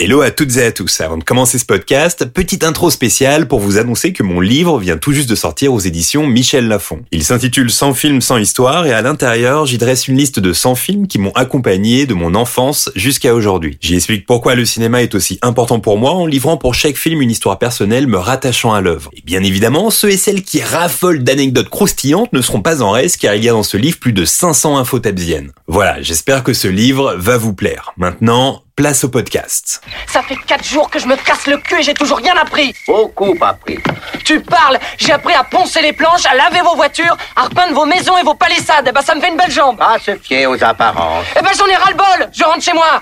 Hello à toutes et à tous. Avant de commencer ce podcast, petite intro spéciale pour vous annoncer que mon livre vient tout juste de sortir aux éditions Michel Lafon. Il s'intitule 100 films sans histoire et à l'intérieur, j'y dresse une liste de 100 films qui m'ont accompagné de mon enfance jusqu'à aujourd'hui. J'y explique pourquoi le cinéma est aussi important pour moi en livrant pour chaque film une histoire personnelle me rattachant à l'œuvre. Et bien évidemment, ceux et celles qui raffolent d'anecdotes croustillantes ne seront pas en reste car il y a dans ce livre plus de 500 infos tabziennes. Voilà, j'espère que ce livre va vous plaire. Maintenant, place au podcast. Ça fait quatre jours que je me casse le cul et j'ai toujours rien appris. Beaucoup appris. Tu parles, j'ai appris à poncer les planches, à laver vos voitures, à repeindre vos maisons et vos palissades. Eh ben ça me fait une belle jambe. Pas se fier aux apparences. Eh ben j'en ai ras le bol, je rentre chez moi.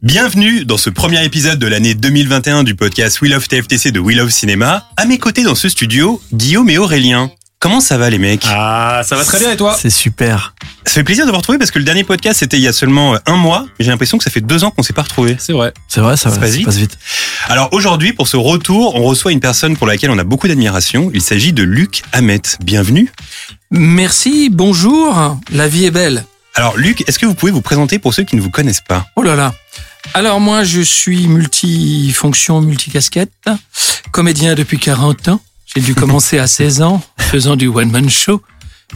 Bienvenue dans ce premier épisode de l'année 2021 du podcast We Love TFTC de We Love Cinéma. À mes côtés dans ce studio, Guillaume et Aurélien. Comment ça va les mecs Ah, ça va très bien et toi C'est super. Ça fait plaisir de vous retrouver parce que le dernier podcast c'était il y a seulement euh, un mois. J'ai l'impression que ça fait deux ans qu'on s'est pas retrouvés. C'est vrai. C'est vrai, ça, Ça va, passe ça vite passe vite. Alors aujourd'hui, pour ce retour, on reçoit une personne pour laquelle on a beaucoup d'admiration. Il s'agit de Luc Hamet. Bienvenue. Merci, bonjour. La vie est belle. Alors Luc, est-ce que vous pouvez vous présenter pour ceux qui ne vous connaissent pas? Oh là là. Alors moi, je suis multifonction, multicasquette, comédien depuis 40 ans. J'ai dû commencer à 16 ans, faisant du one-man show.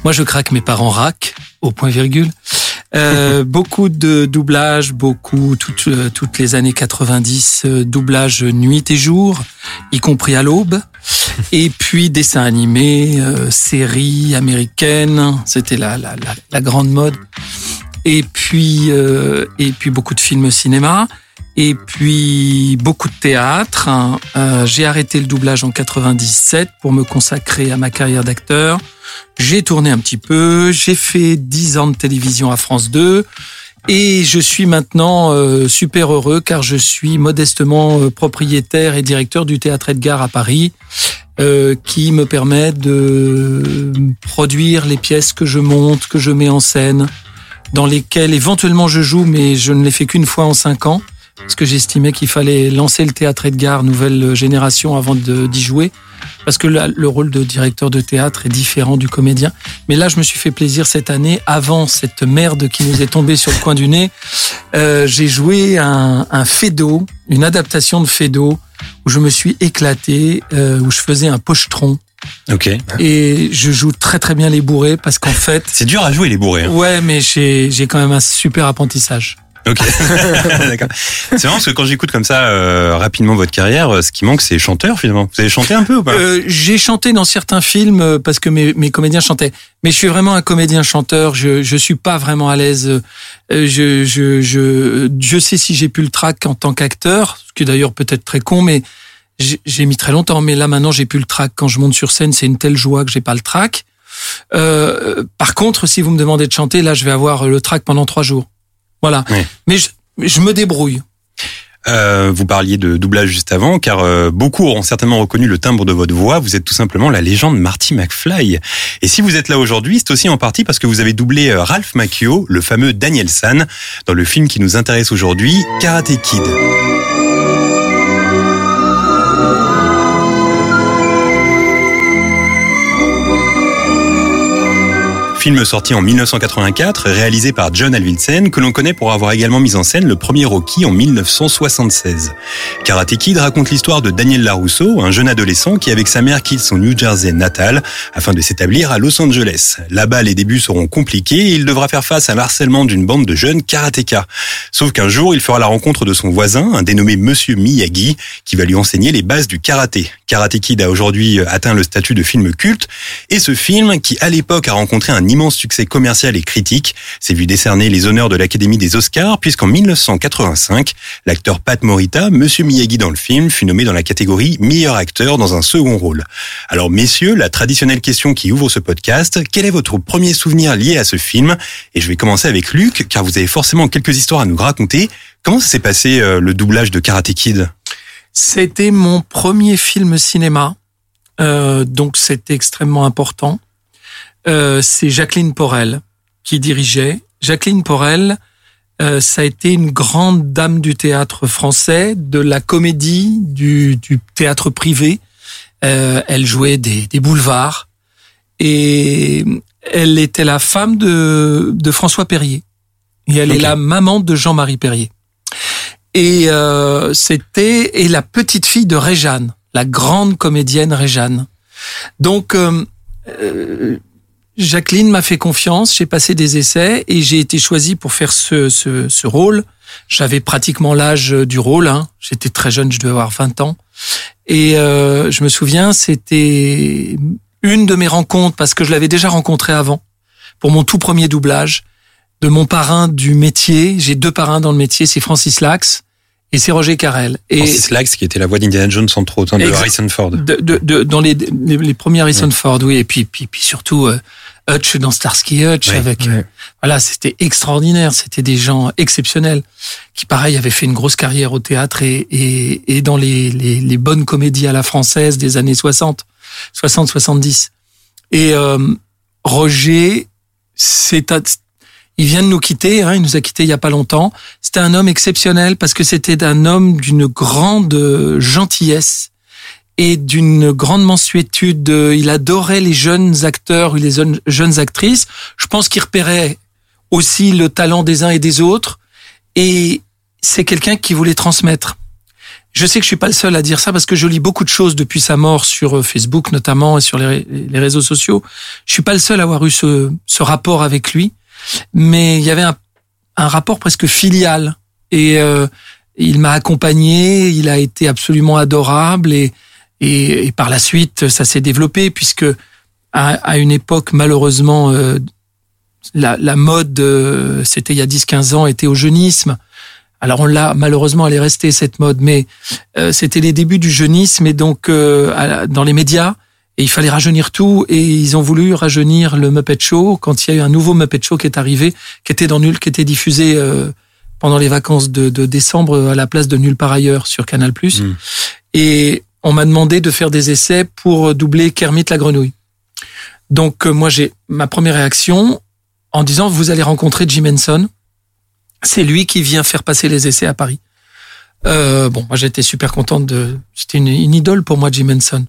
Moi, je craque mes parents rack, au point virgule. Euh, beaucoup de doublage, beaucoup, toutes, euh, toutes les années 90, euh, doublage nuit et jour, y compris à l'aube. Et puis dessin animé, euh, séries américaines, c'était la, la, la, la grande mode. Et puis, euh, et puis beaucoup de films cinéma. Et puis beaucoup de théâtre. hein. Euh, j'ai arrêté le doublage en 97 pour me consacrer à ma carrière d'acteur. J'ai tourné un petit peu. J'ai fait 10 ans de télévision à France 2. Et je suis maintenant euh, super heureux car je suis modestement euh, propriétaire et directeur du théâtre Edgar à Paris, qui me permet de produire les pièces que je monte, que je mets en scène, dans lesquelles éventuellement je joue, mais je ne l'ai fait qu'une fois en cinq ans, parce que j'estimais qu'il fallait lancer le théâtre Edgar, nouvelle génération, avant d'y jouer, parce que le rôle de directeur de théâtre est différent du comédien. Mais là, je me suis fait plaisir cette année, avant cette merde qui nous est tombée sur le coin du nez. Euh, J'ai joué un, un Fédo, une adaptation de Fédo, où je me suis éclaté, euh, où je faisais un pochetron. Ok. Et je joue très très bien les bourrés, parce qu'en fait, C'est dur à jouer les bourrés. hein. Ouais, mais j'ai quand même un super apprentissage. Ok. D'accord. C'est marrant parce que quand j'écoute comme ça euh, rapidement votre carrière, euh, ce qui manque c'est chanteur finalement. Vous avez chanté un peu ou pas? Euh, j'ai chanté dans certains films euh, parce que mes, mes comédiens chantaient, mais je suis vraiment un comédien chanteur. Je je suis pas vraiment à l'aise. Euh, Je je je Dieu sait si j'ai pu le track en tant qu'acteur, ce qui d'ailleurs peut-être très con, mais j'ai mis très longtemps. Mais là maintenant j'ai pu le track. Quand je monte sur scène, c'est une telle joie que j'ai pas le track. Euh, par contre, si vous me demandez de chanter, là je vais avoir le track pendant trois jours. Voilà. Oui. Mais je, je me débrouille. Euh, Vous parliez de doublage juste avant, car euh, beaucoup auront certainement reconnu le timbre de votre voix. Vous êtes tout simplement la légende Marty McFly. Et si vous êtes là aujourd'hui, c'est aussi en partie parce que vous avez doublé euh, Ralph Macchio, le fameux Daniel San, dans le film qui nous intéresse aujourd'hui, Karate Kid. Film sorti en 1984, réalisé par John Alvinson, que l'on connaît pour avoir également mis en scène le premier Rocky en 1976. Karate Kid raconte l'histoire de Daniel LaRusso, un jeune adolescent qui avec sa mère quitte son New Jersey natal afin de s'établir à Los Angeles. Là-bas, les débuts seront compliqués et il devra faire face à l'harcèlement d'une bande de jeunes karatékas. Sauf qu'un jour, il fera la rencontre de son voisin, un dénommé Monsieur Miyagi, qui va lui enseigner les bases du karaté. Karate Kid a aujourd'hui atteint le statut de film culte et ce film, qui à l'époque a rencontré un immense succès commercial et critique, s'est vu décerner les honneurs de l'Académie des Oscars, puisqu'en 1985, l'acteur Pat Morita, Monsieur Miyagi dans le film, fut nommé dans la catégorie meilleur acteur dans un second rôle. Alors messieurs, la traditionnelle question qui ouvre ce podcast, quel est votre premier souvenir lié à ce film? Et je vais commencer avec Luc, car vous avez forcément quelques histoires à nous raconter. Comment ça s'est passé euh, le doublage de Karate Kid? C'était mon premier film cinéma, euh, donc c'était extrêmement important. Euh, c'est Jacqueline Porel qui dirigeait. Jacqueline Porel, euh, ça a été une grande dame du théâtre français, de la comédie, du, du théâtre privé. Euh, elle jouait des, des, boulevards et elle était la femme de, de François Perrier. Et elle okay. est la maman de Jean-Marie Perrier. Et euh, c'était et la petite fille de Réjeanne, la grande comédienne Réjeanne. Donc euh, Jacqueline m'a fait confiance, j'ai passé des essais et j'ai été choisi pour faire ce, ce, ce rôle. J'avais pratiquement l'âge du rôle, hein. j'étais très jeune, je devais avoir 20 ans. Et euh, je me souviens, c'était une de mes rencontres, parce que je l'avais déjà rencontré avant, pour mon tout premier doublage, de mon parrain du métier. J'ai deux parrains dans le métier, c'est Francis Lax et c'est Roger Carrel. Et Francis Lax, qui était la voix d'Indiana Jones entre autres, de Harrison Ford. De, de, de, dans les, les, les premiers Harrison ouais. Ford, oui. Et puis, puis, puis surtout euh, Hutch dans Starsky Hutch. Avec, ouais. Voilà, c'était extraordinaire. C'était des gens exceptionnels qui, pareil, avaient fait une grosse carrière au théâtre et, et, et dans les, les, les bonnes comédies à la française des années 60, 60, 70. Et euh, Roger, c'est il vient de nous quitter, hein, il nous a quittés il y a pas longtemps. C'était un homme exceptionnel parce que c'était un homme d'une grande gentillesse et d'une grande mansuétude. Il adorait les jeunes acteurs et les jeunes actrices. Je pense qu'il repérait aussi le talent des uns et des autres. Et c'est quelqu'un qui voulait transmettre. Je sais que je suis pas le seul à dire ça parce que je lis beaucoup de choses depuis sa mort sur Facebook notamment et sur les, réseaux sociaux. Je suis pas le seul à avoir eu ce, rapport avec lui mais il y avait un, un rapport presque filial et euh, il m'a accompagné, il a été absolument adorable et, et, et par la suite ça s'est développé puisque à, à, une époque malheureusement euh, la, la, mode euh, c'était il y a 10-15 ans était au jeunisme. Alors on l'a malheureusement elle est restée cette mode, mais euh, c'était les débuts du jeunisme et donc euh, dans les médias et il fallait rajeunir tout et ils ont voulu rajeunir le Muppet Show quand il y a eu un nouveau Muppet Show qui est arrivé, qui était dans Nul, qui était diffusé euh, pendant les vacances de, de, décembre à la place de Nulle part ailleurs sur Canal+. Mm. Et on m'a demandé de faire des essais pour doubler Kermit la grenouille. Donc euh, moi j'ai ma première réaction en disant vous allez rencontrer Jim Henson. C'est lui qui vient faire passer les essais à Paris. Euh, bon, moi j'étais super contente de. C'était une, une idole pour moi Jim Henson.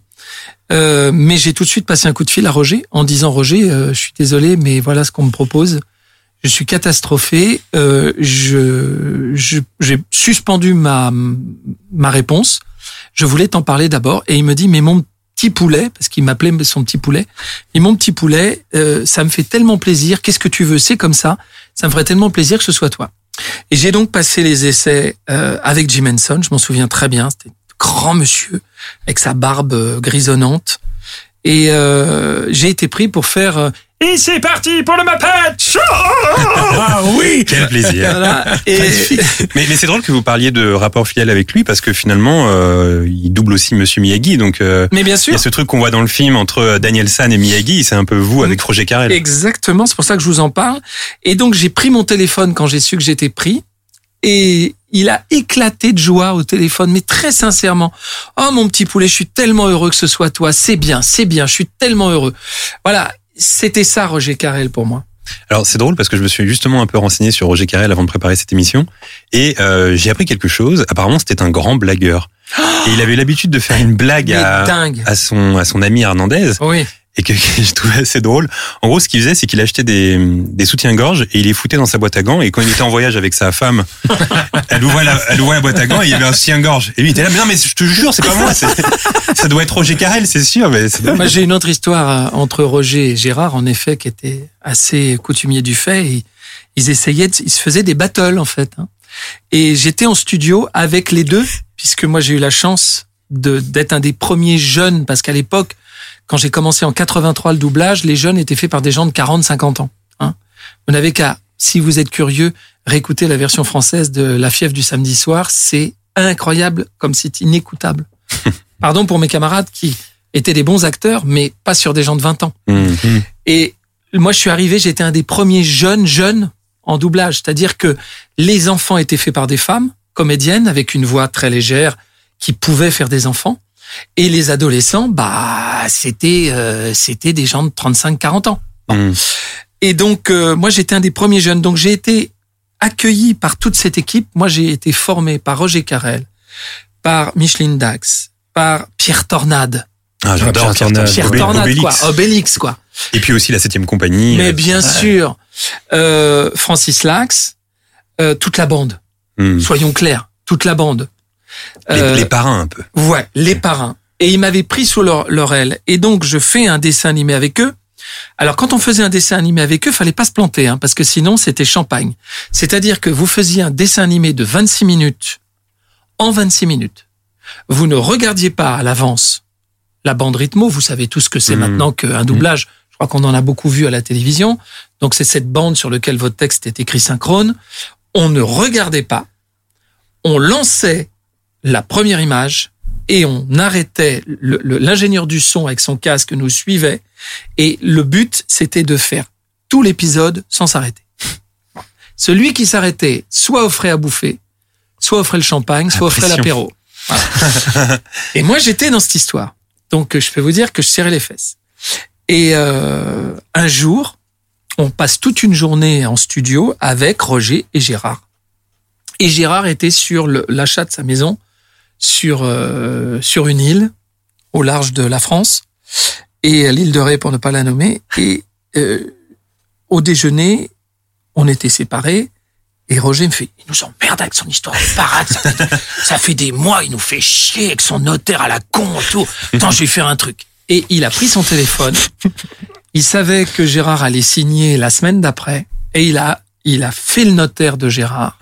Euh, mais j'ai tout de suite passé un coup de fil à Roger en disant Roger, je suis désolé, mais voilà ce qu'on me propose. Je suis catastrophé. Euh, je j'ai suspendu ma ma réponse. Je voulais t'en parler d'abord et il me dit mais mon petit poulet parce qu'il m'appelait son petit poulet. Et mon petit poulet, euh, ça me fait tellement plaisir. Qu'est-ce que tu veux? C'est comme ça. Ça me ferait tellement plaisir que ce soit toi. Et j'ai donc passé les essais euh, avec Jim Henson. Je m'en souviens très bien. C'était grand monsieur avec sa barbe grisonnante. Et euh, j'ai été pris pour faire euh, et c'est parti pour le Muppet Show. Ah oui. Quel plaisir. Voilà. Et... mais, mais c'est drôle que vous parliez de rapport filial avec lui parce que finalement euh, il double aussi Monsieur Miyagi. Donc euh, mais bien sûr. il y a ce truc qu'on voit dans le film entre Daniel San et Miyagi. C'est un peu vous avec Roger Carrel. Exactement. C'est pour ça que je vous en parle. Et donc j'ai pris mon téléphone quand j'ai su que j'étais pris. Et il a éclaté de joie au téléphone, mais très sincèrement. Oh mon petit poulet, je suis tellement heureux que ce soit toi. C'est bien, c'est bien, je suis tellement heureux. Voilà, c'était ça Roger Carrel pour moi. Alors c'est drôle parce que je me suis justement un peu renseigné sur Roger Carrel avant de préparer cette émission et euh, j'ai appris quelque chose. Apparemment c'était un grand blagueur et il avait l'habitude de faire une blague à, à, son à son ami Hernandez. Oui et que, que, je trouvais assez drôle. En gros, ce qu'il faisait, c'est qu'il achetait des, des soutiens-gorge et il les foutait dans sa boîte à gants. Et quand il était en voyage avec sa femme, elle ouvrait la, elle ouvrait la boîte à gants et il y avait un soutien-gorge. Et lui, il était là, mais non, mais je te jure, c'est pas moi. Ça doit être Roger Carrel, c'est sûr. Mais moi, j'ai une autre histoire entre Roger et Gérard, en effet, qui était assez coutumier du fait. Et ils essayaient, de, ils se faisaient des battles, en fait. Hein. Et j'étais en studio avec les deux, puisque moi, j'ai eu la chance de d'être un des premiers jeunes, parce qu'à l'époque, quand j'ai commencé en 83 le doublage, les jeunes étaient faits par des gens de 40, 50 ans. Hein. Vous n'avez qu'à, si vous êtes curieux, réécouter la version française de La fièvre du samedi soir. C'est incroyable, comme c'est inécoutable. Pardon pour mes camarades qui étaient des bons acteurs, mais pas sur des gens de 20 ans. Mmh. Et moi, je suis arrivé, j'étais un des premiers jeunes jeunes en doublage, c'est-à-dire que les enfants étaient faits par des femmes comédiennes avec une voix très légère qui pouvaient faire des enfants, et les adolescents, bah, c'était euh, c'était des gens de 35-40 ans. Mmh. Et donc, euh, moi, j'étais un des premiers jeunes. Donc, j'ai été accueilli par toute cette équipe. Moi, j'ai été formé par Roger Carrel, par Micheline Dax, par Pierre Tornade. Ah, j'adore Pierre Pierre Tornade. Pierre Obé- Tornade, Obélix. quoi. Obélix, quoi. Et puis aussi la septième compagnie. Mais euh, bien sûr, euh, Francis Lax, euh, toute la bande. mmh. Soyons clairs, toute la bande. Les, Euh, les parrains un peu. Ouais, les parrains. Et ils m'avaient pris sous leur, leur aile. Et donc, je fais un dessin animé avec eux. Alors, quand on faisait un dessin animé avec eux, fallait pas se planter, hein, parce que sinon, c'était champagne. C'est-à-dire que vous faisiez un dessin animé de 26 minutes en 26 minutes. Vous ne regardiez pas à l'avance la bande rythmo. Vous savez tout ce que c'est Mhm. maintenant qu'un doublage. Je crois qu'on en a beaucoup vu à la télévision. Donc, c'est cette bande sur laquelle votre texte est écrit synchrone. On ne regardait pas. On lançait la première image et on arrêtait l'ingénieur du son avec son casque nous suivait et le but c'était de faire tout l'épisode sans s'arrêter. Celui qui s'arrêtait soit offrait à bouffer, soit offrait le champagne, soit offrait l'apéro. Voilà. et moi j'étais dans cette histoire. Donc je peux vous dire que je serrais les fesses. Et euh, un jour, on passe toute une journée en studio avec Roger et Gérard. Et Gérard était sur l'achat de sa maison sur euh, sur une île au large de la France et l'île de Ré pour ne pas la nommer. Et euh, au déjeuner, on était séparés. Et Roger me fait, il nous emmerde avec son histoire de parade. Ça fait, des mois, il nous fait chier avec son notaire à la con tout. Attends, je vais faire un truc. Et il a pris son téléphone. Il savait que Gérard allait signer la semaine d'après. Et il a, il a fait le notaire de Gérard.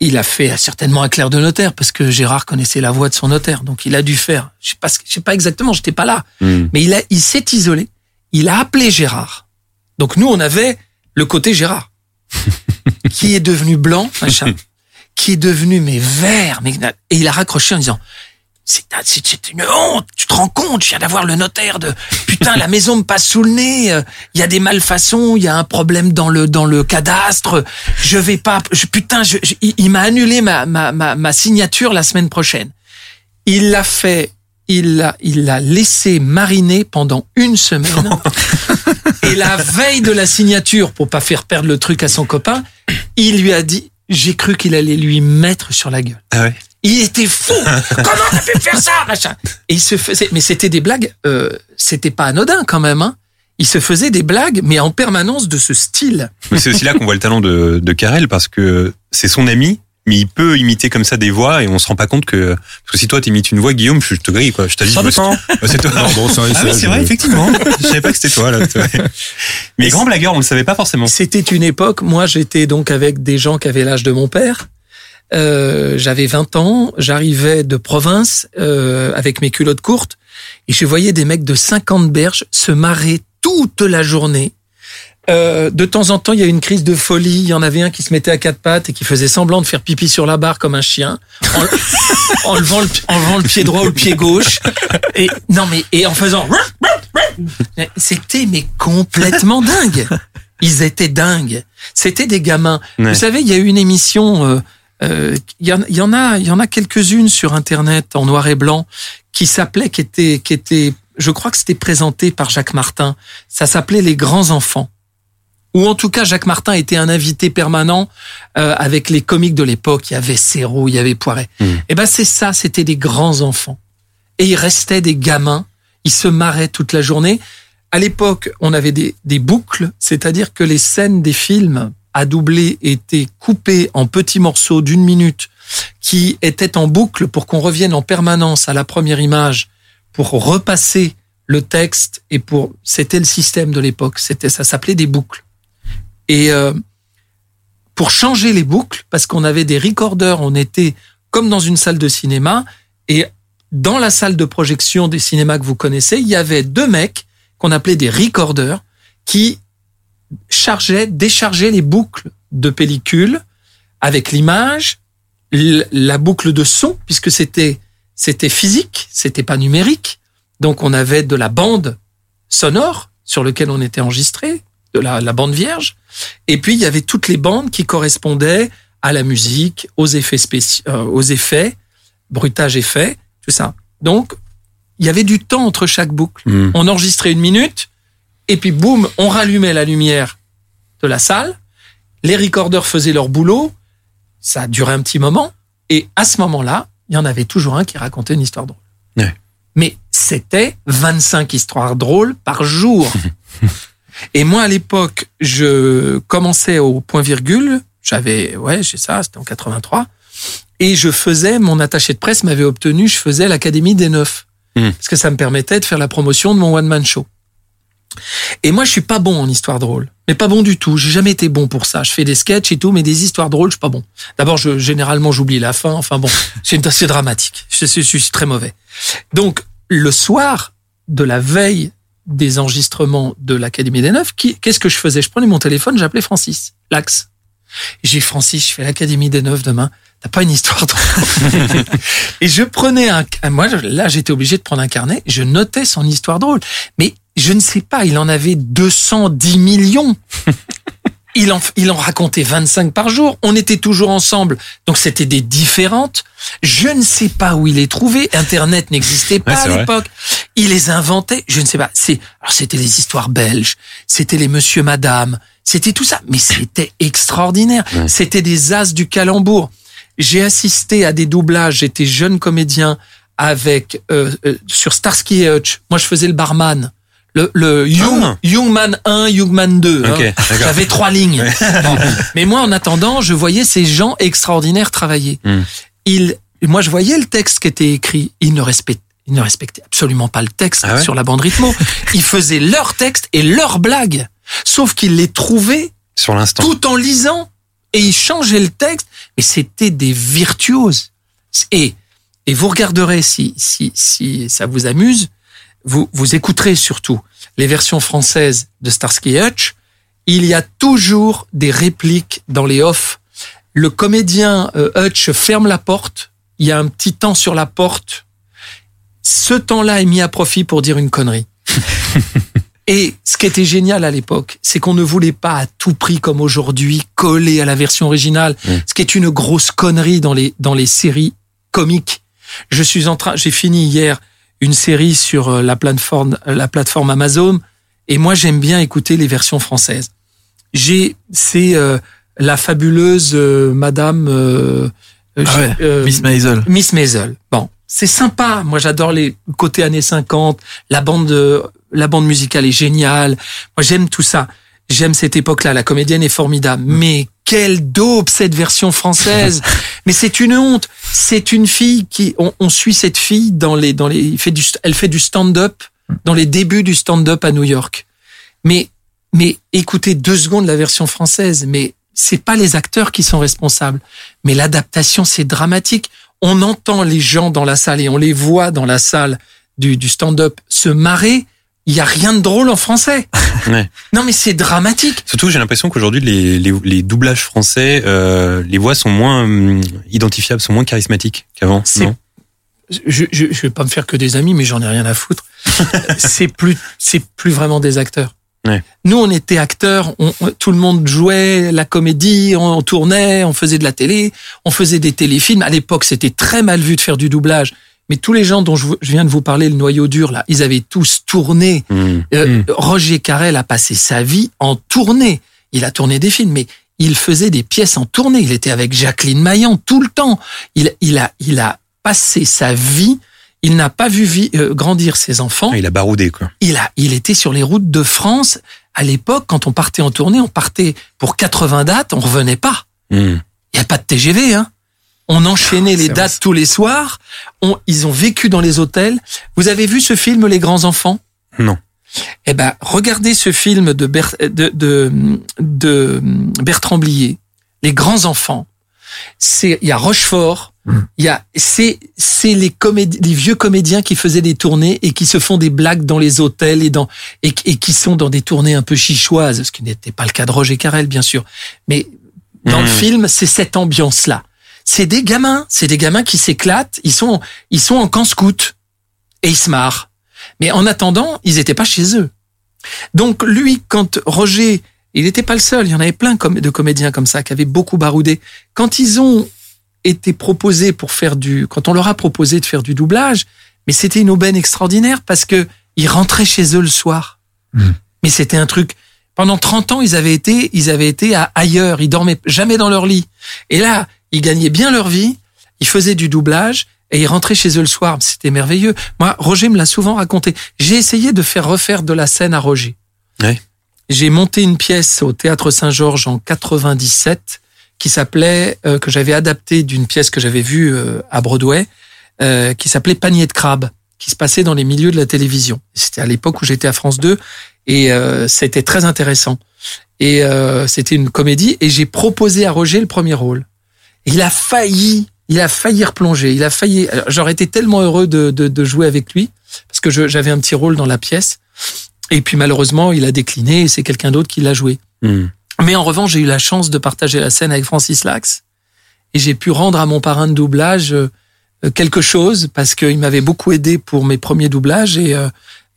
Il a fait certainement un clerc de notaire parce que Gérard connaissait la voix de son notaire. Donc il a dû faire, je sais pas, je sais pas exactement, j'étais pas là. Mmh. Mais il a, il s'est isolé. Il a appelé Gérard. Donc nous, on avait le côté Gérard, qui est devenu blanc, machin, qui est devenu mais vert, mais et il a raccroché en disant. C'est une honte, tu te rends compte, je viens d'avoir le notaire de putain la maison me passe sous le nez, euh, il y a des malfaçons, il y a un problème dans le dans le cadastre, je vais pas je, putain je, il m'a annulé ma, ma ma ma signature la semaine prochaine. Il l'a fait, il l'a il l'a laissé mariner pendant une semaine. Et la veille de la signature, pour pas faire perdre le truc à son copain, il lui a dit, j'ai cru qu'il allait lui mettre sur la gueule. Ah ouais. Il était fou. Comment t'as pu faire ça, machin? Et il se faisait, mais c'était des blagues. Euh, c'était pas anodin quand même. Hein. Il se faisait des blagues, mais en permanence de ce style. Mais c'est aussi là qu'on voit le talent de, de Karel parce que c'est son ami, mais il peut imiter comme ça des voix et on se rend pas compte que parce que si toi t'imites une voix, Guillaume, je te grille quoi. Je t'ai dit. C'est toi. Non, bon, ça, ah oui, c'est vrai, effectivement. je savais pas que c'était toi là. Mais grand blagueur, on le savait pas forcément. C'était une époque. Moi, j'étais donc avec des gens qui avaient l'âge de mon père. Euh, J'avais 20 ans. J'arrivais de province euh, avec mes culottes courtes et je voyais des mecs de 50 berges se marrer toute la journée. Euh, de temps en temps, il y a eu une crise de folie. Il y en avait un qui se mettait à quatre pattes et qui faisait semblant de faire pipi sur la barre comme un chien, en, en levant, le, en levant le pied droit ou le pied gauche. Et non mais et en faisant. C'était mais complètement dingue. Ils étaient dingues. C'était des gamins. Ouais. Vous savez, il y a eu une émission. euh, Il y, en, il y en a, il y en a quelques-unes sur Internet en noir et blanc qui s'appelait, qui était, qui était, je crois que c'était présenté par Jacques Martin. Ça s'appelait Les grands enfants. Ou en tout cas, Jacques Martin était un invité permanent euh, avec les comiques de l'époque. Il y avait Serrault, il y avait Poiret. Mhm. Et ben c'est ça, c'était des grands enfants. Et ils restaient des gamins. Ils se marraient toute la journée. À l'époque, on avait des, des boucles, c'est-à-dire que les scènes des films à doubler étaient coupées en petits morceaux d'une minute qui étaient en boucle pour qu'on revienne en permanence à la première image pour repasser le texte et pour c'était le système de l'époque c'était ça s'appelait des boucles. Et euh, pour changer les boucles parce qu'on avait des recorders on était comme dans une salle de cinéma et dans la salle de projection des cinémas que vous connaissez, il y avait deux mecs qu'on appelait des recorders qui chargeaient, déchargeaient les boucles de pellicule avec l'image, la boucle de son, puisque c'était c'était physique, c'était pas numérique. Donc on avait de la bande sonore sur lequel on était enregistré, de la, la bande vierge. Et puis il y avait toutes les bandes qui correspondaient à la musique, aux effets spéciaux, euh, aux effets, bruitage effet, tout ça. Donc il y avait du temps entre chaque boucle. Hmm. On enregistrait une minute et puis boum, on rallumait la lumière de la salle. Les recorders faisaient leur boulot. Ça a duré un petit moment. Et à ce moment-là, il y en avait toujours un qui racontait une histoire drôle. Ouais. Mais c'était 25 histoires drôles par jour. Et moi, à l'époque, je commençais au point virgule. J'avais, ouais, j'ai ça, c'était en 83. Et je faisais, mon attaché de presse m'avait obtenu, je faisais l'Académie des Neufs. Hmm. Parce que ça me permettait de faire la promotion de mon one-man show. Et moi, je suis pas bon en histoire drôle. Mais pas bon du tout. J'ai jamais été bon pour ça. Je fais des sketchs et tout, mais des histoires drôles, je suis pas bon. D'abord, je, généralement, j'oublie la fin. Enfin bon, c'est c'est dramatique. Je, suis- je suis très mauvais. Donc, le soir de la veille des enregistrements de l'Académie des Neufs, qui- qu'est-ce que je faisais? Je prenais mon téléphone, j'appelais Francis, l'axe. J'ai dit, Francis, je fais l'Académie des Neufs demain. T'as pas une histoire drôle? Et je prenais un, moi là j'étais obligé de prendre un carnet, je notais son histoire drôle. Mais je ne sais pas, il en avait 210 millions. Il en, il en racontait 25 par jour. On était toujours ensemble. Donc c'était des différentes. Je ne sais pas où il les trouvait. Internet n'existait pas Ouais, à l'époque. Il les inventait. Je ne sais pas. C'est, alors c'était les histoires belges. C'était les monsieur madame. C'était tout ça. Mais c'était extraordinaire. Ouais. C'était des as du calembour. J'ai assisté à des doublages. J'étais jeune comédien avec, euh, euh, sur Starsky et Hutch. Moi, je faisais le barman. Le, le Young, Ah. Youngman 1, Youngman 2. Ok, hein. d'accord. J'avais trois lignes. Bon. Mais moi, en attendant, je voyais ces gens extraordinaires travailler. Hmm. Ils, moi, je voyais le texte qui était écrit. Ils ne respectaient, ils ne respectaient absolument pas le texte Ah ouais sur la bande rythmo. Ils faisaient leur texte et leurs blagues. Sauf qu'ils les trouvaient Sur l'instant. tout en lisant et ils changeaient le texte. Mais c'était des virtuoses. Et, et vous regarderez si, si, si ça vous amuse, vous, vous écouterez surtout les versions françaises de Starsky et Hutch. Il y a toujours des répliques dans les off. Le comédien euh, Hutch ferme la porte. Il y a un petit temps sur la porte. Ce temps-là est mis à profit pour dire une connerie. Et ce qui était génial à l'époque, c'est qu'on ne voulait pas à tout prix, comme aujourd'hui, coller à la version originale, ce qui est une grosse connerie dans les, dans les séries comiques. Je suis en train, j'ai fini hier une série sur euh, la plateforme, la plateforme Amazon, et moi j'aime bien écouter les versions françaises. J'ai, c'est euh, la fabuleuse euh, Madame euh, euh, Ah ouais, euh, Miss Maisel. Miss Maisel. Bon, c'est sympa. Moi, j'adore les côtés années 50. La bande, euh, la bande musicale est géniale. Moi, j'aime tout ça. J'aime cette époque-là. La comédienne est formidable. Mais quelle dope cette version française. Mais c'est une honte. C'est une fille qui, on, on suit cette fille dans les, dans les, il fait du, elle fait du stand-up dans les débuts du stand-up à New York. Mais, mais écoutez deux secondes la version française. Mais c'est pas les acteurs qui sont responsables. Mais l'adaptation, c'est dramatique. On entend les gens dans la salle et on les voit dans la salle du, du stand-up se marrer. Il y a rien de drôle en français. Ouais. Non, mais c'est dramatique. Surtout, j'ai l'impression qu'aujourd'hui, les, les, les doublages français, euh, les voix sont moins hum, identifiables, sont moins charismatiques qu'avant. Je, je, je vais pas me faire que des amis, mais j'en ai rien à foutre. c'est plus, c'est plus vraiment des acteurs. Ouais. Nous, on était acteurs, on- tout le monde jouait la comédie, on, on tournait, on faisait de la télé, on faisait des téléfilms. À l'époque, c'était très mal vu de faire du doublage. Mais tous les gens dont je, viens de vous parler, le noyau dur, là, ils avaient tous tourné. Hum. Euh, Roger Carrel a passé sa vie en tournée. Il a tourné des films, mais il faisait des pièces en tournée. Il était avec Jacqueline Maillan tout le temps. Il, il, a, il a passé sa vie. Il n'a pas vu euh, grandir ses enfants. Ah, Il a baroudé, quoi. Il, a, il était sur les routes de France. À l'époque, quand on partait en tournée, on partait pour 80 dates, on revenait pas. Hum. Il n'y a pas de TGV, hein. On enchaînait les dates vrai. tous les soirs. On, ils ont vécu dans les hôtels. Vous avez vu ce film Les Grands Enfants? Non. Eh ben, regardez ce film de, Ber- de, de, de Bertrand Blier, Les Grands Enfants. C'est, il y a Rochefort, Il y a, c'est, c'est les les vieux comédiens qui faisaient des tournées et qui se font des blagues dans les hôtels et dans, et, et qui sont dans des tournées un peu chichoises, ce qui n'était pas le cas de Roger Carrel, bien sûr. Mais dans le Mhm. film, c'est cette ambiance-là. C'est des gamins, c'est des gamins qui s'éclatent, ils sont, ils sont en camp scout et ils se marrent. Mais en attendant, ils étaient pas chez eux. Donc lui, quand Roger, il n'était pas le seul, il y en avait plein de comédiens comme ça qui avaient beaucoup baroudé. Quand ils ont été proposés pour faire du, quand on leur a proposé de faire du doublage, mais c'était une aubaine extraordinaire parce que ils rentraient chez eux le soir. Mais c'était un truc. Pendant 30 ans, ils avaient été, ils avaient été à ailleurs. Ils dormaient jamais dans leur lit. Et là, ils gagnaient bien leur vie. Ils faisaient du doublage et ils rentraient chez eux le soir. C'était merveilleux. Moi, Roger me l'a souvent raconté. J'ai essayé de faire refaire de la scène à Roger. Ouais. J'ai monté une pièce au théâtre Saint-Georges en 97 qui s'appelait euh, que j'avais adapté d'une pièce que j'avais vue euh, à Broadway euh, qui s'appelait Panier de crabe qui se passait dans les milieux de la télévision. C'était à l'époque où j'étais à France 2 et c'était très intéressant. Et c'était une comédie et j'ai proposé à Roger le premier rôle. Il a failli, il a failli replonger. Il a failli. J'aurais été tellement heureux de, de, de jouer avec lui parce que j'avais un petit rôle dans la pièce. Et puis malheureusement, il a décliné et c'est quelqu'un d'autre qui l'a joué. Hmm. Mais en revanche, j'ai eu la chance de partager la scène avec Francis Lax et j'ai pu rendre à mon parrain de doublage euh, quelque chose parce qu'il m'avait beaucoup aidé pour mes premiers doublages et euh,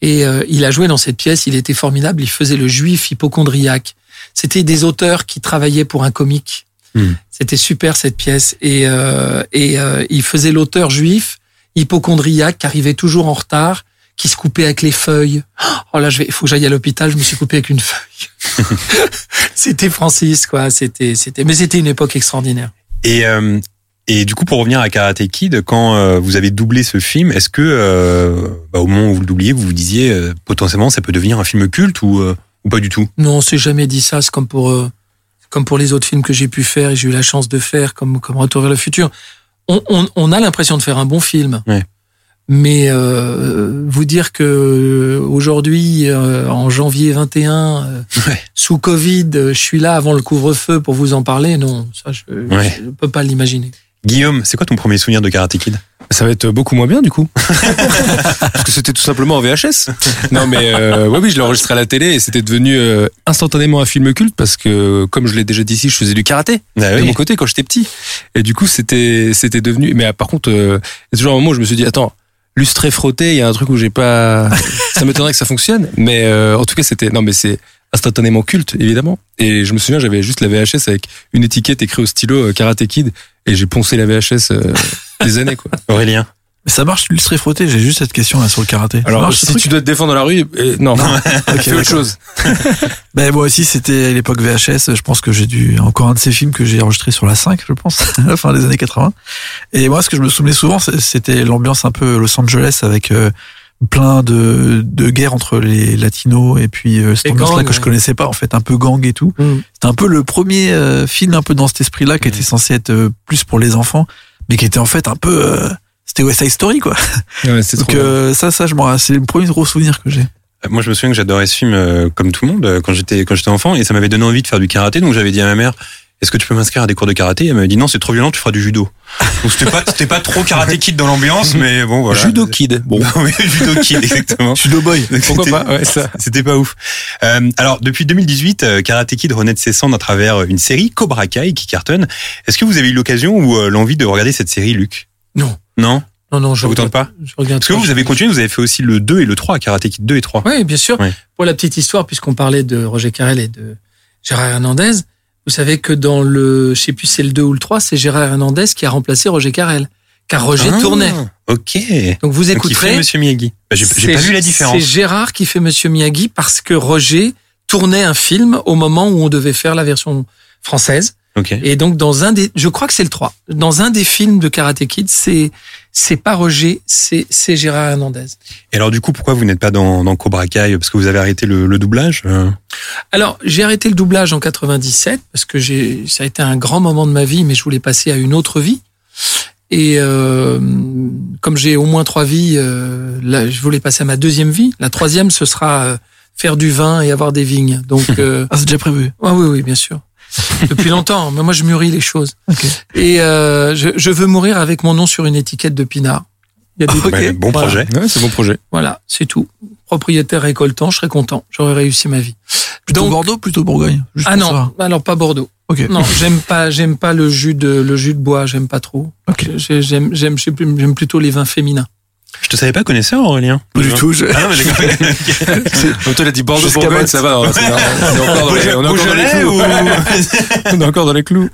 et euh, il a joué dans cette pièce. Il était formidable. Il faisait le juif hypochondriaque. C'était des auteurs qui travaillaient pour un comique. Hmm. C'était super cette pièce et euh, et euh, il faisait l'auteur juif hypochondriaque qui arrivait toujours en retard, qui se coupait avec les feuilles. Oh là, je vais, faut que j'aille à l'hôpital. Je me suis coupé avec une feuille. c'était Francis, quoi. C'était, c'était, mais c'était une époque extraordinaire. Et, euh, et du coup, pour revenir à Karate Kid, quand vous avez doublé ce film, est-ce que bah, au moment où vous le doubliez, vous vous disiez potentiellement ça peut devenir un film culte ou, ou pas du tout? Non, on s'est jamais dit ça. C'est comme pour, comme pour les autres films que j'ai pu faire et j'ai eu la chance de faire, comme, comme Retour vers le futur. On, on, on a l'impression de faire un bon film. Ouais. Mais euh, vous dire que euh, aujourd'hui, euh, en janvier 21, euh, Ouais. sous Covid, euh, je suis là avant le couvre-feu pour vous en parler, non, ça je Ouais. ne peux pas l'imaginer. Guillaume, c'est quoi ton premier souvenir de Karate Kid? Ça va être beaucoup moins bien du coup. Parce que c'était tout simplement en VHS. Non mais euh, ouais, oui, je l'ai enregistré à la télé et c'était devenu euh, instantanément un film culte parce que comme je l'ai déjà dit ici, je faisais du karaté Ah de oui. mon côté quand j'étais petit. Et du coup, c'était c'était devenu mais euh, par contre euh, il y a toujours un moment où je me suis dit attends, lustré frotté, il y a un truc où j'ai pas ça m'étonnerait que ça fonctionne mais euh, en tout cas, c'était non mais c'est instantanément culte évidemment et je me souviens j'avais juste la VHS avec une étiquette écrite au stylo euh, Karate Kid et j'ai poncé la VHS euh, des années quoi. Aurélien Mais ça marche l'illustré frotté J'ai juste cette question là sur le karaté. Alors, marche, si tu dois te défendre dans la rue, euh, non, Ok, fais autre chose. Ben moi aussi c'était à l'époque VHS. Je pense que j'ai dû encore un de ces films que j'ai enregistré sur la 5, je pense, à la fin des années 80. Et moi, ce que je me souvenais souvent, c'était l'ambiance un peu Los Angeles avec euh, plein de, de guerres entre les latinos et puis euh, cette ambiance-là que je connaissais pas en fait, un peu gang et tout. Mm. C'était un peu le premier euh, film un peu dans cet esprit-là qui était censé être euh, plus pour les enfants, mais qui était en fait un peu euh, c'était West Side Story quoi. Ouais, Donc trop. euh, ça, ça, je m'en, c'est le premier gros souvenir que j'ai. Euh, Moi, je me souviens que j'adorais ce film euh, comme tout le monde euh, quand j'étais quand j'étais enfant et ça m'avait donné envie de faire du karaté. Donc j'avais dit à ma mère est-ce que tu peux m'inscrire à des cours de karaté? Elle m'avait dit non, c'est trop violent, tu feras du judo. Donc c'était pas c'était pas trop karaté kid dans l'ambiance, mais bon voilà. Judo Kid. Bon, oui, judo kid exactement. Judo Boy. Donc, pourquoi c'était- pas Ouais, ça. C'était pas ouf. Euh, alors, depuis 2018, euh, Karate Kid renaît de ses cendres à travers une série, Cobra Kai, qui cartonne. Est-ce que vous avez eu l'occasion ou euh, l'envie de regarder cette série, Luc? Non. Non? Non, non, je Ça vous tente regarde- pas? Je regarde Parce que vous avez continué, vous avez fait aussi le 2 et le 3, Karate Kid 2 et 3. Oui, bien sûr. Ouais. Pour la petite histoire, puisqu'on parlait de Roger Carrel et de Gérard Hernandez, vous savez que dans le, je sais plus c'est le 2 ou le 3, c'est Gérard Hernandez qui a remplacé Roger Carrel. Car Roger Ah, tournait. Ok. Donc vous Donc, écouterez. Monsieur Miyagi. Bah, J'ai c'est- pas vu la C'est différence. Gérard qui fait Monsieur Miyagi parce que Roger tournait un film au moment où on devait faire la version française. Ok. Et donc dans un des, je crois que c'est le 3. Dans un des films de Karate Kid, c'est c'est pas Roger, c'est c'est Gérard Hernandez. Et alors, du coup, pourquoi vous n'êtes pas dans, dans Cobra Kai? Parce que vous avez arrêté le, le doublage euh? Alors, j'ai arrêté le doublage en 97 parce que j'ai, ça a été un grand moment de ma vie, mais je voulais passer à une autre vie. Et euh, comme j'ai au moins trois vies, euh, là, je voulais passer à ma deuxième vie. La troisième, ce sera euh, faire du vin et avoir des vignes. Donc, euh, Ah, c'est déjà prévu. ah oui, oui, bien sûr. Depuis longtemps. Mais moi, je mûris les choses. Ok. Et euh, je, je veux mourir avec mon nom sur une étiquette de pinard. Il y a des Ouais, bon Voilà. projet. Ouais, c'est bon projet. Voilà, c'est tout. Propriétaire récoltant, je serais content. J'aurais réussi ma vie. Plutôt Donc- Bordeaux, plutôt Bourgogne. Juste Ah non, savoir. alors pas Bordeaux. Ok. Non, j'aime pas, j'aime pas le jus de le jus de bois, j'aime pas trop. J'aime, j'aime, j'aime plutôt les vins féminins. Je te savais pas connaisseur, Aurélien. Pas du tout. je- Ah non, mais d'accord. Donc toi, il a dit Bordeaux, Bourgogne, ça va. hein, On est encore dans les, clous. ou- On est encore dans les clous.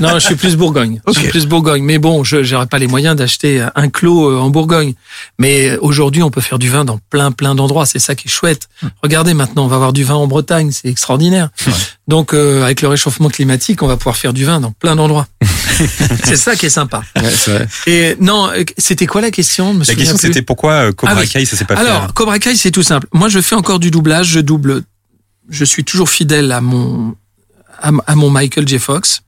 Non, je suis plus Bourgogne. Je suis plus Bourgogne. Mais bon, je j'aurais pas les moyens d'acheter un clos euh, en Bourgogne. Mais aujourd'hui, on peut faire du vin dans plein, plein d'endroits. C'est ça qui est chouette. Regardez maintenant, on va avoir du vin en Bretagne. C'est extraordinaire. Donc, euh, avec le réchauffement climatique, on va pouvoir faire du vin dans plein d'endroits. c'est ça qui est sympa. Ouais, c'est vrai. Et non, euh, c'était quoi la question? Me La question c'était pourquoi euh, Cobra Ah oui. Kai ça s'est pas fait. Alors, Cobra Kai, c'est tout simple. Moi, je fais encore du doublage. Je double. Je suis toujours fidèle à mon à, à mon Michael J. Fox,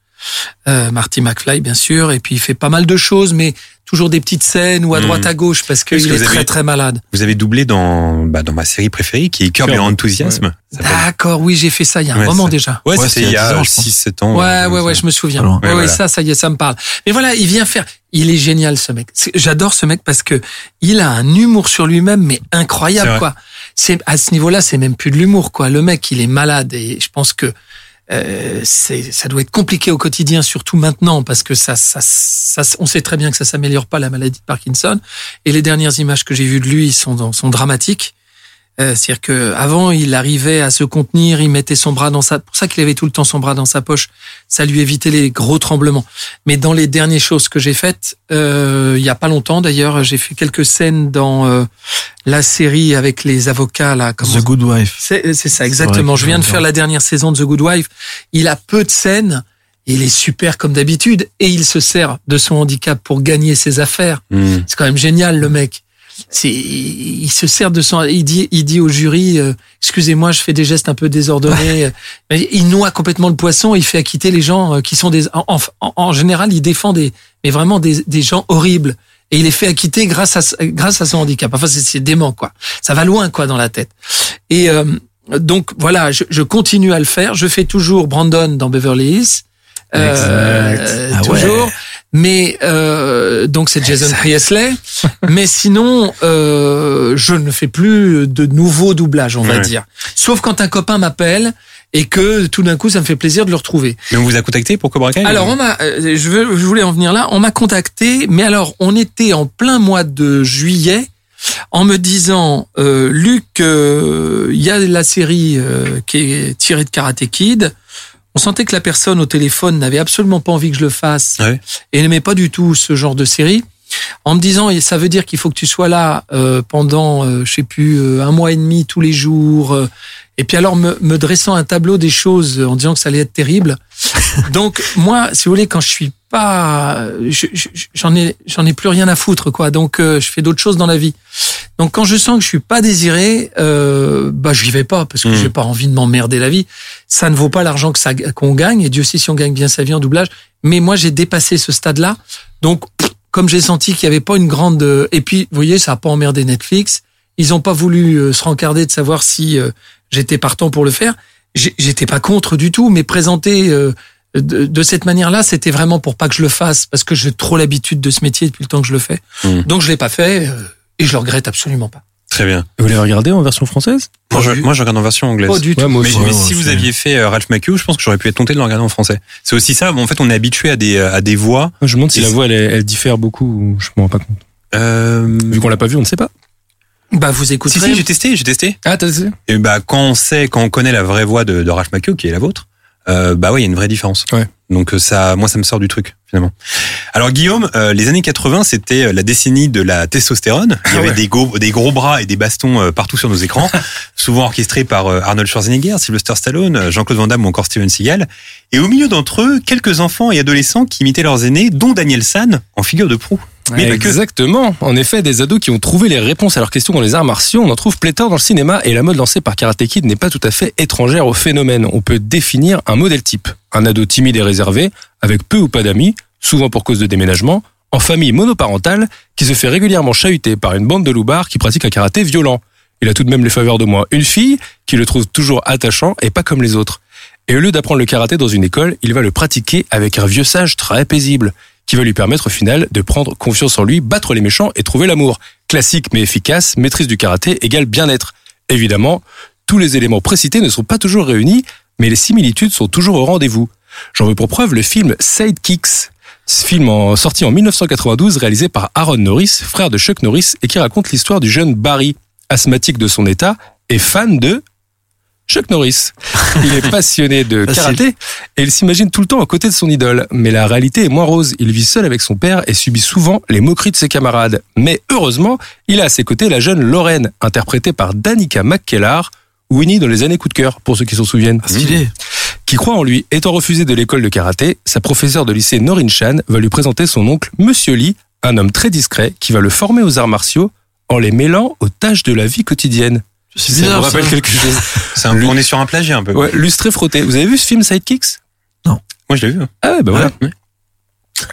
euh, Marty McFly, bien sûr. Et puis, il fait pas mal de choses, mais toujours des petites scènes ou à Mhm. droite à gauche parce qu'il que est vous très avez- très malade. Vous avez doublé dans bah, dans ma série préférée qui est Curb Your. Enthusiasm. S'appelle- D'accord, oui, j'ai fait ça il y a un Ouais, moment ça- déjà. Ouais, Ouais, c'était il y a a 10 ans, je pense. 6-7 ans. Ouais, ouais, ouais, je me souviens. Loin. Ouais, Ouais, ouais, voilà. ça, ça y est, ça me parle. Mais voilà, il vient faire. Il est génial, ce mec. C'est- J'adore ce mec parce que il a un humour sur lui-même, mais incroyable, quoi. C'est à ce niveau-là, c'est même plus de l'humour, quoi. Le mec, il est malade et je pense que euh, ça doit être compliqué au quotidien, surtout maintenant, parce que ça, ça, ça, on sait très bien que ça s'améliore pas la maladie de Parkinson. Et les dernières images que j'ai vues de lui sont, sont dramatiques. Euh, C'est-à-dire que avant, il arrivait à se contenir, il mettait son bras dans sa. Pour ça qu'il avait tout le temps son bras dans sa poche. Ça lui évitait les gros tremblements. Mais dans les dernières choses que j'ai faites, euh, il y a pas longtemps d'ailleurs, j'ai fait quelques scènes dans euh, la série avec les avocats là. Comment The Good Wife. c'est c'est ça, exactement. Je viens de faire la dernière saison de The Good Wife. Il a peu de scènes. Il est super comme d'habitude et il se sert de son handicap pour gagner ses affaires. Hmm. C'est quand même génial, le mec. C'est, il il se sert de son, il dit, il dit au jury, euh, excusez-moi, je fais des gestes un peu désordonnés. Mais il noie complètement le poisson. Il fait acquitter les gens euh, qui sont des, en, en- en général, il défend des, mais vraiment des, des gens horribles. Et il les fait acquitter grâce à, grâce à son handicap. Enfin, c'est, c'est dément, quoi. Ça va loin, quoi, dans la tête. Et euh, donc voilà, je, je continue à le faire. Je fais toujours Brandon dans Beverly Hills. Euh. Ah ouais. Mais euh, donc c'est Jason. Priestley. Mais sinon, euh, je ne fais plus de nouveaux doublages, on va Ouais. dire. Sauf quand un copain m'appelle et que tout d'un coup, ça me fait plaisir de le retrouver. Mais on vous a contacté pour Cobra Kai Alors, on m'a, euh, je voulais en venir là. On m'a contacté, mais alors, on était en plein mois de juillet en me disant, euh, Luc, euh, il y a la série euh, qui est tirée de Karate Kid. On sentait que la personne au téléphone n'avait absolument pas envie que je le fasse Ouais. et n'aimait pas du tout ce genre de série. En me disant, et ça veut dire qu'il faut que tu sois là euh, pendant, euh, je sais plus, euh, un mois et demi tous les jours. euh, et puis alors me, me dressant un tableau des choses en disant que ça allait être terrible. Donc moi, si vous voulez, quand je suis pas, je- je- j'en ai, j'en ai plus rien à foutre, quoi. Donc euh, je fais d'autres choses dans la vie. Donc quand je sens que je suis pas désiré, euh, bah j'y vais pas parce que Mhm. j'ai pas envie de m'emmerder la vie. Ça ne vaut pas l'argent que ça qu'on gagne et Dieu sait si on gagne bien sa vie en doublage. Mais moi j'ai dépassé ce stade-là. Donc pff, comme j'ai senti qu'il y avait pas une grande euh, et puis vous voyez ça a pas emmerdé Netflix. Ils ont pas voulu euh, se rencarder de savoir si euh, j'étais partant pour le faire. J'étais pas contre du tout, mais présenter euh, de, de cette manière-là, c'était vraiment pour pas que je le fasse, parce que j'ai trop l'habitude de ce métier depuis le temps que je le fais. Mhm. Donc je l'ai pas fait, euh, et je le regrette absolument pas. Très bien. Vous l'avez regardé en version française? Moi je, du- moi, je regarde en version anglaise. Pas du tout. Ouais, moi Mais, aussi. mais si vous aviez fait euh, Ralph Macchio, je pense que j'aurais pu être tenté de le regarder en français. C'est aussi ça. En fait, on est habitué à des euh, à des voix. Je me demande si la voix elle, elle diffère beaucoup. ou Je me rends pas compte. Euh... Vu qu'on l'a pas vu, on ne sait pas. Bah vous Si écouterez. si, j'ai testé, j'ai testé. Ah, t'as essayé Et bah quand on sait, quand on connaît la vraie voix de, de Ralph Macchio, qui est la vôtre, euh, bah ouais, il y a une vraie différence. Ouais. Donc euh, ça, moi, ça me sort du truc finalement. Alors Guillaume, euh, les années 80, c'était euh, la décennie de la testostérone. Il y Ah avait ouais. des, gros, des gros bras et des bastons euh, partout sur nos écrans, souvent orchestrés par euh, Arnold Schwarzenegger, Sylvester Stallone, euh, Jean-Claude Van Damme ou encore Steven Seagal. Et au milieu d'entre eux, quelques enfants et adolescents qui imitaient leurs aînés, dont Daniel San en figure de proue. Mais. Exactement. En effet, des ados qui ont trouvé les réponses à leurs questions dans les arts martiaux, on en trouve pléthore dans le cinéma et la mode lancée par Karate Kid n'est pas tout à fait étrangère au phénomène. On peut définir un modèle type. Un ado timide et réservé, avec peu ou pas d'amis, souvent pour cause de déménagement, en famille monoparentale, qui se fait régulièrement chahuter par une bande de loupards qui pratiquent un karaté violent. Il a tout de même les faveurs de moi. Une fille qui le trouve toujours attachant et pas comme les autres. Et au lieu d'apprendre le karaté dans une école, il va le pratiquer avec un vieux sage très paisible, qui va lui permettre au final de prendre confiance en lui, battre les méchants et trouver l'amour. Classique mais efficace, maîtrise du karaté égale bien-être. Évidemment, tous les éléments précités ne sont pas toujours réunis, mais les similitudes sont toujours au rendez-vous. J'en veux pour preuve le film Sidekicks. Ce film en, sorti en 1992, réalisé par Aaron Norris, frère de Chuck Norris, et qui raconte l'histoire du jeune Barry, asthmatique de son état et fan de Chuck Norris. Il est passionné de karaté et il s'imagine tout le temps à côté de son idole. Mais la réalité est moins rose. Il vit seul avec son père et subit souvent les moqueries de ses camarades. Mais heureusement, il a à ses côtés la jeune Lorraine, interprétée par Danica McKellar, Winnie dans les années coup de cœur, pour ceux qui s'en souviennent. Stylé. Qui croit en lui. Étant refusé de l'école de karaté, sa professeure de lycée Norin Chan va lui présenter son oncle Monsieur Lee, un homme très discret qui va le former aux arts martiaux en les mêlant aux tâches de la vie quotidienne. C'est Ça vous bizarre. rappelle ça. quelque chose un- on est sur un plagiat un peu. Ouais, lustré frotté. Vous avez vu ce film Sidekicks? Moi, je l'ai vu. hein. Ah ouais, bah voilà. Ouais.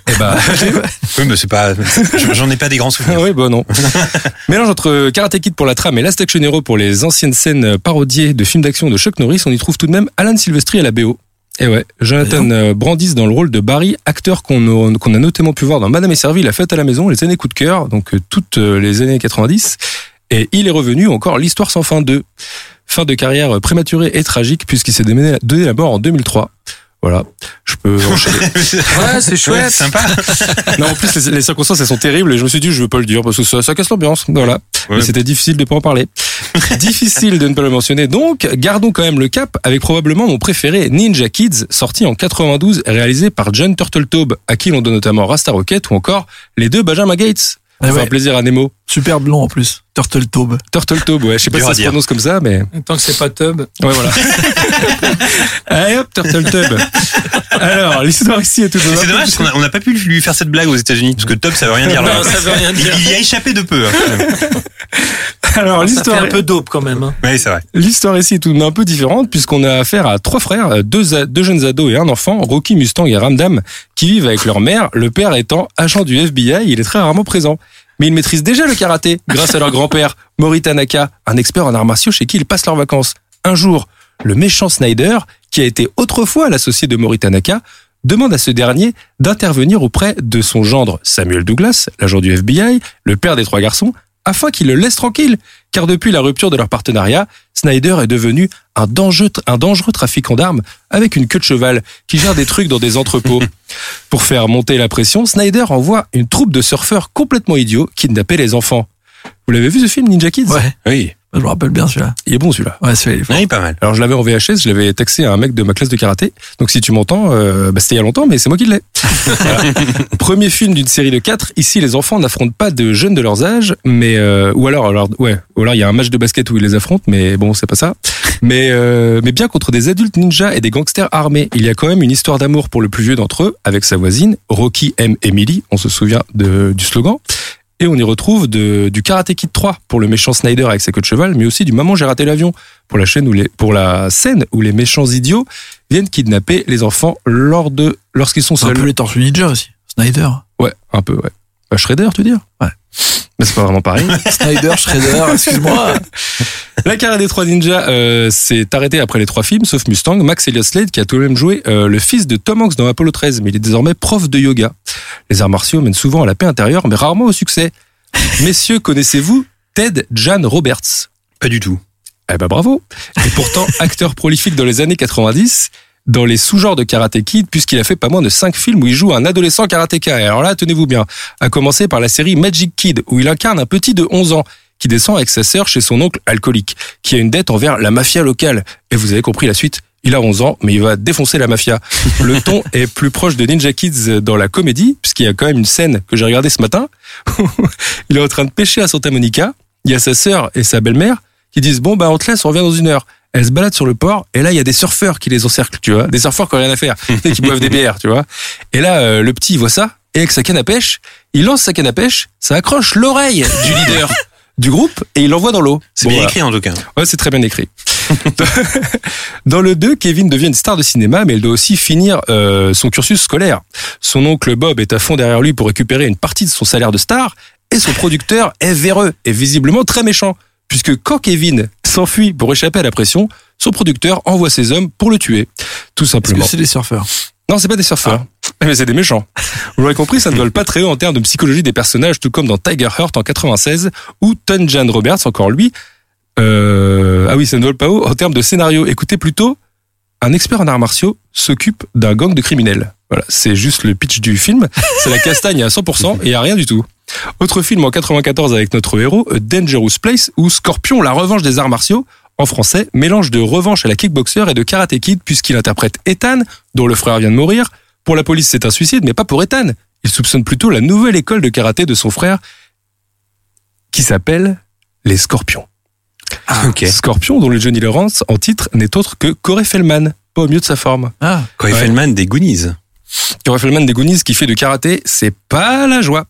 Eh bah, Oui, mais c'est pas. J'en ai pas des grands souvenirs. ouais, bah non. Mélange entre Karate Kid pour la trame et Last Action Hero pour les anciennes scènes parodiées de films d'action de Chuck Norris, on y trouve tout de même Alan Silvestri à la BO. Et ouais, Jonathan euh, Brandis dans le rôle de Barry, acteur qu'on a, notamment pu voir dans Madame et Servie, La fête à la maison, les années coup de cœur, donc euh, toutes euh, les années 90. Et il est revenu encore l'histoire sans fin 2. Fin de carrière prématurée et tragique puisqu'il s'est donné donné la mort en 2003. Voilà, je peux enchaîner. Ouais, c'est Ouais, chouette. sympa. Non, en plus, les, les circonstances, elles sont terribles et je me suis dit, je veux pas le dire parce que ça, ça casse l'ambiance. Voilà. Ouais. Mais c'était difficile de pas en parler. difficile de ne pas le mentionner. Donc, gardons quand même le cap avec probablement mon préféré, Ninja Kids, sorti en 92, réalisé par John Turtletaube, à qui l'on donne notamment Rasta Rocket ou encore les deux Benjamin Gates. Ah Ça fait ouais. un plaisir à Nemo. Super blond en plus. Turtle Taube. Turtletaube, ouais. Je sais pas si ça se prononce comme ça, mais. Tant que c'est pas Tub. Ouais, voilà. Allez hop, Turtletube. Alors, l'histoire ici est tout de même un C'est dommage parce qu'on n'a pas pu lui faire cette blague aux États-Unis parce que top ça veut rien dire là. Non, ça veut rien dire. Il, y a échappé de peu. Hein. Alors, l'histoire. un peu dope quand même. hein. Oui, c'est vrai. L'histoire ici est tout de même un peu différente puisqu'on a affaire à trois frères, deux, deux jeunes ados et un enfant, Rocky, Mustang et Ramdam, qui vivent avec leur mère, le père étant agent du FBI, il est très rarement présent. Mais ils maîtrisent déjà le karaté grâce à leur grand-père, Mori Tanaka, un expert en arts martiaux chez qui ils passent leurs vacances. Un jour, le méchant Snyder, qui a été autrefois l'associé de Mori Tanaka, demande à ce dernier d'intervenir auprès de son gendre Samuel Douglas, l'agent du FBI, le père des trois garçons, afin qu'il le laisse tranquille, car depuis la rupture de leur partenariat, Snyder est devenu un dangereux, un dangereux trafiquant d'armes avec une queue de cheval qui gère des trucs dans des entrepôts. Pour faire monter la pression, Snyder envoie une troupe de surfeurs complètement idiots kidnapper les enfants. Vous l'avez vu ce film Ninja Kids? Ouais. Oui. Je me rappelle bien celui-là. Il est bon celui-là. Ouais, celui-là, il est fort. Oui, pas mal. Alors je l'avais en VHS, je l'avais taxé à un mec de ma classe de karaté. Donc si tu m'entends, euh, bah, c'était il y a longtemps, mais c'est moi qui l'ai. Voilà. Premier film d'une série de quatre. Ici, les enfants n'affrontent pas de jeunes de leurs âges, mais euh, ou alors, alors ouais, ou alors il y a un match de basket où ils les affrontent, mais bon, c'est pas ça. Mais euh, mais bien contre des adultes ninjas et des gangsters armés. Il y a quand même une histoire d'amour pour le plus vieux d'entre eux, avec sa voisine Rocky M. Emily. On se souvient de, du slogan. Et on y retrouve de, du Karate Kid 3 pour le méchant Snyder avec sa queue de cheval, mais aussi du Maman j'ai raté l'avion pour la chaîne où les, pour la scène où les méchants idiots viennent kidnapper les enfants lors de lorsqu'ils sont C'est un seuls. peu les Tortues Ninja aussi. Snyder. Ouais, un peu, ouais. Bah, Shredder, tu veux dire? Ouais. Mais c'est pas vraiment pareil. Snyder, Shredder, excuse-moi. la carrière des trois ninjas euh, s'est arrêtée après les trois films, sauf Mustang, Max Elliott Slade qui a tout de même joué euh, le fils de Tom Hanks dans Apollo 13, mais il est désormais prof de yoga. Les arts martiaux mènent souvent à la paix intérieure, mais rarement au succès. Messieurs, connaissez-vous Ted Jan Roberts? Pas du tout. Eh ben bravo. Et pourtant acteur prolifique dans les années 90 dans les sous-genres de Karate Kid puisqu'il a fait pas moins de 5 films où il joue un adolescent karatéka. Et alors là, tenez-vous bien, à commencer par la série Magic Kid où il incarne un petit de 11 ans qui descend avec sa sœur chez son oncle alcoolique qui a une dette envers la mafia locale. Et vous avez compris la suite il a 11 ans, mais il va défoncer la mafia. Le ton est plus proche de Ninja Kids dans la comédie, puisqu'il y a quand même une scène que j'ai regardée ce matin. il est en train de pêcher à Santa Monica. Il y a sa sœur et sa belle-mère qui disent bon bah on te laisse, on revient dans une heure. Elles se baladent sur le port et là il y a des surfeurs qui les encerclent, tu vois, des surfeurs qui ont rien à faire, et qui boivent des bières, tu vois. Et là euh, le petit il voit ça et avec sa canne à pêche, il lance sa canne à pêche, ça accroche l'oreille du leader du groupe et il l'envoie dans l'eau. C'est Bon, bien voilà. écrit en tout cas. Ouais, c'est très bien écrit. Dans le 2, Kevin devient une star de cinéma, mais il doit aussi finir euh, son cursus scolaire. Son oncle Bob est à fond derrière lui pour récupérer une partie de son salaire de star, et son producteur est véreux et visiblement très méchant, puisque quand Kevin s'enfuit pour échapper à la pression, son producteur envoie ses hommes pour le tuer. Tout Est-ce que simplement. c'est des surfeurs Non, c'est pas des surfeurs. Mais c'est des méchants. Vous l'aurez compris, ça ne vole pas très haut en termes de psychologie des personnages, tout comme dans Tiger Heart en 96, ou Tunjan Roberts, encore lui. Euh, ah oui, ça ne vole pas haut en termes de scénario. Écoutez plutôt, un expert en arts martiaux s'occupe d'un gang de criminels. Voilà, c'est juste le pitch du film. C'est la castagne à 100% et à rien du tout. Autre film en 94 avec notre héros, A Dangerous Place, où Scorpion, la revanche des arts martiaux, en français, mélange de revanche à la kickboxer et de karaté kid puisqu'il interprète Ethan, dont le frère vient de mourir. Pour la police, c'est un suicide, mais pas pour Ethan. Il soupçonne plutôt la nouvelle école de karaté de son frère, qui s'appelle les Scorpions. ok. Scorpion, dont le Johnny Lawrence en titre n'est autre que Corey Feldman, pas au mieux de sa forme. Ah, Corey Ouais. Feldman des Goonies. Corey Feldman des Goonies qui fait du karaté, c'est pas la joie.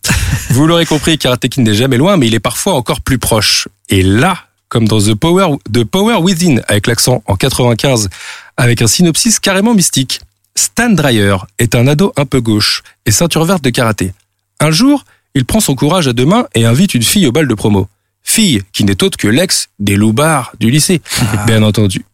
Vous l'aurez compris, Karate Kid n'est jamais loin, mais il est parfois encore plus proche. Et là, comme dans The Power, The Power Within, avec l'accent en 95, avec un synopsis carrément mystique. Stan Dreyer est un ado un peu gauche et ceinture verte de karaté. Un jour, il prend son courage à deux mains et invite une fille au bal de promo. Fille qui n'est autre que l'ex des loupards du lycée, bien entendu.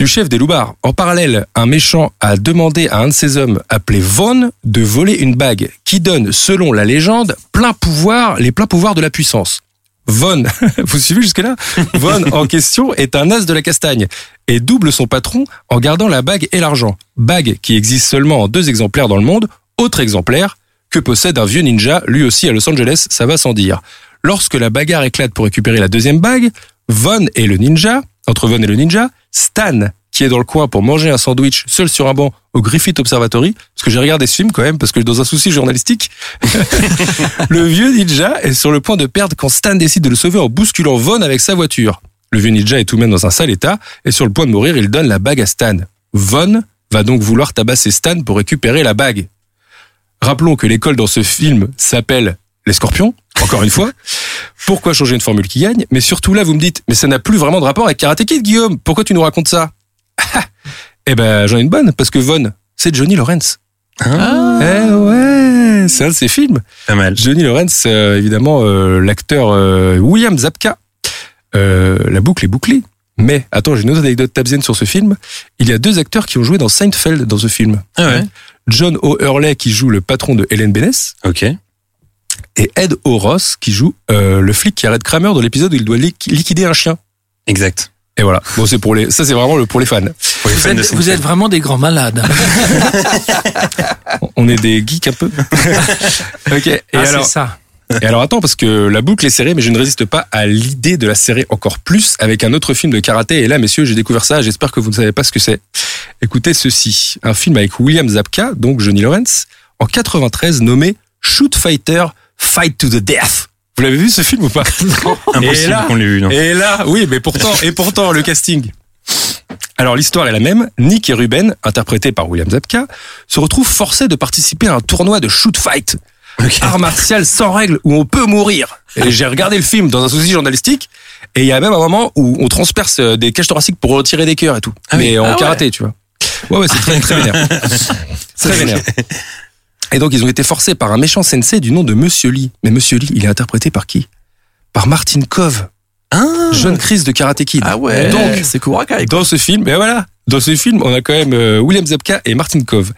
Du chef des loupards. En parallèle, un méchant a demandé à un de ses hommes, appelé Von, de voler une bague qui donne, selon la légende, plein pouvoir, les pleins pouvoirs de la puissance. Von, vous suivez jusque-là? Von en question est un as de la castagne et double son patron en gardant la bague et l'argent. Bague qui existe seulement en deux exemplaires dans le monde, autre exemplaire que possède un vieux ninja, lui aussi à Los Angeles, ça va sans dire. Lorsque la bagarre éclate pour récupérer la deuxième bague, Von et le ninja, entre Von et le ninja, Stan, qui est dans le coin pour manger un sandwich seul sur un banc au Griffith Observatory, parce que j'ai regardé ce film quand même, parce que dans un souci journalistique, le vieux ninja est sur le point de perdre quand Stan décide de le sauver en bousculant Von avec sa voiture. Le vieux ninja est tout de même dans un sale état, et sur le point de mourir, il donne la bague à Stan. Von va donc vouloir tabasser Stan pour récupérer la bague. Rappelons que l'école dans ce film s'appelle les Scorpions, encore une fois. Pourquoi changer une formule qui gagne Mais surtout là, vous me dites, mais ça n'a plus vraiment de rapport avec Karate Kid, Guillaume. Pourquoi tu nous racontes ça? Eh ben, j'en ai une bonne, parce que Von, c'est Johnny Lawrence. Ah. Eh ouais, c'est un de ses films. Pas mal. Johnny Lawrence, euh, évidemment, euh, l'acteur euh, William Zabka. Euh, la boucle est bouclée. Mais, attends, j'ai une autre anecdote tabzen sur ce film. Il y a deux acteurs qui ont joué dans Seinfeld dans ce film. Ah ouais. John O'Hurley qui joue le patron de Helen Bennett Ok. Et Ed O'Ross qui joue euh, le flic qui arrête Kramer dans l'épisode où il doit liqui- liquider un chien. Exact. Et voilà. Bon, c'est pour les, ça c'est vraiment le pour les fans. Pour les Vous fans de êtes, vous Seinfeld. êtes vraiment des grands malades. On est des geeks un peu. ok. Et Ah, alors, c'est ça. Et alors attends, parce que la boucle est serrée, mais je ne résiste pas à l'idée de la serrer encore plus avec un autre film de karaté. Et là, messieurs, j'ai découvert ça, j'espère que vous ne savez pas ce que c'est. Écoutez ceci, un film avec William Zabka, donc Johnny Lawrence, en 93 nommé Shoot Fighter Fight to the Death. Vous l'avez vu ce film ou pas? Et Impossible là- qu'on l'ait vu, non Et là, oui, mais pourtant, et pourtant, le casting. Alors l'histoire est la même. Nick et Ruben, interprétés par William Zabka, se retrouvent forcés de participer à un tournoi de shoot fight, Ok. art martial sans règles où on peut mourir. Et j'ai regardé le film dans un souci journalistique, et il y a même un moment où on transperce euh, des cages thoraciques pour retirer des cœurs et tout, Ah oui. mais en Ah ouais. karaté, tu vois. Ouais, ouais, c'est très, très vénère. très vénère. Et donc, ils ont été forcés par un méchant sensei du nom de Monsieur Lee. Mais Monsieur Lee, il est interprété par qui? Par Martin Kove, Ah, jeune Chris de Karate Kid. Ah ouais, Donc, c'est dans ce film, et voilà, dans ce film, on a quand même euh, William Zabka et Martin Kove.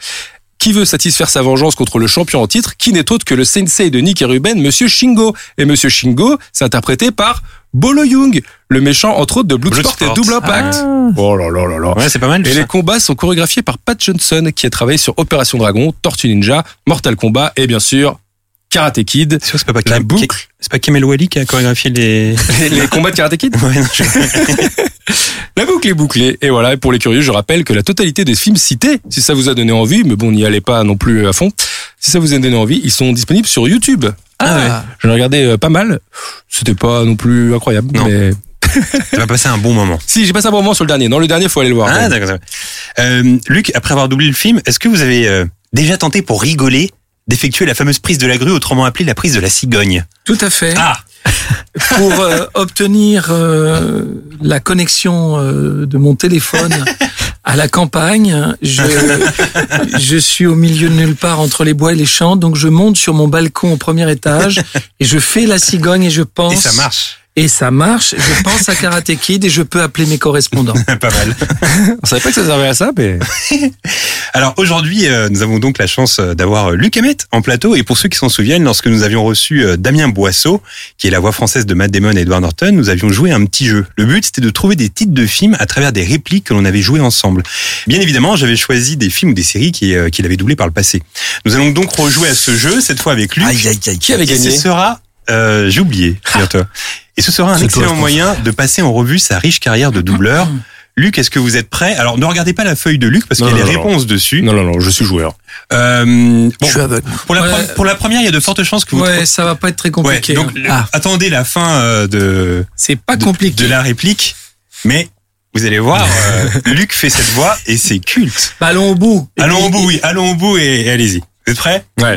Qui veut satisfaire sa vengeance contre le champion en titre, qui n'est autre que le sensei de Nick et Ruben, Monsieur Shingo. Et Monsieur Shingo, c'est interprété par Bolo Young, le méchant entre autres de Bloodsport, Bloodsport. et Double Impact. Ah. Oh là là là là. ouais, c'est pas mal. Et ça. les combats sont chorégraphiés par Pat Johnson, qui a travaillé sur Opération Dragon, Tortue Ninja, Mortal Kombat et bien sûr Karate Kid. C'est c'est pas, La Kim- boucle. c'est pas Kamel Wally qui a chorégraphié les. Les, les combats de Karate Kid Ouais, non, je- La boucle est bouclée. Et voilà, et pour les curieux, je rappelle que la totalité des films cités, si ça vous a donné envie, mais bon, n'y allez pas non plus à fond, si ça vous a donné envie, ils sont disponibles sur YouTube. Ah, J'en ai regardé euh, pas mal. C'était pas non plus incroyable, Non. mais Tu vas passer un bon moment. si j'ai passé un bon moment sur le dernier. Dans le dernier, faut aller le voir. Ah, d'accord. d'accord. Euh, Luc, après avoir doublé le film, est-ce que vous avez euh, déjà tenté pour rigoler d'effectuer la fameuse prise de la grue, autrement appelée la prise de la cigogne Tout à fait. Ah Pour euh, obtenir euh, la connexion euh, de mon téléphone à la campagne, je, je suis au milieu de nulle part entre les bois et les champs, donc je monte sur mon balcon au premier étage et je fais la cigogne et je pense Et ça marche. Et ça marche. Je pense à Karate Kid et je peux appeler mes correspondants. Pas mal. On savait pas que ça servait à ça, mais. Alors aujourd'hui, euh, nous avons donc la chance euh, d'avoir euh, Luc Hamet en plateau. Et pour ceux qui s'en souviennent, lorsque nous avions reçu Damien Boisseau, qui est la voix française de Matt Damon et Edward Norton, nous avions joué un petit jeu. Le but, c'était de trouver des titres de films à travers des répliques que l'on avait jouées ensemble. Bien évidemment, j'avais choisi des films ou des séries qui, euh, qu'il avait doublé par le passé. Nous allons donc rejouer à ce jeu, cette fois avec Luc. Aïe, aïe, aïe. Qui avait Et gagné ce sera, euh, j'ai oublié, figure-toi. Et ce sera un toi, excellent moyen de passer en revue sa riche carrière de doubleur. Luc, est-ce que vous êtes prêt? Alors, ne regardez pas la feuille de Luc parce qu'il y a non, les non. réponses dessus. Non, non, non, je suis joueur. Euh, Je suis aveugle. pour, la Ouais. pre- pour la première, il y a de fortes chances que vous. Ouais, ça va pas être très Ouais, compliqué. donc, hein. le- Ah. attendez la fin euh, de, C'est pas compliqué. de la réplique, mais vous allez voir, euh, Luc fait cette voix et c'est culte. Bah, allons au bout. Allons au bout, oui, allons au bout et, et allez-y. Vous êtes prêts? Ouais.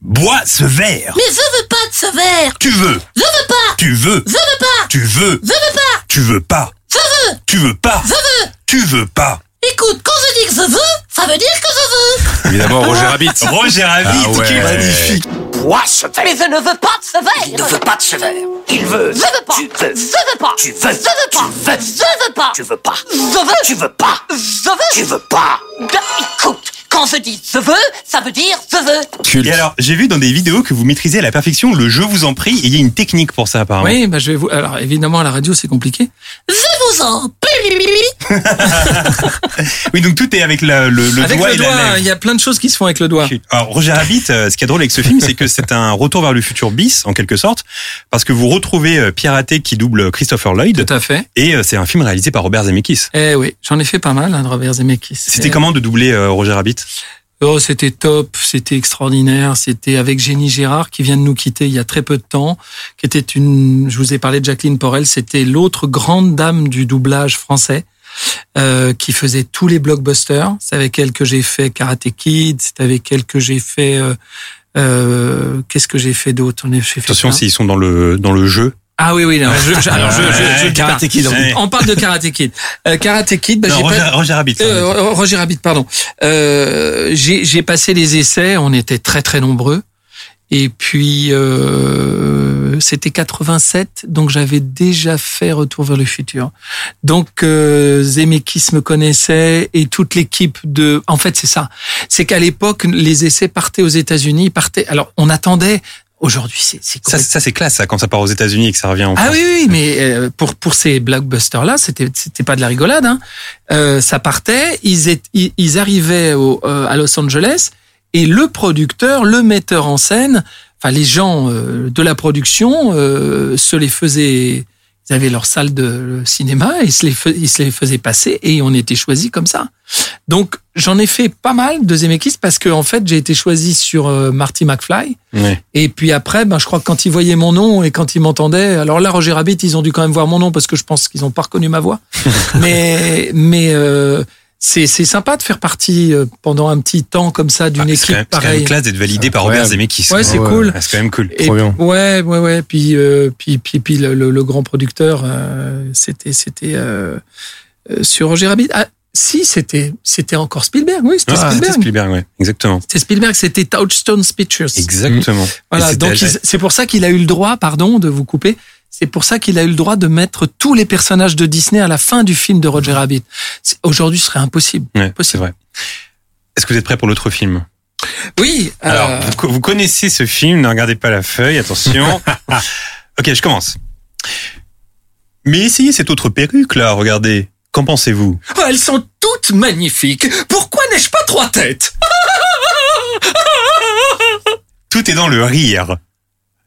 Bois ce verre. Mais je veux pas de ce verre Tu veux. Je veux pas Tu veux. Je veux pas Tu veux. Je veux pas Tu veux pas. Je veux Tu veux pas. Je veux Tu veux pas. Écoute, quand je dis que je veux, ça veut dire que je veux Évidemment, Roger Rabbit. Roger Rabbit. Ah ouais. culte. Magnifique. Bois ce verre. Mais je ne veux pas de ce verre Ne veux pas de ce verre. Il veut. Je veux pas Tu veux. Je veux pas Tu veux. Je veux pas Tu veux. Je veux pas Tu veux pas. Je veux Tu veux pas. Je veux Tu veux pas. Ben, Écoute, quand je dis je veux, ça veut dire je veux Culte. Et alors, j'ai vu dans des vidéos que vous maîtrisez à la perfection le jeu vous en prie et il y a une technique pour ça apparemment. Oui, bah, je vais vous. Alors, évidemment, à la radio, c'est compliqué. Je vous en Oui, donc tout est avec la- le, le avec doigt le et la doigt, lèvre. il y a plein de choses qui se font avec le doigt. Alors Roger Rabbit, euh, ce qui est drôle avec ce film, c'est que c'est un retour vers le futur bis en quelque sorte, parce que vous retrouvez euh, Pierre Athé qui double Christopher Lloyd, Tout à fait. et euh, c'est un film réalisé par Robert Zemeckis. Eh oui, j'en ai fait pas mal, hein, de Robert Zemeckis. C'était comment de doubler euh, Roger Rabbit? Oh, c'était top, c'était extraordinaire. C'était avec Jenny Gérard qui vient de nous quitter il y a très peu de temps, qui était une. Je vous ai parlé de Jacqueline Porel. C'était l'autre grande dame du doublage français. euh, qui faisait tous les blockbusters. C'est avec elle que j'ai fait Karate Kid. C'est avec elle que j'ai fait. euh, euh, Qu'est-ce que j'ai fait d'autre? Attention s'ils sont dans le dans le jeu. Ah oui oui. non, je, je- alors je, je, je. Karate Kid. Ouais. On parle de Karate Kid. Euh, KarateId, bah, non, j'ai Roger, pas- Roger Rabbit. euh, Roger Rabbit, pardon. Euh, j'ai j'ai passé les essais, on était très très nombreux. Et puis euh, c'était 87, donc j'avais déjà fait Retour vers le futur. Donc euh, Zemeckis me connaissait et toute l'équipe de. En fait, c'est ça. C'est qu'à l'époque, les essais partaient aux États-Unis, partaient. Alors on attendait. Aujourd'hui, c'est ça, ça c'est classe ça, quand ça part aux États-Unis et que ça revient en ah France. oui, oui, mais euh, pour pour ces blockbusters là, c'était c'était pas de la rigolade. Hein. Euh, ça partait, ils étaient, ils, ils arrivaient au, euh, à Los Angeles et le producteur, le metteur en scène, enfin les gens euh, de la production euh, se les faisaient. Ils avaient leur salle de cinéma, ils se les, ils se les faisaient passer et on était choisis comme ça. Donc j'en ai fait pas mal de Zemeckis parce que en fait j'ai été choisi sur euh, Marty McFly. Et puis après, ben, je crois que quand ils voyaient mon nom et quand ils m'entendaient, alors là, Roger Rabbit, ils ont dû quand même voir mon nom parce que je pense qu'ils n'ont pas reconnu ma voix. mais mais euh, c'est c'est sympa de faire partie euh, pendant un petit temps comme ça d'une Ah, c'est équipe même- c'est quand même pareille. classe d'être validé par. Robert Zemeckis. Ouais, c'est Ouais, cool. Ah, C'est quand même cool. Et, Trop bien. ouais, ouais, ouais. Puis, euh, puis, puis, puis le, le- le grand producteur, euh, c'était, c'était euh, euh, sur Roger Rabbit. Ah, si, c'était, c'était encore Spielberg. Oui, c'était Ah, c'était Spielberg. Spielberg, ouais, exactement. C'était Spielberg. C'était Touchstone Pictures. Exactement. Voilà, donc c'est pour ça qu'il a eu le droit, pardon de vous couper, c'est pour ça qu'il a eu le droit de mettre tous les personnages de Disney à la fin du film de Roger Rabbit. Aujourd'hui, ce serait impossible. Ouais, c'est vrai. Est-ce que vous êtes prêts pour l'autre film? Oui. euh, Alors, vous, co- vous connaissez ce film, ne regardez pas la feuille, attention. ok, je commence. Mais essayez cette autre perruque là, regardez. Qu'en pensez-vous? Oh, elles sont toutes magnifiques. Pourquoi n'ai-je pas trois têtes? Tout est dans le rire.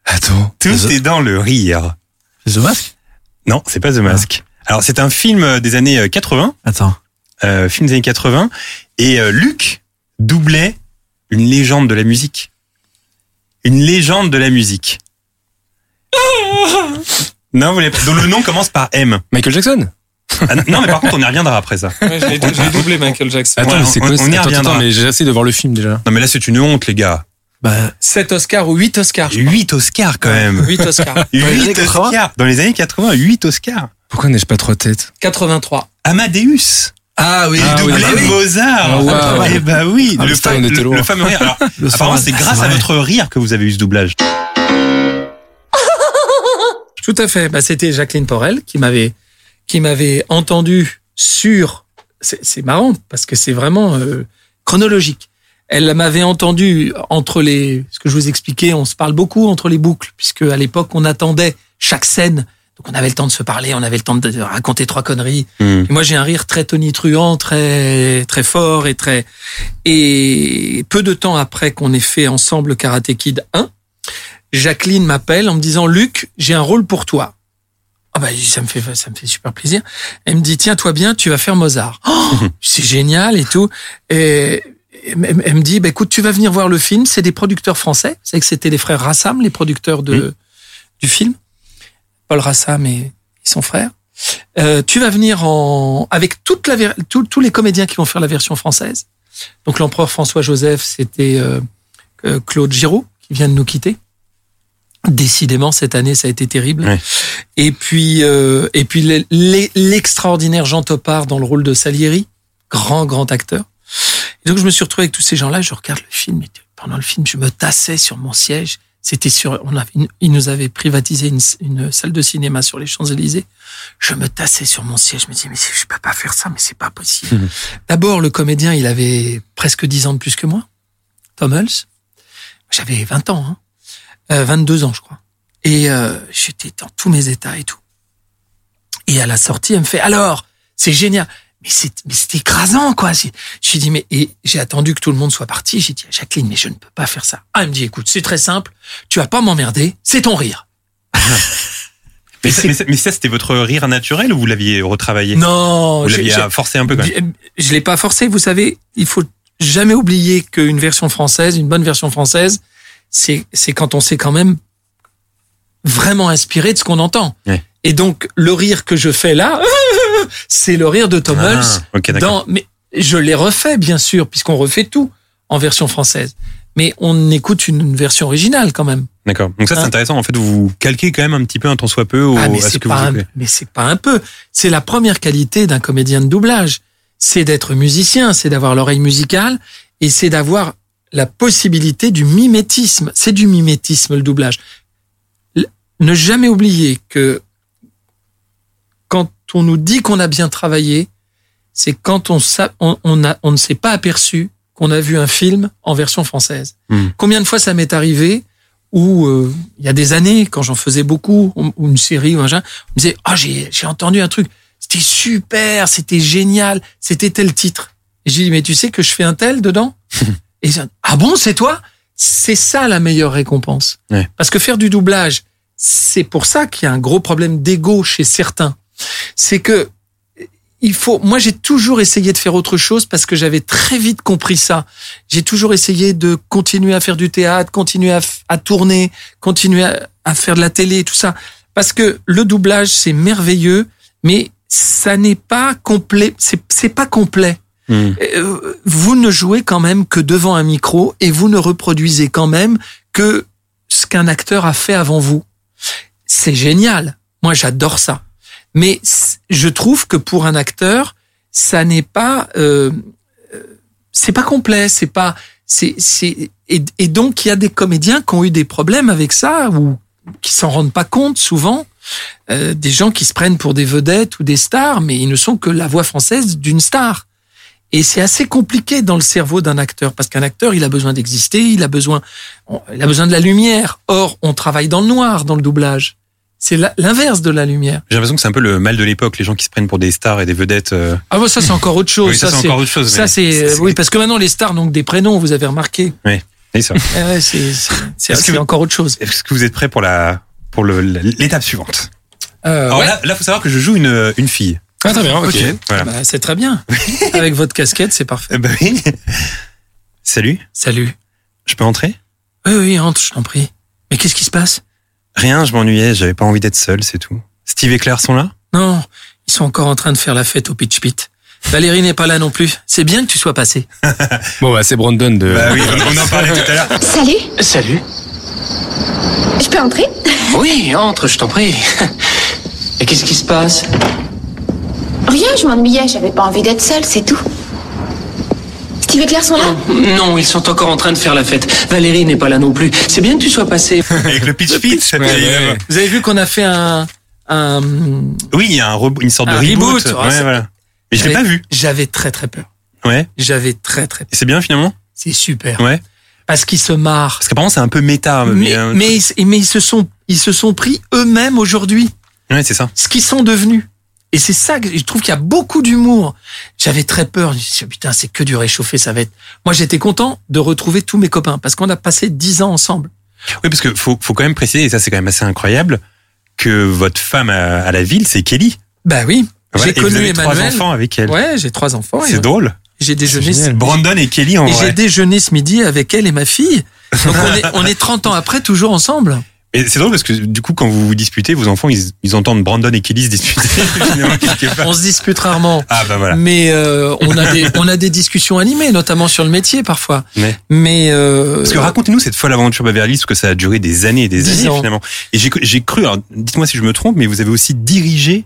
Attends. Tout est dans le rire. The Mask? Non, c'est pas The Mask. Alors, c'est un film euh, des années euh, 80, Attends. euh, film des années 80, et euh, Luc doublait une légende de la musique. Une légende de la musique. Non, vous l'avez pas- dont le nom commence par M. Michael Jackson? Ah, non, non, mais par contre, on y reviendra après ça. J'ai doublé Michael Jackson. Attends, Ouais, mais c'est on- quoi on c'est- y attends, reviendra. attends, mais j'essaie de voir le film déjà. Non, mais là, c'est une honte, les gars. Bah, 7 Oscars ou 8 Oscars. je crois. 8 Oscars, quand même. 8 Oscars. 8 années 80? Oscars. Dans les années 80, 8 Oscars. Pourquoi n'ai-je pas trois têtes? 83. Amadeus. ah oui, Il Ah oui, doublait bah oui. Mozart. Ah, wow. Eh ben oui, Ah, le, fa- le- le fameux rire. Alors, Le apparemment, c'est grâce à votre rire que vous avez eu ce doublage. Tout à fait. Bah, c'était Jacqueline Porel qui m'avait qui m'avait entendu sur. C'est c'est marrant parce que c'est vraiment euh, chronologique. Elle m'avait entendu entre les. Ce que je vous expliquais, on se parle beaucoup entre les boucles puisque à l'époque on attendait chaque scène. Donc on avait le temps de se parler, on avait le temps de raconter trois conneries. Hmm. Et moi j'ai un rire très tonitruant, très très fort et très. Et peu de temps après qu'on ait fait ensemble Karate Kid 1, Jacqueline m'appelle en me disant Luc, j'ai un rôle pour toi. Ah bah ça me fait ça me fait super plaisir. Elle me dit tiens toi bien, tu vas faire Mozart. Oh, c'est génial et tout. Et elle elle me dit bah écoute, tu vas venir voir le film, c'est des producteurs français, c'est que c'était les frères Rassam les producteurs de du film. Paul Rassam et, son frère. Euh, tu vas venir en avec toute la tous- les comédiens qui vont faire la version française. Donc l'empereur François Joseph, c'était euh, euh, Claude Giraud qui vient de nous quitter. Décidément, cette année, ça a été terrible. Ouais. Et puis, euh, et puis l'e- l'e- l'extraordinaire Jean Topard dans le rôle de Salieri, grand grand acteur. Et donc je me suis retrouvé avec tous ces gens-là. Je regarde le film. Et pendant le film, je me tassais sur mon siège. C'était sur, on avait, ils nous avaient privatisé une, une salle de cinéma sur les Champs Élysées. Je me tassais sur mon siège. Je me disais mais je peux pas faire ça, mais c'est pas possible. D'abord, le comédien, il avait presque 10 ans de plus que moi. Tom Hulce. J'avais 20 ans, hein. Euh, 22 ans, je crois. Et euh, j'étais dans tous mes états et tout. Et à la sortie, elle me fait alors, c'est génial. Mais c'est mais c'est écrasant quoi. J'ai j'ai dit mais et j'ai attendu que tout le monde soit parti. J'ai dit à Jacqueline mais je ne peux pas faire ça. Ah, elle me dit écoute c'est très simple. Tu vas pas m'emmerder. C'est ton rire. Mais, ça- c'est- mais ça, mais ça, c'était votre rire naturel ou vous l'aviez retravaillé? Non, Vous l'aviez forcé un peu quand même? je je l'ai pas forcé. Vous savez, il faut jamais oublier qu'une version française, une bonne version française, c'est c'est quand on s'est quand même vraiment inspiré de ce qu'on entend. Ouais. Et donc le rire que je fais là, c'est le rire de Tom Ah, ok, d'accord. dans, mais je l'ai refait bien sûr, puisqu'on refait tout en version française. Mais on écoute une version originale quand même. D'accord. Donc ça, c'est Hein? intéressant. En fait, vous calquez quand même un petit peu un tant soit peu au, Ah, mais à ce que vous un, mais c'est pas un peu. C'est la première qualité d'un comédien de doublage. C'est d'être musicien, c'est d'avoir l'oreille musicale et c'est d'avoir la possibilité du mimétisme. C'est du mimétisme, le doublage. Ne jamais oublier que quand on nous dit qu'on a bien travaillé, c'est quand on, sa- on, on, a, on ne s'est pas aperçu qu'on a vu un film en version française. Hmm. Combien de fois ça m'est arrivé où euh, il y a des années, quand j'en faisais beaucoup, ou une série ou un genre, on me disait ah j'ai j'ai entendu un truc, c'était super, c'était génial, c'était tel titre. Et j'ai dit mais tu sais que je fais un tel dedans? Et ils ah bon c'est toi? C'est ça la meilleure récompense. Ouais. Parce que faire du doublage, c'est pour ça qu'il y a un gros problème d'ego chez certains. C'est que il faut. Moi, j'ai toujours essayé de faire autre chose parce que j'avais très vite compris ça. J'ai toujours essayé de continuer à faire du théâtre, continuer à, tourner, continuer à, à faire de la télé, tout ça. Parce que le doublage, c'est merveilleux, mais ça n'est pas complet. C'est c'est pas complet. Hmm. Euh, vous ne jouez quand même que devant un micro et vous ne reproduisez quand même que ce qu'un acteur a fait avant vous. C'est génial. Moi, j'adore ça. Mais je trouve que pour un acteur, ça n'est pas, euh, euh, c'est pas complet. C'est pas, c'est, c'est, et, et donc il y a des comédiens qui ont eu des problèmes avec ça ou qui s'en rendent pas compte souvent. Euh, des gens qui se prennent pour des vedettes ou des stars, mais ils ne sont que la voix française d'une star. Et c'est assez compliqué dans le cerveau d'un acteur parce qu'un acteur, il a besoin d'exister, il a besoin, il a besoin de la lumière. Or, on travaille dans le noir dans le doublage. C'est l'inverse de la lumière. J'ai l'impression que c'est un peu le mal de l'époque, les gens qui se prennent pour des stars et des vedettes. euh. Ah bon, ça c'est encore autre chose. Oui, ça, c'est encore autre chose. Ça c'est euh, oui parce que maintenant les stars n'ont que des prénoms, vous avez remarqué. c'est ça. Eh ouais, c'est Est-ce que c'est encore autre chose. Est-ce que vous êtes prêts pour la pour l'étape suivante? Euh, Alors ouais. là, là, faut savoir que je joue une une fille. Ah, très bien, ok. Voilà. Bah, c'est très bien. Avec votre casquette, c'est parfait. Ben oui. Salut. Salut. Je peux entrer? Oui oui, entre, je t'en prie. Mais qu'est-ce qui se passe? Rien, je m'ennuyais, j'avais pas envie d'être seul, c'est tout. Steve et Claire sont là? Non, ils sont encore en train de faire la fête au Pitch Pit. Valérie n'est pas là non plus. C'est bien que tu sois passé. Bon, bah, c'est Brandon de. Bah oui, on, on en parlait tout à l'heure. Salut, Salut. je peux entrer? Oui, entre, je t'en prie. Et qu'est-ce qui se passe? Rien, je m'ennuyais, j'avais pas envie d'être seule, c'est tout. Steve et Claire sont là Non, ils sont encore en train de faire la fête. Valérie n'est pas là non plus. C'est bien que tu sois passé. Avec le pitch fit. Ouais, ouais. Vous avez vu qu'on a fait un... un... Oui, il y a un une sorte de Un reboot. reboot, ouais, voilà. Mais je l'ai pas vu. J'avais très très peur. Ouais. J'avais très très peur. Et c'est bien finalement? C'est super. Ouais. Parce qu'ils se marrent. Parce qu'apparemment c'est un peu méta. Mais, euh, mais, ils- mais ils se sont, ils se sont pris eux-mêmes aujourd'hui. Ouais, c'est ça. Ce qu'ils sont devenus. Et c'est ça que je trouve qu'il y a beaucoup d'humour. J'avais très peur. Je me suis dit, putain, c'est que du réchauffé, ça va être. Moi, j'étais content de retrouver tous mes copains parce qu'on a passé dix ans ensemble. Oui, parce que faut, faut quand même préciser, et ça c'est quand même assez incroyable, que votre femme à, à la ville, c'est Kelly. Bah oui. Voilà, j'ai et vous connu avez trois Emmanuel. enfants avec elle. Ouais, j'ai trois enfants. C'est drôle. J'ai déjeuné. génial. Brandon et Kelly en Et j'ai déjeuné ce midi avec elle et ma fille. Donc on est, on est 30 ans après, toujours ensemble. Et c'est drôle parce que du coup, quand vous vous disputez, vos enfants, ils, ils entendent Brandon et Kelly se disputer. On se dispute rarement. ah bah voilà. Mais euh, on a des on a des discussions animées, notamment sur le métier parfois. Mais euh, Parce que racontez-nous cette folle aventure Beverly parce que ça a duré des années et des années ans. finalement. Et j'ai j'ai cru, alors dites-moi si je me trompe, mais vous avez aussi dirigé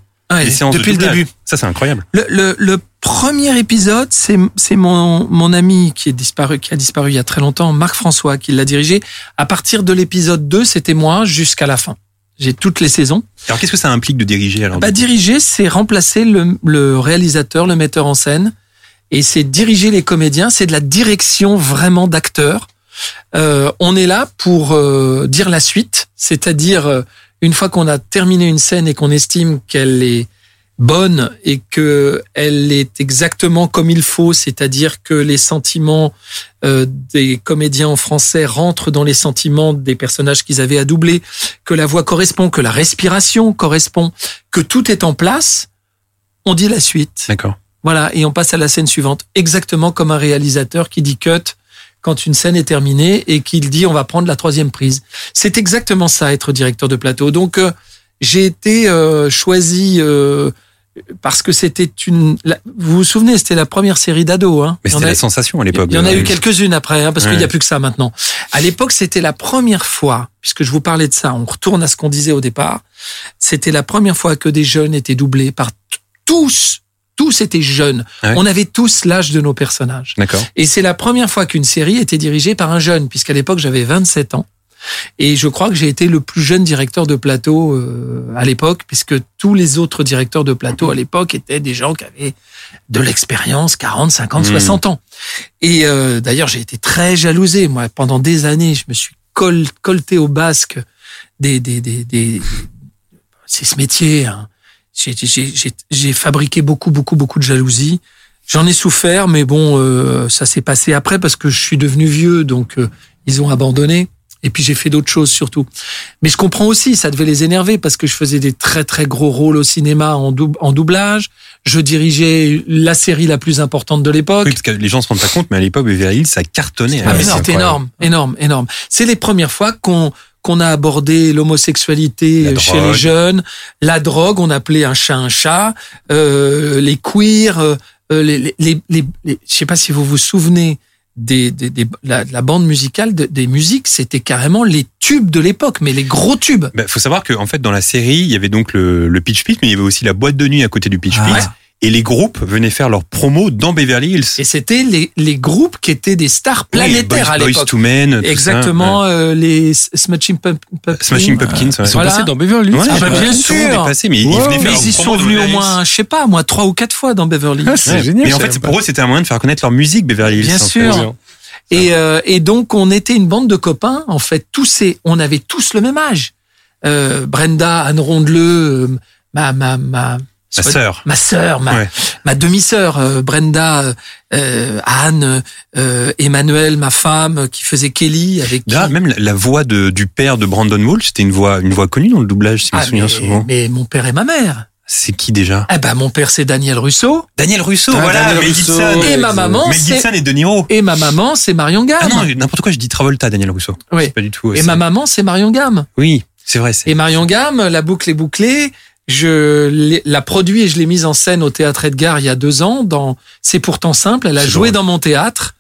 séances depuis de le début. Ça c'est incroyable. Le, le, le premier épisode, c'est c'est mon mon ami qui est disparu qui a disparu il y a très longtemps, Marc François, qui l'a dirigé. À partir de l'épisode 2, c'était moi jusqu'à la fin. J'ai toutes les saisons. Alors qu'est-ce que ça implique de diriger alors Bah, diriger, c'est remplacer le, le réalisateur, le metteur en scène, et c'est diriger les comédiens. C'est de la direction vraiment d'acteurs. Euh, on est là pour euh, dire la suite, c'est-à-dire euh, une fois qu'on a terminé une scène et qu'on estime qu'elle est bonne et que elle est exactement comme il faut, c'est-à-dire que les sentiments euh, des comédiens en français rentrent dans les sentiments des personnages qu'ils avaient à doubler, que la voix correspond, que la respiration correspond, que tout est en place, on dit la suite. D'accord. Voilà, et on passe à la scène suivante, exactement comme un réalisateur qui dit cut quand une scène est terminée et qu'il dit on va prendre la troisième prise. C'est exactement ça être directeur de plateau. Donc euh, j'ai été euh, choisi euh, parce que c'était une. la- vous vous souvenez, c'était la première série d'ado. Hein. Mais c'était a- la sensation à l'époque. il y en a eu Beverly Hills. quelques-unes après, hein, parce qu'il n'y a plus que ça maintenant. À l'époque, c'était la première fois, puisque je vous parlais de ça, on retourne à ce qu'on disait au départ, c'était la première fois que des jeunes étaient doublés par tous, tous étaient jeunes. Ouais. On avait tous l'âge de nos personnages. D'accord. Et c'est la première fois qu'une série était dirigée par un jeune, puisqu'à l'époque, j'avais 27 ans. Et je crois que j'ai été le plus jeune directeur de plateau euh, à l'époque, puisque tous les autres directeurs de plateau à l'époque étaient des gens qui avaient de l'expérience, 40, 50, Mmh. 60 ans. Et euh, d'ailleurs, j'ai été très jalousé. Moi, pendant des années, je me suis col- colté au basque des... des, des, des c'est ce métier. Hein. J'ai- fabriqué beaucoup, beaucoup, beaucoup de jalousie. J'en ai souffert, mais bon, euh, ça s'est passé après parce que je suis devenu vieux, donc euh, ils ont abandonné. Et puis j'ai fait d'autres choses surtout. Mais je comprends aussi, ça devait les énerver parce que je faisais des très très gros rôles au cinéma en, en doublage. Je dirigeais la série la plus importante de l'époque. Oui, parce que les gens se rendent pas compte, mais à l'époque, Beverly Hills, ça cartonnait. Ah, mais c'était incroyable. énorme, énorme, énorme. C'est les premières fois qu'on qu'on a abordé l'homosexualité chez drogue. les jeunes, la drogue, on appelait un chat un chat, euh, les queers, euh, les, les, les, les- les- je sais pas si vous vous souvenez des, des, des- la, la bande musicale de- des musiques, c'était carrément les tubes de l'époque, mais les gros tubes. Bah, faut savoir qu'en fait, dans la série, il y avait donc le, le Pitch Pit, mais il y avait aussi la boîte de nuit à côté du Pitch Ah Pit. ouais. Et les groupes venaient faire leur promo dans Beverly Hills. Et c'était les, les groupes qui étaient des stars planétaires Oui, à Boys, Boys l'époque. to Men. tout ça, Exactement, ouais. euh, les Smashing Pump- Pumpkins. Smashing Pumpkins, ouais. Ils sont Voilà. passés dans Beverly Hills. Ouais, Ah bah, bien sûr. est passé, mais ils Wow. venaient faire Mais leur ils y sont venus au Beverly moins, je sais pas, moi, trois ou quatre fois dans Beverly Hills. Ah, c'est Hills. génial. Mais en fait, c'est pour eux, c'était un moyen de faire connaître leur musique, Beverly Hills. Bien en fait. sûr. Et, euh, et donc, on était une bande de copains. En fait, tous ces, on avait tous le même âge. Euh, Brenda, Anne Rondeleux, euh, ma, ma, ma, Ma sœur. ma sœur, ma, Ouais. ma demi-sœur, euh, Brenda, euh, euh, Anne, euh, Emmanuel, ma femme, euh, qui faisait Kelly avec qui... Là, même la, la voix de, du père de Brandon Walsh, c'était une voix, une voix connue dans le doublage, si je me Ah, souviens mais, souvent. mais mon père et ma mère. C'est qui déjà? Eh ben, mon père, c'est Daniel Russo. Daniel Russo, Ah, voilà, Daniel Mel Russo. Gibson. Et ma maman, Mel c'est, Gibson et De Niro. et ma maman, c'est Marion Gamme. Ah non, n'importe quoi, je dis Travolta, Daniel Russo. Oui. Pas du tout. Et ma maman, c'est Marion Gamme. Oui, c'est vrai. c'est- Et Marion Gamme, la boucle est bouclée. Je l'ai- la produit et je l'ai mise en scène au théâtre Edgar il y a deux ans. Dans C'est pourtant simple. Elle a joué drôle. dans mon théâtre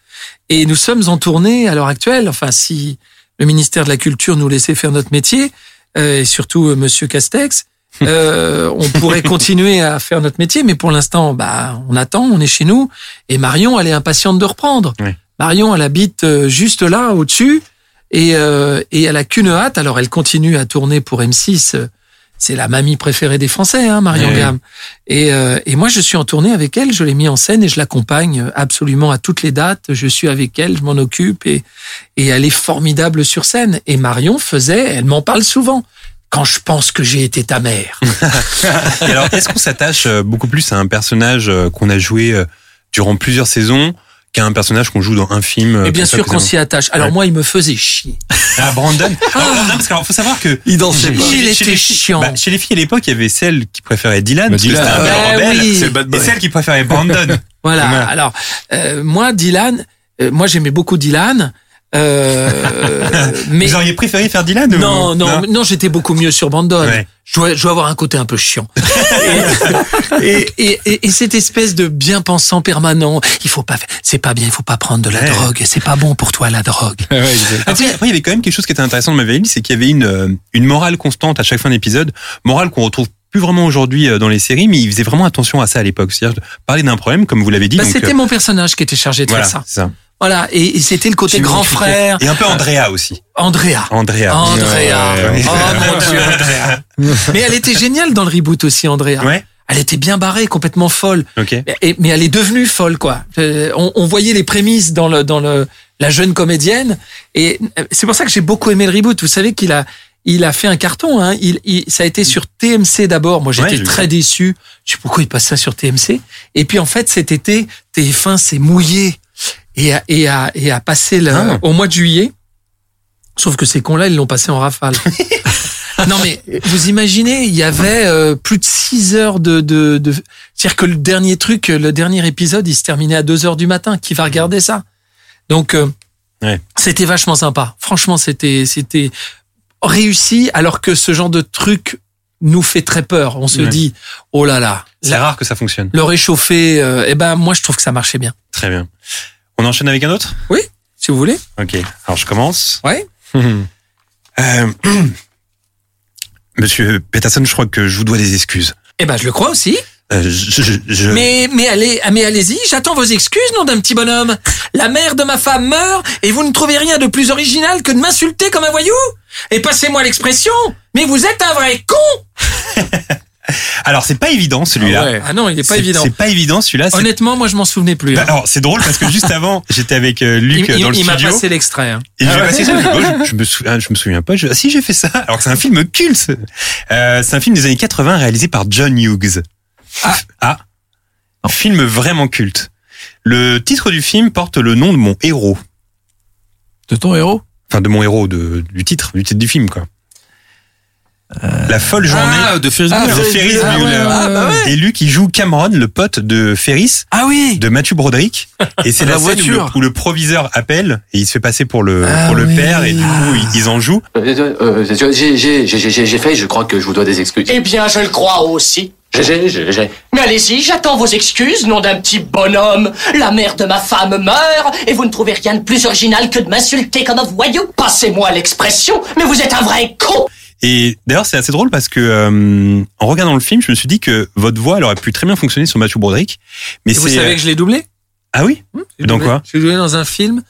et nous sommes en tournée à l'heure actuelle. Enfin, si le ministère de la Culture nous laissait faire notre métier euh, et surtout euh, Monsieur Castex. euh, on pourrait continuer à faire notre métier, mais pour l'instant, bah, on attend, on est chez nous. Et Marion, elle est impatiente de reprendre. Oui. Marion, elle habite euh, juste là, au-dessus, et, euh, et elle a qu'une hâte. Alors, elle continue à tourner pour M6. C'est la mamie préférée des Français, hein, Marion Oui. Gamme. Et, euh, et moi, je suis en tournée avec elle. Je l'ai mis en scène et je l'accompagne absolument à toutes les dates. Je suis avec elle, je m'en occupe et, et elle est formidable sur scène. Et Marion faisait, elle m'en parle souvent. Quand je pense que j'ai été ta mère. Et alors, est-ce qu'on s'attache euh, beaucoup plus à un personnage euh, qu'on a joué durant plusieurs saisons qu'à un personnage qu'on joue dans un film euh, Et bien comme ça, sûr qu'on s'y attache. Alors Ouais. moi, il me faisait chier. Ah, Brandon. Alors, non, parce qu'il faut savoir que Il dansait pas. Il était les chiant. bah, chez les filles à l'époque, il y avait celle qui préférait Dylan, Bah, parce que Dylan, un ah rebelle, oui. Et celle qui préférait Brandon. Voilà. Voilà. Alors euh, moi, Dylan, euh, moi j'aimais beaucoup Dylan, euh, mais Vous auriez préféré faire Dylan ou- non, non, non, j'étais beaucoup mieux sur Brandon. Ouais. Je dois, je dois avoir un côté un peu chiant. et, et, et, et- et cette espèce de bien pensant permanent, il faut pas, c'est pas bien, il faut pas prendre de la Ouais. drogue, c'est pas bon pour toi la drogue. Ouais, exact. Après, après, il y avait quand même quelque chose qui était intéressant de Machiavelli, c'est qu'il y avait une, euh, une morale constante à chaque fin d'épisode, morale qu'on retrouve plus vraiment aujourd'hui euh, dans les séries, mais il faisait vraiment attention à ça à l'époque. C'est-à-dire parler d'un problème, comme vous l'avez dit. Bah, c'était euh, mon personnage qui était chargé de voilà, faire ça. Voilà, et, et c'était le côté grand frère, Et un peu Andrea aussi. Andrea. Andrea. Andrea. Ouais. Oh mon dieu, Andrea. Mais elle était géniale dans le reboot aussi, Andrea. Ouais, Elle était bien barrée, complètement folle. ok. Et- mais elle est devenue folle, quoi. Euh, on, on voyait les prémices dans le dans le la jeune comédienne, et euh, c'est pour ça que j'ai beaucoup aimé le reboot. Vous savez qu'il a il a fait un carton. Hein. Il, il- ça a été sur TMC d'abord. Moi, j'étais très déçu. Je sais pourquoi il passe ça sur TMC. Et puis en fait, cet été, TF1 s'est mouillé et a, et a, et a passé le, Ah. au mois de juillet. Sauf que ces cons-là, ils l'ont passé en rafale. non mais vous imaginez, il y avait euh, plus de 6 heures de, de, de... c'est-à-dire que le dernier truc, le dernier épisode, il se terminait à 2 heures du matin. Qui va regarder ça? Donc euh, Ouais. c'était vachement sympa. Franchement, c'était c'était réussi, alors que ce genre de truc nous fait très peur. On se Ouais. dit, oh là là, C'est rare que ça fonctionne. le réchauffer. euh, eh ben moi, je trouve que ça marchait bien. Très bien. On enchaîne avec un autre? Si vous voulez. Ok. Alors je commence. Ouais. Euh, Monsieur Peterson, je crois que je vous dois des excuses. Eh ben je le crois aussi. Euh, je, je- je- Mais mais allez mais allez-y, j'attends vos excuses, nom d'un petit bonhomme. La mère de ma femme meurt et vous ne trouvez rien de plus original que de m'insulter comme un voyou Et passez-moi l'expression, mais vous êtes un vrai con. Alors c'est pas évident celui-là. Ah ouais. Ah non, il est pas évident. C'est pas évident celui-là. Honnêtement, moi je m'en souvenais plus. Bah, hein. alors c'est drôle parce que juste avant j'étais avec euh, Luc il euh, il- dans le il m'a studio passé l'extrait. hein. et j'ai passé ça. Je, je- me souviens, je me souviens pas. Je, ah, si j'ai fait ça. Alors c'est un film culte. Euh, c'est un film des années 80 réalisé par John Hughes. Ah, ah. Un film vraiment culte. Le titre du film porte le nom de mon héros. De ton héros? Enfin de mon héros de, du titre, du titre du film quoi. La folle journée Ah, de Ferris Ah, de. Ferris Ah, Bueller. ah, bah ouais. Et lui qui joue Cameron, le pote de Ferris, Ah oui de Matthew Broderick. Et c'est La la, scène où le, voiture. où le proviseur appelle et il se fait passer pour le, Ah pour le oui. père et du coup ils, ils en jouent. Euh, euh, j'ai- j'ai- j'ai j'ai- j'ai- j'ai fait, je crois que je vous dois des excuses. Eh bien, je le crois aussi. J'ai- j'ai- j'ai- j'ai- Mais allez-y, j'attends vos excuses, nom d'un petit bonhomme. La mère de ma femme meurt, et vous ne trouvez rien de plus original que de m'insulter comme un voyou. Passez-moi l'expression, mais vous êtes un vrai con. Et d'ailleurs c'est assez drôle parce que euh, en regardant le film je me suis dit que votre voix elle aurait pu très bien fonctionner sur Matthew Broderick. Mais vous savez que je l'ai doublé? Ah oui? J'ai Dans doublé- quoi? J'ai joué dans un film.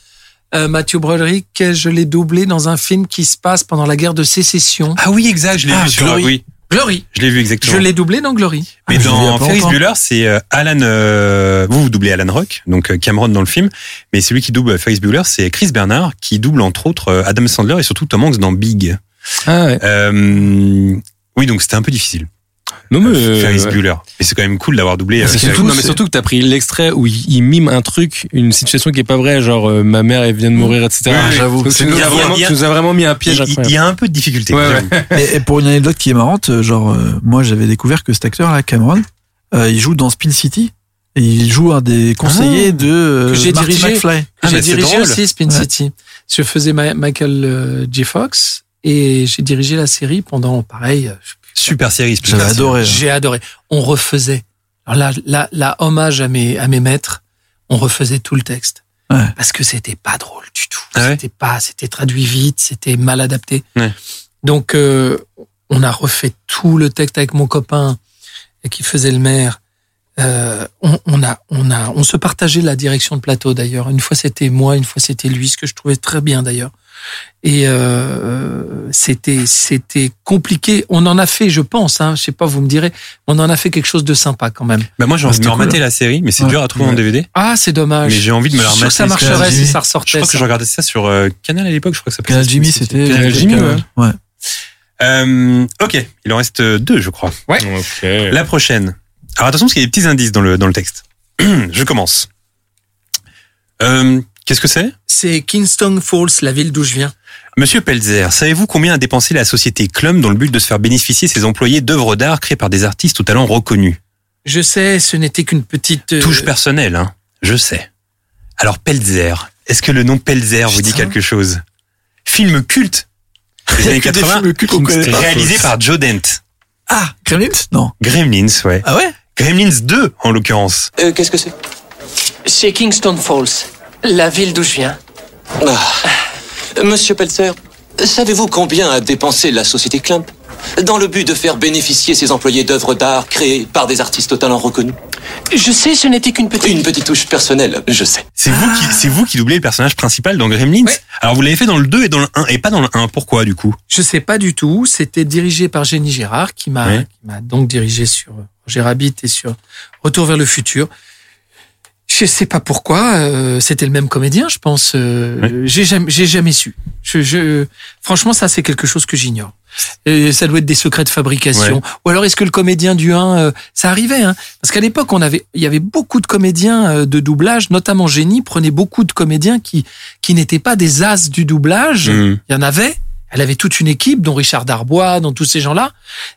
Euh, Matthew Broderick, je l'ai doublé dans un film qui se passe pendant la guerre de sécession. ah oui exact je l'ai Ah, vu sur Glory. oui Glory. je l'ai vu exactement. Je l'ai doublé dans Glory. Mais Ah, je l'ai dans Ferris. Bueller, c'est euh, Alan. euh, vous vous doublez Alan Rock, donc euh, Cameron dans le film, mais celui qui double Ferris Bueller, c'est Chris Bernard qui double entre autres Adam Sandler et surtout Tom Hanks dans Big. Ah ouais. Euh, oui, donc c'était un peu difficile. Non mais euh, Ferris ouais. Bueller, mais c'est quand même cool d'avoir doublé. euh, C'est Ferris surtout, non mais surtout que t'as pris l'extrait où il, il mime un truc, une situation qui est pas vraie, genre euh, ma mère elle vient de mourir, etc. J'avoue. Tu, nous a- as vraiment, il y a- tu nous as vraiment mis un piège il, y a un peu de difficulté. Ouais, j'avoue. et, et pour une anecdote qui est marrante, euh, genre, euh, moi j'avais découvert que cet acteur là, Cameron, euh, il joue dans Spin City. Et il joue un des conseillers de euh, Que j'ai dirigé. McFly. Ah, j'ai mais c'est dirigé drôle. aussi Spin Ouais. City. Je faisais Ma- Michael euh, J. Fox et j'ai dirigé la série pendant, pareil, euh, Super série. Super adoré. j'ai adoré. On refaisait. Alors là, là, là, hommage à mes, à mes maîtres, on refaisait tout le texte. Ouais. Parce que c'était pas drôle du tout. Ah ouais? C'était pas, c'était traduit vite, c'était mal adapté. Ouais. Donc, euh, on a refait tout le texte avec mon copain et qui faisait le maire. Euh, on, on a, on a, on se partageait la direction de plateau d'ailleurs. Une fois c'était moi, une fois c'était lui, ce que je trouvais très bien d'ailleurs. Et euh, c'était, c'était compliqué. On en a fait, je pense. Hein, je sais pas, vous me direz. On en a fait quelque chose de sympa quand même. Bah moi j'ai Ah, envie de me c'était cool. remater la série, mais c'est Ouais. dur à trouver en Ouais. DVD. Ah, c'est dommage. Mais j'ai envie de me la Je remater. que ça marcherait si ça Je ressortait. crois que je regardais ça sur euh, Canal à l'époque, je crois que ça Canal Jimmy, c'était. Canal Jimmy, ouais. ouais. Euh, ok, il en reste deux, je crois. Ok. La prochaine. Alors attention, parce qu'il y a des petits indices dans le, dans le texte. je commence. Euh, Qu'est-ce que c'est? C'est Kingston Falls, la ville d'où je viens. Monsieur Pelzer, savez-vous combien a dépensé la société Clum dans le but de se faire bénéficier ses employés d'œuvres d'art créées par des artistes au talent reconnus? Je sais, ce n'était qu'une petite. euh, Touche personnelle, hein Je sais. Alors Pelzer, est-ce que le nom Pelzer vous dit quelque chose? Film culte des années que des 80, films cultes qu'on connaît pas. réalisé par Joe Dent. Ah, Gremlins? Non. Gremlins, ouais. Ah ouais? Gremlins 2, en l'occurrence. Euh, Qu'est-ce que c'est? C'est Kingston Falls, la ville d'où je viens. Ah. Monsieur Pelzer, savez-vous combien a dépensé la société Clump? Dans le but de faire bénéficier ses employés d'œuvres d'art créées par des artistes au talent reconnus Je sais, ce n'était qu'une petite... Une petite touche personnelle, je sais. C'est vous qui, c'est vous qui doublez le personnage principal dans Gremlins. Alors vous l'avez fait dans le 2 et dans le 1 et pas dans le 1. Pourquoi du coup? Je sais pas du tout. C'était dirigé par Jenny Gérard, qui m'a qui m'a donc dirigé sur Roger Rabbit et sur Retour vers le futur. Je sais pas pourquoi. euh, C'était le même comédien, je pense. euh, J'ai jamais, j'ai jamais su. Je, je, franchement, ça c'est quelque chose que j'ignore. Et ça doit être des secrets de fabrication. Ou alors est-ce que le comédien du 1, euh, ça arrivait hein Parce qu'à l'époque, on avait, il y avait beaucoup de comédiens euh, de doublage, notamment Jenny prenait beaucoup de comédiens qui qui n'étaient pas des as du doublage. Hmm. Il y en avait. Elle avait toute une équipe, dont Richard Darbois, dont tous ces gens-là.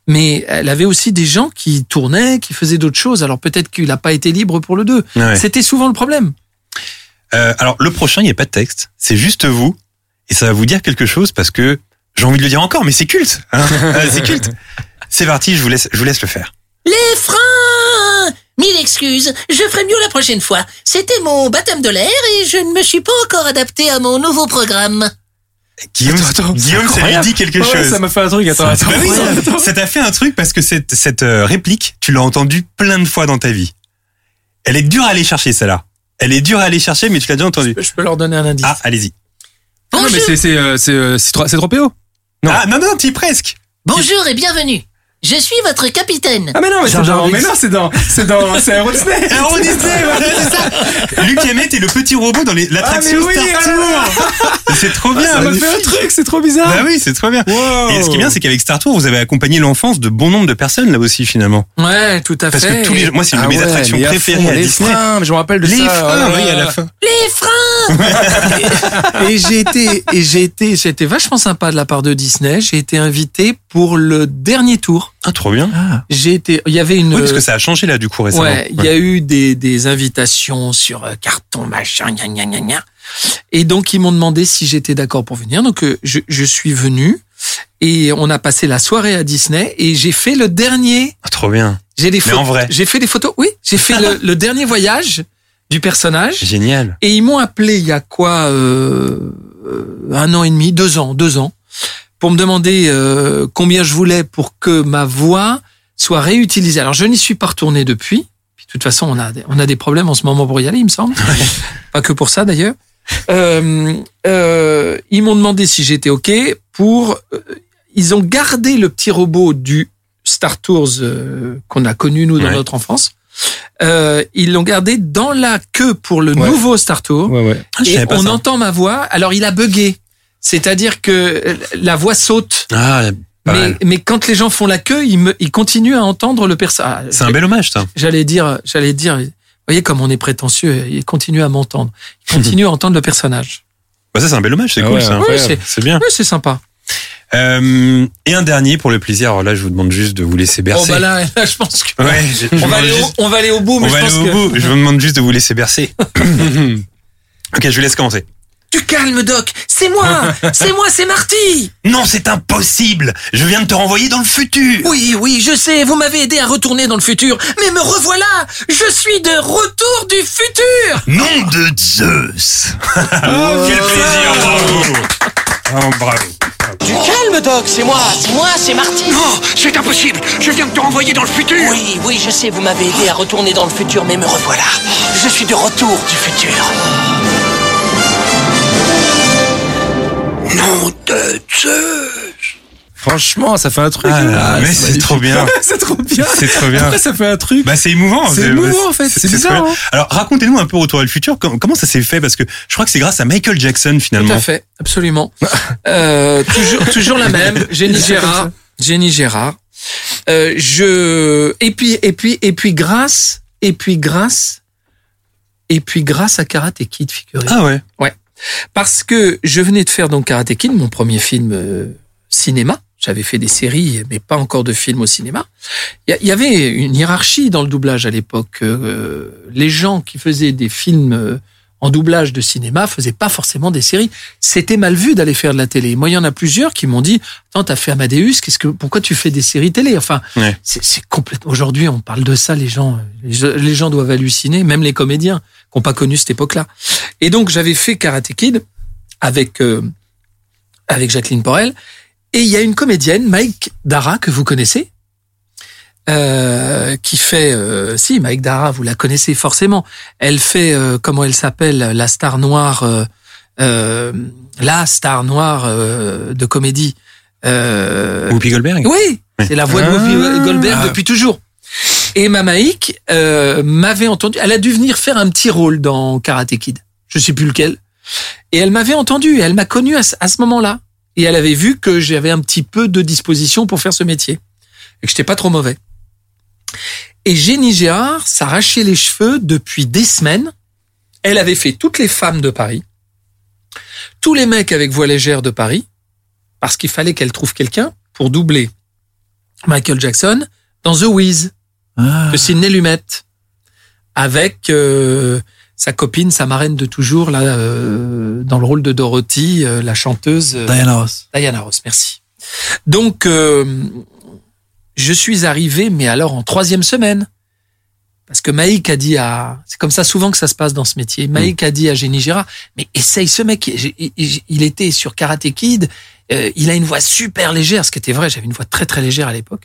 Mais elle avait aussi des gens qui tournaient, qui faisaient d'autres choses. Alors peut-être qu'il n'a pas été libre pour le 2. Ouais. C'était souvent le problème. Euh, alors le prochain, il n'y a pas de texte. C'est juste vous. Et ça va vous dire quelque chose parce que j'ai envie de le dire encore, mais c'est culte. hein. Euh, c'est culte. C'est parti, je vous laisse, je vous laisse le faire. Les freins Mille excuses, je ferai mieux la prochaine fois. C'était mon baptême de l'air et je ne me suis pas encore adapté à mon nouveau programme. Guillaume, Attends, attends, Guillaume, ça lui dit quelque Ouais, chose. ça m'a fait un truc. Attends, attends. Oui, ça- t'a fait un truc parce que cette, cette euh, réplique, tu l'as entendue plein de fois dans ta vie. Elle est dure à aller chercher, celle-là. Elle est dure à aller chercher, mais tu l'as déjà entendue. Je peux leur donner un indice. Ah, allez-y. Ah, non, mais c'est c'est euh, c'est c'est 3PO. Non. Ah, non, non, t'y es presque. bonjour et bienvenue. Je suis votre capitaine. Ah mais non, mais c'est dans, mais non, c'est dans, c'est dans, c'est Euro Disney. Alors, Disney, voilà, c'est ça. Luc Hamet est le petit robot dans les- l'attraction Ah, oui, Star ah Tour. C'est trop bien. Ça m'a fait un truc, c'est trop bizarre. Bah oui, c'est trop bien. Wow. Et ce qui est bien, c'est qu'avec Star Tour, vous avez accompagné l'enfance de bon nombre de personnes là aussi finalement. Ouais, tout à Parce fait. que tous les, moi, c'est une de Ah mes ouais, attractions mais à préférées fond, à les Disney. freins, mais je me rappelle de Les ça. freins, oh là oui, à la fin. Les freins et j'ai été, et j'ai été, c'était vachement sympa de la part de Disney. J'ai été invité pour le dernier tour. Ah, trop bien. Ah, J'ai été, il y avait une. Oui, parce que ça a changé là du coup récemment. Ouais, il y a eu des, des invitations sur euh, carton, machin, gna gna gna gna. Et donc, ils m'ont demandé si j'étais d'accord pour venir. Donc, euh, je, je suis venu et on a passé la soirée à Disney et j'ai fait le dernier. Ah, trop bien. J'ai des photos. en vrai. J'ai fait des photos. Oui, j'ai fait le, le dernier voyage du personnage. Génial. Et ils m'ont appelé il y a quoi euh, euh, un an et demi, deux ans, deux ans, pour me demander euh, combien je voulais pour que ma voix soit réutilisée. Alors je n'y suis pas retourné depuis. Puis, de toute façon, on a des, on a des problèmes en ce moment pour y aller, il me semble. pas que pour ça d'ailleurs. Euh, euh, ils m'ont demandé si j'étais ok pour. ils ont gardé le petit robot du Star Tours qu'on a connu nous dans Ouais. notre enfance. Euh, ils l'ont gardé dans la queue pour le Ouais. nouveau Star Tour. Ouais, ouais. Ah, Et on ça. entend ma voix. Alors il a bugué, c'est-à-dire que euh, la voix saute. Ah, Mais, quand les gens font la queue, ils, me, ils continuent à entendre le personnage. C'est un bel hommage, ça. J'allais dire, j'allais dire. Vous voyez comme on est prétentieux. Ils continuent à m'entendre. Ils continuent à entendre le personnage. Bah, ça, c'est un bel hommage, c'est Ah cool, ouais, ça. incroyable. Ouais, C'est bien. Oui, c'est sympa. Euh, et un dernier pour le plaisir. Alors là, je vous demande juste de vous laisser Oh bercer. bah là, là, je pense que Ouais, je, je vous on va, aller au, on va aller au bout. on Mais va je aller pense au que bout. Je vous demande juste de vous laisser bercer. ok, je vous laisse commencer. Du calme, Doc. C'est moi. c'est moi, c'est Marty. Non, c'est impossible. Je viens de te renvoyer dans le futur. Oui, oui, je sais, vous m'avez aidé à retourner dans le futur. Mais me revoilà. Je suis de retour du futur. Nom de Zeus. Quel plaisir, bravo. Oh, bravo. Du calme, le doc, c'est moi, c'est moi, c'est Marty. Non, c'est impossible. Je viens de te renvoyer dans le futur. Oui, oui, je sais, vous m'avez aidé à retourner dans le futur, mais me revoilà. Je suis de retour du futur. Zeus. Franchement, ça fait un truc. Ah là, Ah, mais c'est trop bien. c'est trop bien. C'est trop bien. Après, ça fait un truc. Bah c'est émouvant. C'est émouvant, en fait. C'est trop bizarre, bien. hein. Alors racontez-nous un peu Retour à le futur. Com- Comment ça s'est fait? Parce que je crois que c'est grâce à Michael Jackson Tout finalement. à fait, absolument. Euh, toujours, toujours la même. Jenny Gérard. Jenny Gérard. Euh, je et puis et puis et puis grâce et puis grâce et puis grâce à Karate Kid, figurez. Ah ouais. Ouais. Parce que je venais de faire donc Karate Kid, mon premier film euh, cinéma. J'avais fait des séries, mais pas encore de films au cinéma. Il y avait une hiérarchie dans le doublage à l'époque. Euh, les gens qui faisaient des films euh, en doublage de cinéma faisaient pas forcément des séries. C'était mal vu d'aller faire de la télé. Moi, il y en a plusieurs qui m'ont dit "Attends, t'as fait Amadeus, qu'est-ce que pourquoi tu fais des séries télé? Enfin, Ouais. c'est complètement. Aujourd'hui, on parle de ça, les gens, les, les gens doivent halluciner, même les comédiens qui n'ont pas connu cette époque-là. Et donc, j'avais fait Karate Kid avec euh, avec Jacqueline Porel. Et il y a une comédienne, Mike Dara, que vous connaissez, euh, qui fait, euh, si Mike Dara, vous la connaissez forcément. Elle fait, euh, comment elle s'appelle, la star noire, euh, euh, la star noire euh, de comédie. Euh, Whoopi Goldberg. oui, c'est la voix de Whoopi Ah. Goldberg depuis toujours. Et Mamaïk euh, m'avait entendu. Elle a dû venir faire un petit rôle dans Karate Kid. Je sais plus lequel. Et elle m'avait entendu. Elle m'a connu à, à ce moment-là. Et elle avait vu que j'avais un petit peu de disposition pour faire ce métier et que j'étais pas trop mauvais. Et Jenny Gérard s'arrachait les cheveux depuis des semaines. Elle avait fait toutes les femmes de Paris, tous les mecs avec voix légère de Paris, parce qu'il fallait qu'elle trouve quelqu'un pour doubler Michael Jackson dans The Wiz Ah. de Sidney Lumet, avec euh, sa copine, sa marraine de toujours, là, euh, dans le rôle de Dorothy, euh, la chanteuse Diana Ross. Diana Ross. Merci. Donc, je suis arrivé, mais alors en troisième semaine. Parce que Maïk a dit à, c'est comme ça souvent que ça se passe dans ce métier. Maïk a dit à Jenny Gérard, mais essaye ce mec. Il, était sur Karate Kid. euh, il a une voix super légère, ce qui était vrai. J'avais une voix très très légère à l'époque.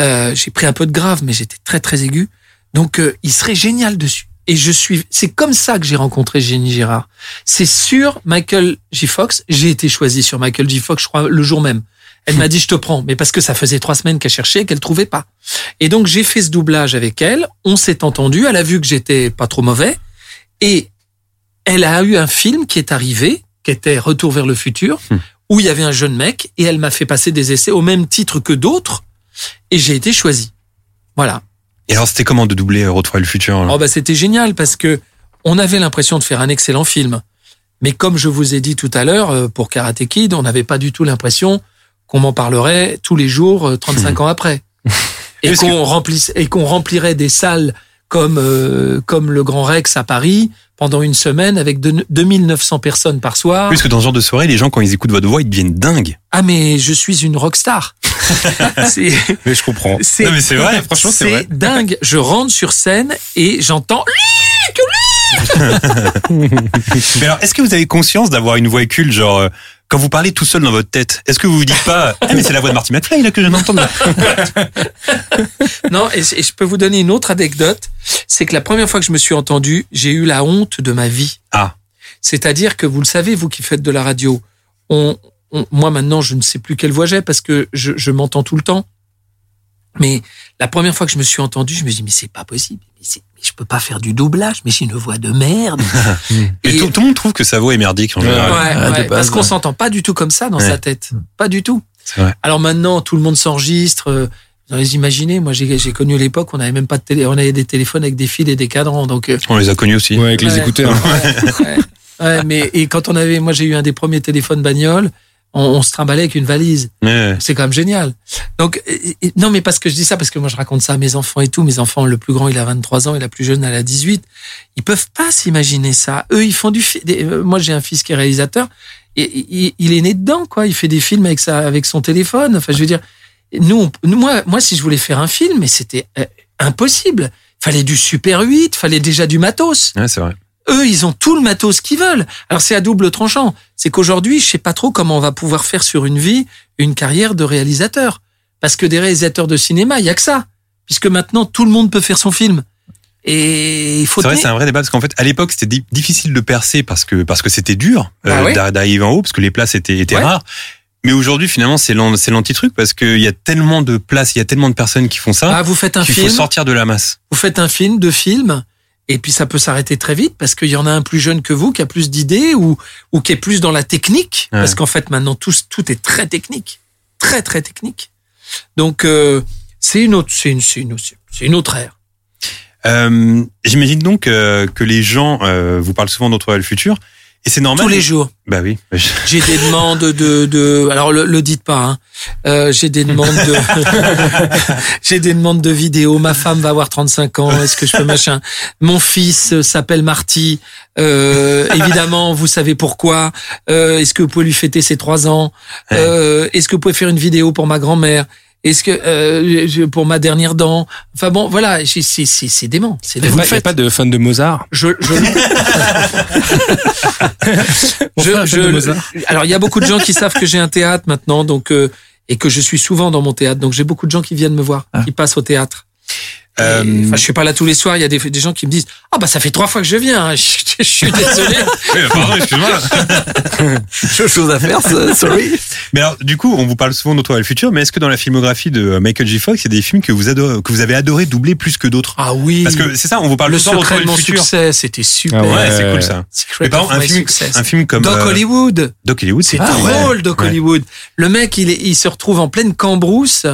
Euh, j'ai pris un peu de grave, mais j'étais très très aigu. Donc, euh, il serait génial dessus. Et je suis, c'est comme ça que j'ai rencontré Jenny Gérard. C'est sur Michael J. Fox. J'ai été choisi sur Michael J. Fox, je crois, le jour même. Elle m'a dit, je te prends. Mais parce que ça faisait trois semaines qu'elle cherchait et qu'elle trouvait pas. Et donc, j'ai fait ce doublage avec elle. On s'est entendu. Elle a vu que j'étais pas trop mauvais. Et elle a eu un film qui est arrivé, qui était Retour vers le futur, où il y avait un jeune mec et elle m'a fait passer des essais au même titre que d'autres. Et j'ai été choisi. Voilà. Et alors c'était comment de doubler euh, Retour à le futur Oh bah c'était génial parce que on avait l'impression de faire un excellent film. Mais comme je vous ai dit tout à l'heure, euh, pour Karate Kid, on n'avait pas du tout l'impression qu'on m'en parlerait tous les jours, euh, 35 ans après. Et qu'on remplisse, et qu'on remplirait des salles comme, euh, comme le Grand Rex à Paris pendant une semaine avec deux- 2900 personnes par soir. Puisque dans ce genre de soirée, les gens quand ils écoutent votre voix, ils deviennent dingues. Ah mais je suis une rockstar. c'est Mais je comprends. c'est Non, mais c'est vrai, franchement, c'est vrai. dingue. Je rentre sur scène et j'entends Mais alors, est-ce que vous avez conscience d'avoir une voix culte, genre euh, quand vous parlez tout seul dans votre tête, est-ce que vous vous dites pas ah, mais c'est la voix de Marty McFly là que je viens d'entendre Non, et, et je peux vous donner une autre anecdote. C'est que la première fois que je me suis entendu, j'ai eu la honte de ma vie. Ah. C'est-à-dire que vous le savez, vous qui faites de la radio, on, on- moi maintenant, je ne sais plus quelle voix j'ai parce que je, je m'entends tout le temps. Mais la première fois que je me suis entendu, je me dis mais c'est pas possible. Mais, c'est- mais je peux pas faire du doublage. Mais j'ai une voix de merde. Et- tout, tout le monde trouve que sa voix est merdique en général. Ouais, Ouais, de ouais, base, parce qu'on ouais. s'entend pas du tout comme ça dans Ouais. sa tête. Pas du tout. C'est vrai. Alors maintenant, tout le monde s'enregistre. euh, Vous les imaginez Moi, j'ai connu l'époque, on n'avait même pas de télé, on avait des téléphones avec des fils et des cadrans. Donc, euh, On les a connus aussi. Ouais, avec les écouteurs. ouais, ouais. Ouais, mais et quand on avait, moi, j'ai eu un des premiers téléphones bagnole. On, on se trimballait avec une valise. Ouais. C'est quand même génial. Donc, et- non, mais parce que je dis ça, parce que moi, je raconte ça à mes enfants et tout. Mes enfants, le plus grand, il a 23 ans et la plus jeune, elle a 18. Ils peuvent pas s'imaginer ça. Eux, ils font du des- euh, Moi, j'ai un fils qui est réalisateur. Et, il, il est né dedans, quoi. Il fait des films avec sa, avec son téléphone. Enfin, je veux dire, nous, on- nous, moi, moi, si je voulais faire un film, mais c'était euh, impossible. Fallait du Super 8, fallait déjà du matos. Ouais, c'est vrai. Eux, ils ont tout le matos qu'ils veulent. Alors c'est à double tranchant. C'est qu'aujourd'hui, je sais pas trop comment on va pouvoir faire sur une vie une carrière de réalisateur. Parce que des réalisateurs de cinéma, il y a que ça. Puisque maintenant, tout le monde peut faire son film. Et il faut C'est vrai, c'est un vrai débat parce qu'en fait, à l'époque, c'était di- difficile de percer parce que parce que c'était dur Bah euh, ouais. d'arriver en haut parce que les places étaient étaient Ouais. rares. Mais aujourd'hui, finalement, c'est l'an- c'est l'anti-truc parce qu'il y a tellement de places, il y a tellement de personnes qui font ça Ah, vous faites un film, faut sortir de la masse. vous faites un film, deux films, et puis ça peut s'arrêter très vite parce qu'il y en a un plus jeune que vous qui a plus d'idées ou, ou qui est plus dans la technique. Ouais. Parce qu'en fait, maintenant, tout, tout est très technique. Très, très technique. Donc, euh, c'est une autre, c'est une, c'est une, c'est une autre ère. Euh, J'imagine donc euh, que les gens vous parlent souvent d'Entre le futur et c'est normal. Tous les jours. Bah oui. J'ai des demandes de, de, alors le, le dites pas, hein. Euh, j'ai des demandes de, j'ai des demandes de vidéos. Ma femme va avoir 35 ans. Est-ce que je peux machin? Mon fils euh, s'appelle Marty. Euh, évidemment, vous savez pourquoi. Euh, Est-ce que vous pouvez lui fêter ses trois ans? Euh, Est-ce que vous pouvez faire une vidéo pour ma grand-mère? Est-ce que euh, je- pour ma dernière dent Enfin bon, voilà, c'est c'est c'est dément. C'est n'y dément. il y a pas de fan de Mozart. Je, je, de Mozart. alors il y a beaucoup de gens qui savent que j'ai un théâtre maintenant, donc euh, et que je suis souvent dans mon théâtre, donc j'ai beaucoup de gens qui viennent me voir, qui passent au théâtre. Euh, Enfin, je suis pas là tous les soirs. Il y a des, des gens qui me disent ah bah ça fait trois fois que je viens. hein. Je, je suis désolé. Oui, pardon, excuse-moi. Chose à faire, ça, sorry. Mais alors, du coup, on vous parle souvent d'Entre le futur, mais est-ce que dans la filmographie de Michael J. Fox, il y a des films que vous adorez, que vous avez adoré doubler plus que d'autres? Ah oui. Parce que c'est ça, on vous parle le souvent secret de mon le futur. succès, c'était super. Ah Ouais, c'est cool ça. Mais par exemple, un film, success. un film comme Doc euh, Hollywood. Doc Hollywood, C'est c'est drôle, Doc Ouais. Hollywood. Le mec, il, est, il se retrouve en pleine cambrousse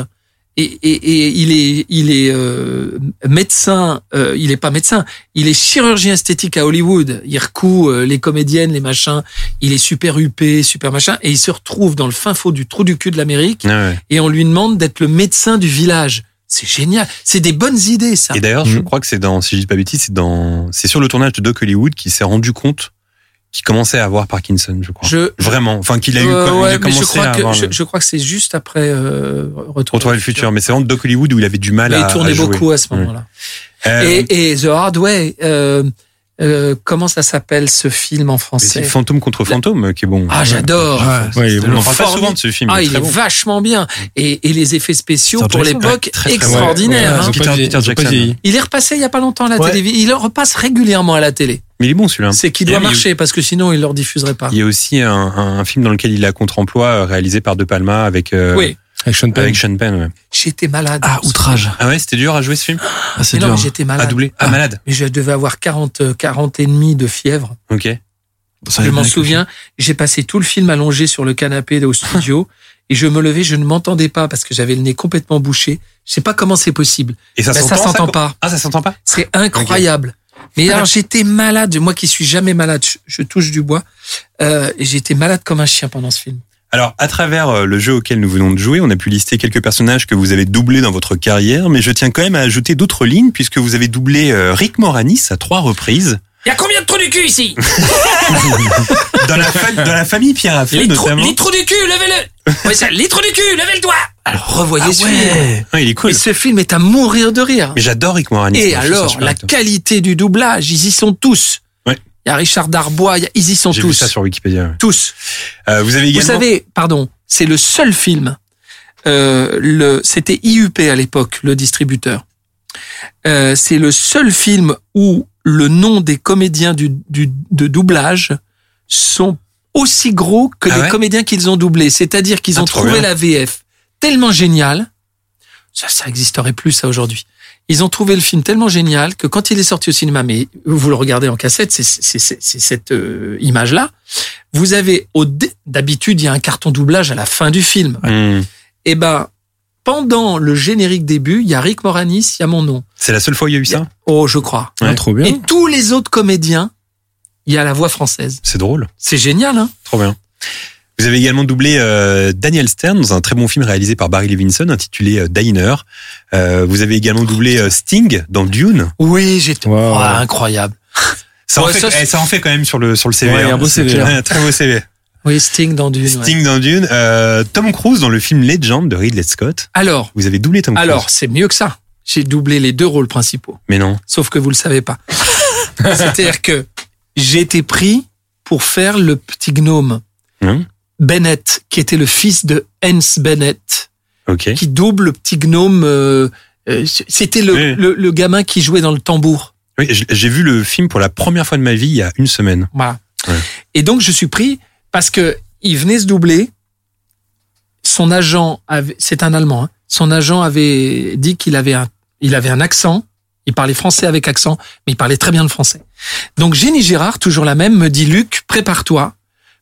et, et, et il est, il est euh, médecin. euh, il est pas médecin. Il est chirurgien esthétique à Hollywood. Il recoue euh, les comédiennes, les machins. Il est super huppé, super machin. Et il se retrouve dans le fin fond du trou du cul de l'Amérique. Ouais. Et on lui demande d'être le médecin du village. C'est génial. C'est des bonnes idées, ça. Et d'ailleurs, je Mhm. crois que c'est dans, si je dis pas bêtise, c'est dans, c'est sur le tournage de Doc Hollywood qu'il s'est rendu compte qu'il commençait à avoir Parkinson, je crois. Je, Vraiment. Enfin, qu'il a eu, Euh, il ouais, a mais commencé je crois à que avoir je, crois que c'est juste après euh, Retour Retrouver le futur. Mais c'est vraiment Doc Hollywood où il avait du mal Mais à. il tournait à jouer. beaucoup à ce Ouais. moment-là. Euh, Et, et The Hard Way, euh, euh, comment ça s'appelle ce film en français c'est Fantôme contre Fantôme qui est bon. Ah, j'adore. Ouais, C'est on en parle pas souvent de ce film. Ah, il est bon. vachement bien. Et, et les effets spéciaux pour l'époque, Ouais, extraordinaires. Ouais, hein. Peter- Peter Jackson. Il est repassé il y a pas longtemps à la Ouais. télévision. Il repasse régulièrement à la télé. Mais il est bon celui-là. C'est qu'il doit marcher parce que sinon il leur diffuserait pas. Il y a aussi un, un, un film dans lequel il a contre-emploi euh, réalisé par De Palma avec euh, Oui, Avec Sean Penn. avec Sean Penn. Ouais. j'étais malade. Ah, outrage. Ah ouais, c'était dur à jouer ce film. Ah, c'est Mais non, dur. mais j'étais À malade. doubler. Ah, malade. Mais je devais avoir 40, euh, 40 et demi de fièvre. Ok. Ça je m'en souviens, j'ai passé tout le film allongé sur le canapé au studio et je me levais, je ne m'entendais pas parce que j'avais le nez complètement bouché. Je sais pas comment c'est possible. Et ça Ben, s'entend ça s'entend quoi pas. Ah, ça s'entend pas C'est incroyable. Mais alors j'étais malade, moi qui suis jamais malade, je, touche du bois, euh, j'étais malade comme un chien pendant ce film. Alors, à travers euh, le jeu auquel nous venons de jouer, on a pu lister quelques personnages que vous avez doublés dans votre carrière, mais je tiens quand même à ajouter d'autres lignes puisque vous avez doublé euh, Rick Moranis à trois reprises Y a combien de trous du cul ici dans la, fa- dans la famille Pierre Afflé les, trous, notamment. les trous du cul, levez-le Ouais, ça, Les trous du cul, levez le doigt Alors revoyez Ah ce film. ouais. Il est cool. Et ce film est à mourir de rire. Mais j'adore Rick Moranis. Et moi, je trouve ça alors, super la acteur. qualité du doublage, ils y sont tous. Ouais. Il y a Richard Darbois, il y a- ils y sont J'ai vu tous. ça sur Wikipédia. ouais. Tous. Euh, vous avez Vous également. savez, pardon, c'est le seul film. Euh, le, c'était IUP à l'époque, le distributeur. Euh, c'est le seul film où le nom des comédiens du, du, de doublage sont aussi gros que Ah les comédiens qu'ils ont doublés. C'est-à-dire qu'ils Ah, ont trouvé bien. la VF tellement géniale. Ça, ça existerait plus, ça, aujourd'hui. Ils ont trouvé le film tellement génial que quand il est sorti au cinéma, mais vous le regardez en cassette, c'est cette euh, image-là. Vous avez, d'habitude, il y a un carton doublage à la fin du film. Hmm. Et ben, pendant le générique début, il y a Rick Moranis, il y a mon nom. C'est la seule fois où il y a eu ça Oh, je crois. Ouais. Ah, trop bien. Et tous les autres comédiens, il y a la voix française. C'est drôle. C'est génial, hein Trop bien. Vous avez également doublé euh, Daniel Stern dans un très bon film réalisé par Barry Levinson intitulé euh, Diner. Euh, vous avez également doublé euh, Sting dans Dune. Oui, j'étais Wow. Oh, incroyable. Ça, en Ouais, fait, ça, c'est- eh, ça en fait quand même sur le sur le CV. Ouais, un hein. beau C'est CV, clair. hein. Un très beau CV. Oui, Sting dans Dune. ouais. Sting dans Dune. Euh, Tom Cruise dans le film Legend de Ridley Scott. Alors, Vous avez doublé Tom Cruise. alors, c'est mieux que ça. J'ai doublé les deux rôles principaux. Mais non. Sauf que vous le savez pas. C'est-à-dire que j'ai été pris pour faire le petit gnome. Bennett, qui était le fils de Hans Bennett, Ok. qui double le petit gnome. euh, euh, C'était le, Oui. le, le gamin qui jouait dans le tambour. Oui, j'ai vu le film pour la première fois de ma vie il y a une semaine. Voilà. Ouais. Et donc je suis pris parce que il venait se doubler. Son agent c'est un Allemand. hein. son agent avait dit qu'il avait un, il avait un accent. Il parlait français avec accent, mais il parlait très bien le français. Donc Jenny Gérard, toujours la même, me dit Luc, prépare-toi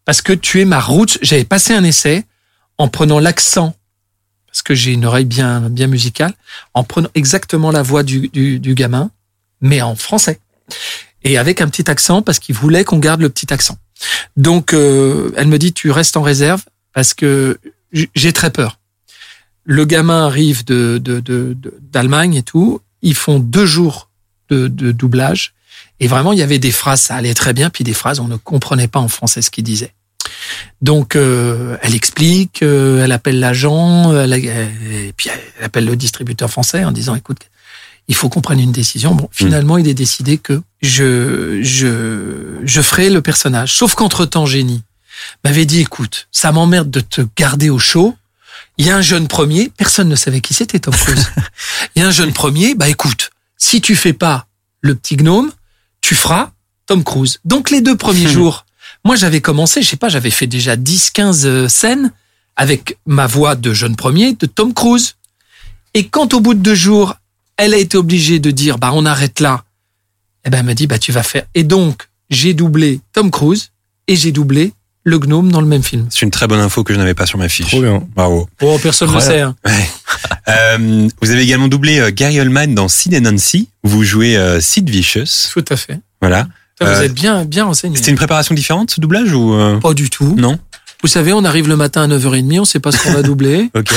parce que tu es ma route. J'avais passé un essai en prenant l'accent parce que j'ai une oreille bien bien musicale, en prenant exactement la voix du, du, du gamin, mais en français et avec un petit accent parce qu'il voulait qu'on garde le petit accent. Donc, euh, elle me dit, tu restes en réserve parce que j'ai très peur. Le gamin arrive de de- de- d'Allemagne et tout. Ils font deux jours de, de doublage et vraiment il y avait des phrases, ça allait très bien, puis des phrases on ne comprenait pas en français ce qu'il disait. Donc, euh, elle explique, euh, elle appelle l'agent, et puis elle appelle le distributeur français en disant, écoute, il faut qu'on prenne une décision. Bon, finalement, il est décidé que je, je, je ferai le personnage. Sauf qu'entre-temps, Génie m'avait dit, écoute, ça m'emmerde de te garder au chaud. Il y a un jeune premier, personne ne savait qui c'était Tom Cruise. Il y a un jeune premier, bah écoute, si tu fais pas le petit gnome, tu feras Tom Cruise. Donc les deux premiers jours, moi j'avais commencé, je sais pas, j'avais fait déjà 10, 15 euh, scènes avec ma voix de jeune premier de Tom Cruise. Et quand au bout de deux jours, elle a été obligée de dire, bah, on arrête là. Eh ben, elle m'a dit, bah, tu vas faire. Et donc, j'ai doublé Tom Cruise et j'ai doublé le gnome dans le même film. C'est une très bonne info que je n'avais pas sur ma fiche. Trop bien. Bravo. Oh, personne ne le sait. hein. Euh, vous avez également doublé euh, Gary Oldman dans Sid and Nancy. Vous jouez euh, Sid Vicious. Tout à fait. Voilà. Vous Euh, êtes bien, bien renseigné. C'était une préparation différente ce doublage ou euh, Pas du tout. non Vous savez, on arrive le matin à 9h30, on sait pas ce qu'on va doubler. Ok.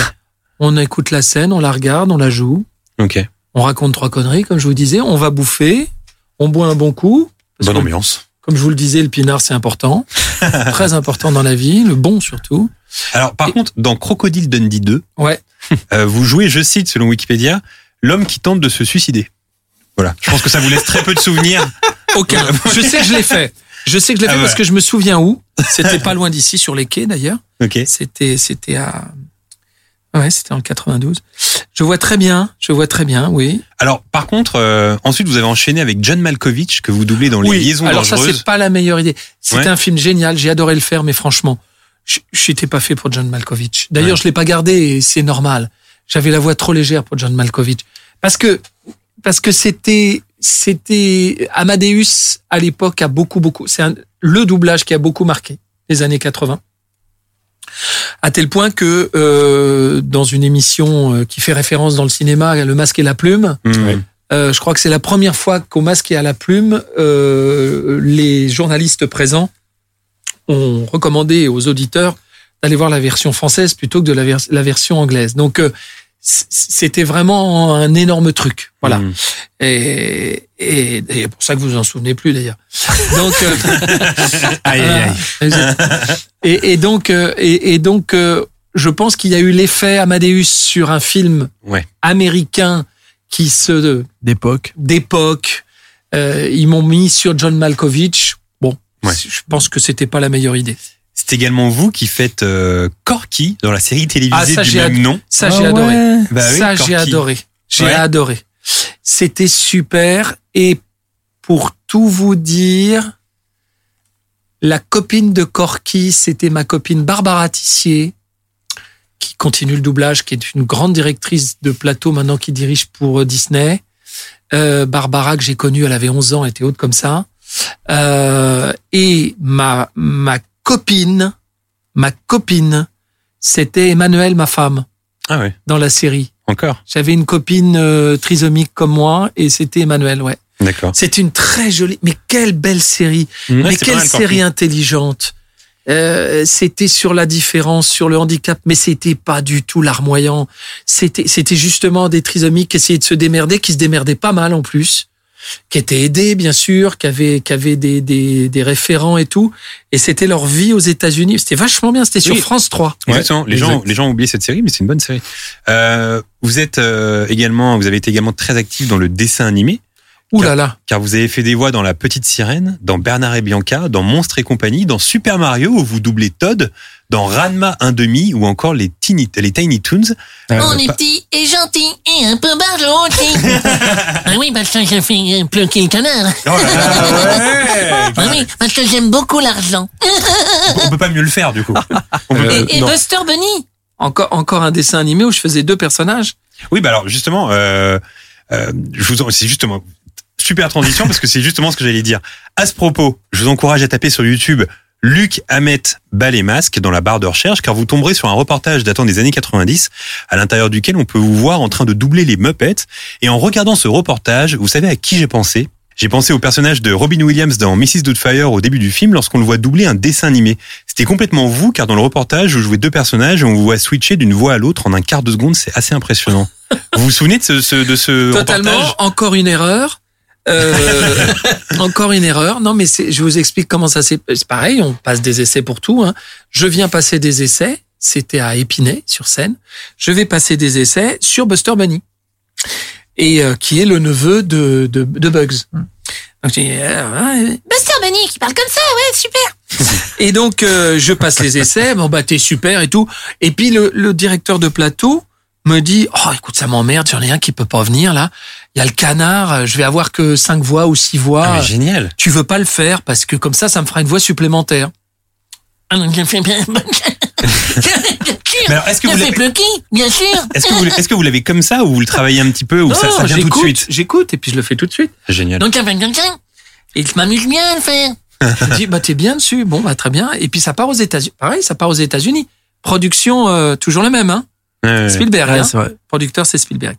On écoute la scène, on la regarde, on la joue. Ok. On raconte trois conneries, comme je vous disais. On va bouffer. On boit un bon coup. Bonne que, ambiance. Comme je vous le disais, le pinard, c'est important. Très important dans la vie. Le bon, surtout. Alors par contre, dans Crocodile Dundee 2, Ouais. euh, vous jouez, je cite selon Wikipédia, l'homme qui tente de se suicider. Voilà. Je pense que ça vous laisse très peu de souvenirs. Aucun. Je sais que je l'ai fait. Je sais que je l'ai Ah fait parce que je me souviens où. C'était pas loin d'ici, sur les quais d'ailleurs. Ok. C'était, c'était à. Ouais, c'était en le 92. Je vois très bien. Je vois très bien, oui. Alors par contre, euh, ensuite vous avez enchaîné avec John Malkovich que vous doublez dans Les oui. Liaisons Alors ça, dangereuses. c'est pas la meilleure idée. C'était Ouais. un film génial. J'ai adoré le faire, mais franchement, je j'étais pas fait pour John Malkovich. D'ailleurs, Ouais. je l'ai pas gardé et c'est normal. J'avais la voix trop légère pour John Malkovich. Parce que, parce que c'était, c'était, Amadeus, à l'époque, a beaucoup, beaucoup, c'est le doublage qui a beaucoup marqué les années 80. À tel point que, euh, dans une émission euh, qui fait référence dans le cinéma, Le Masque et la Plume, Mmh. euh, je crois que c'est la première fois qu'au masque et à la plume, euh, les journalistes présents ont recommandé aux auditeurs d'aller voir la version française plutôt que de la, vers- la version anglaise. Donc euh, c'était vraiment un énorme truc. Voilà. Mmh. Et, et, et c'est pour ça que vous vous en souvenez plus d'ailleurs. Donc euh, Aïe, aïe, aïe. et, et donc euh, et, et donc euh, je pense qu'il y a eu l'effet Amadeus sur un film Ouais. américain qui se d'époque. d'époque. Euh, ils m'ont mis sur John Malkovich. Bon, Ouais. je pense que c'était pas la meilleure idée. C'est également vous qui faites euh, Corky dans la série télévisée Ah, ça, du j'ai même ad- nom. Ça, j'ai adoré. Bah oui, ça, j'ai adoré. J'ai Ouais. adoré. C'était super. Et pour tout vous dire, la copine de Corky, c'était ma copine Barbara Tissier, qui continue le doublage, qui est une grande directrice de plateau maintenant qui dirige pour euh, Disney. Euh, Barbara, que j'ai connue, elle avait 11 ans, elle était haute comme ça. Euh, et ma, ma copine, ma copine, c'était Emmanuelle, ma femme, Ah ouais, dans la série. encore? J'avais une copine euh, trisomique comme moi et c'était Emmanuel, ouais. D'accord. C'est une très jolie, mais quelle belle série, Ouais, mais quelle série intelligente. Euh, c'était sur la différence, sur le handicap, mais c'était pas du tout larmoyant. C'était, c'était justement des trisomiques qui essayaient de se démerder, qui se démerdaient pas mal en plus, qui étaient aidés bien sûr, qui avaient, qui avaient des, des, des référents et tout. Et c'était leur vie aux États-Unis. C'était vachement bien. C'était sur Oui. France 3. Exactement. Les gens, les gens ont oublié cette série, mais c'est une bonne série. Euh, vous êtes euh, également, vous avez été également très actif dans le dessin animé, Ouh là là. car vous avez fait des voix dans La Petite Sirène, dans Bernard et Bianca, dans Monstres et compagnie, dans Super Mario où vous doublez Todd, dans Ranma 1,5 ou encore les Tiny, les Tiny Toons. Euh, On est pas- petit et gentil et un peu barjotis. ah oui, parce que je fais pluquer le canard. Oh là là, Ah oui, parce que j'aime beaucoup l'argent. On peut pas mieux le faire du coup. Euh, Et. Buster Bunny Encore, encore un dessin animé où je faisais deux personnages. Oui, bah alors justement, euh, euh, je vous en- c'est justement super transition parce que c'est justement ce que j'allais dire. À ce propos, je vous encourage à taper sur YouTube Luc Hamet Ballet Masque dans la barre de recherche car vous tomberez sur un reportage datant des années 90 à l'intérieur duquel on peut vous voir en train de doubler les Muppets et en regardant ce reportage, vous savez à qui j'ai pensé? J'ai pensé au personnage de Robin Williams dans Mrs. Doubtfire au début du film lorsqu'on le voit doubler un dessin animé. C'était complètement vous car dans le reportage vous jouez deux personnages et on vous voit switcher d'une voix à l'autre en un quart de seconde, c'est assez impressionnant. vous vous souvenez de ce, ce- de ce Totalement. reportage? Encore une erreur. Euh, encore une erreur. Non, mais c'est, je vous explique comment ça s'est. C'est pareil, on passe des essais pour tout. Hein. Je viens passer des essais. C'était à Épinay sur scène. Je vais passer des essais sur Buster Bunny et euh, qui est le neveu de de, de Bugs. Donc j'ai dit, euh, Buster Bunny qui parle comme ça, ouais, super. Et donc, euh, je passe les essais. Bon, bah, t'es super et tout. Et puis, le, le directeur de plateau me dit, oh, écoute, ça m'emmerde, j'en ai un qui peut pas venir, là. Il y a le canard, euh, je vais avoir que cinq voix ou six voix. Ah, mais génial. tu veux pas le faire parce que comme ça, ça me fera une voix supplémentaire. Ah non, je fais bien. Mais alors, est-ce que Je vous fais l'avez- pluquer, bien sûr. Est-ce que vous, est-ce que vous l'avez comme ça ou vous le travaillez un petit peu ou ça, Non, ça vient tout de j'écoute, suite J'écoute et puis je le fais tout de suite. Génial. Donc. Et je m'amuse bien à le faire. Je dis, bah, t'es bien dessus. Bon, bah, très bien. Et puis, ça part aux États-Unis. Pareil, ça part aux États-Unis. Production, euh, toujours le même, hein. Ouais. Spielberg, Ouais, hein. c'est vrai. Producteur, c'est Spielberg.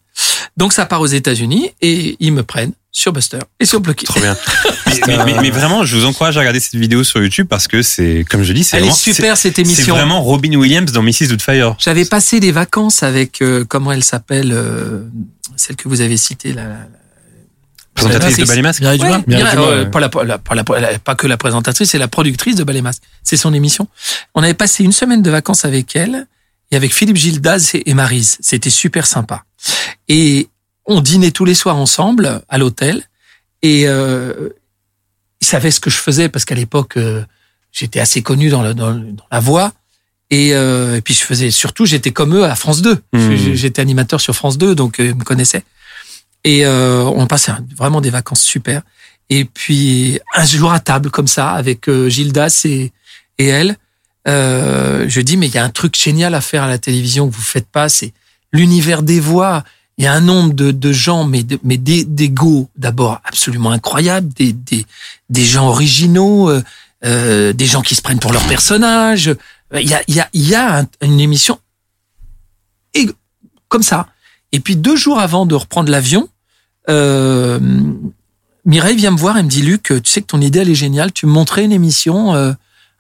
Donc, ça part aux États-Unis et ils me prennent sur Buster et sur Plucky. Trop bien. mais, mais- mais- mais vraiment, je vous encourage à regarder cette vidéo sur YouTube parce que c'est, comme je dis, c'est Elle est vraiment, super, c'est- cette C'est émission. vraiment Robin Williams dans Mrs. Doubtfire. J'avais passé des vacances avec, euh, comment elle s'appelle, euh, celle que vous avez citée, la, la- Présentatrice de. Ballet Masque. Pas que la présentatrice, c'est la productrice de Ballet Masque. C'est son émission. On avait passé une semaine de vacances avec elle et avec Philippe Gildas et, Marise. C'était super sympa. Et on dînait tous les soirs ensemble à l'hôtel et euh, ils savaient ce que je faisais parce qu'à l'époque euh, j'étais assez connu dans, le, dans, le- dans la voix. Et, euh, et puis je faisais surtout, j'étais comme eux à France 2. Mmh. J'étais animateur sur France 2, donc euh, ils me connaissaient. Et euh, on passait vraiment des vacances super. Et puis un jour à table comme ça avec Gildas et, et elle, euh, je dis mais il y a un truc génial à faire à la télévision que vous faites pas, c'est l'univers des voix. Il y a un nombre de, gens, mais de- des d'égaux d'abord absolument incroyables, des des des gens originaux, euh, euh, des gens qui se prennent pour leur personnage. Il y a il y a une émission et comme ça. Et puis deux jours avant de reprendre l'avion, Mireille vient me voir et me dit Luc, tu sais que ton idée elle est géniale. Tu me montrais une émission,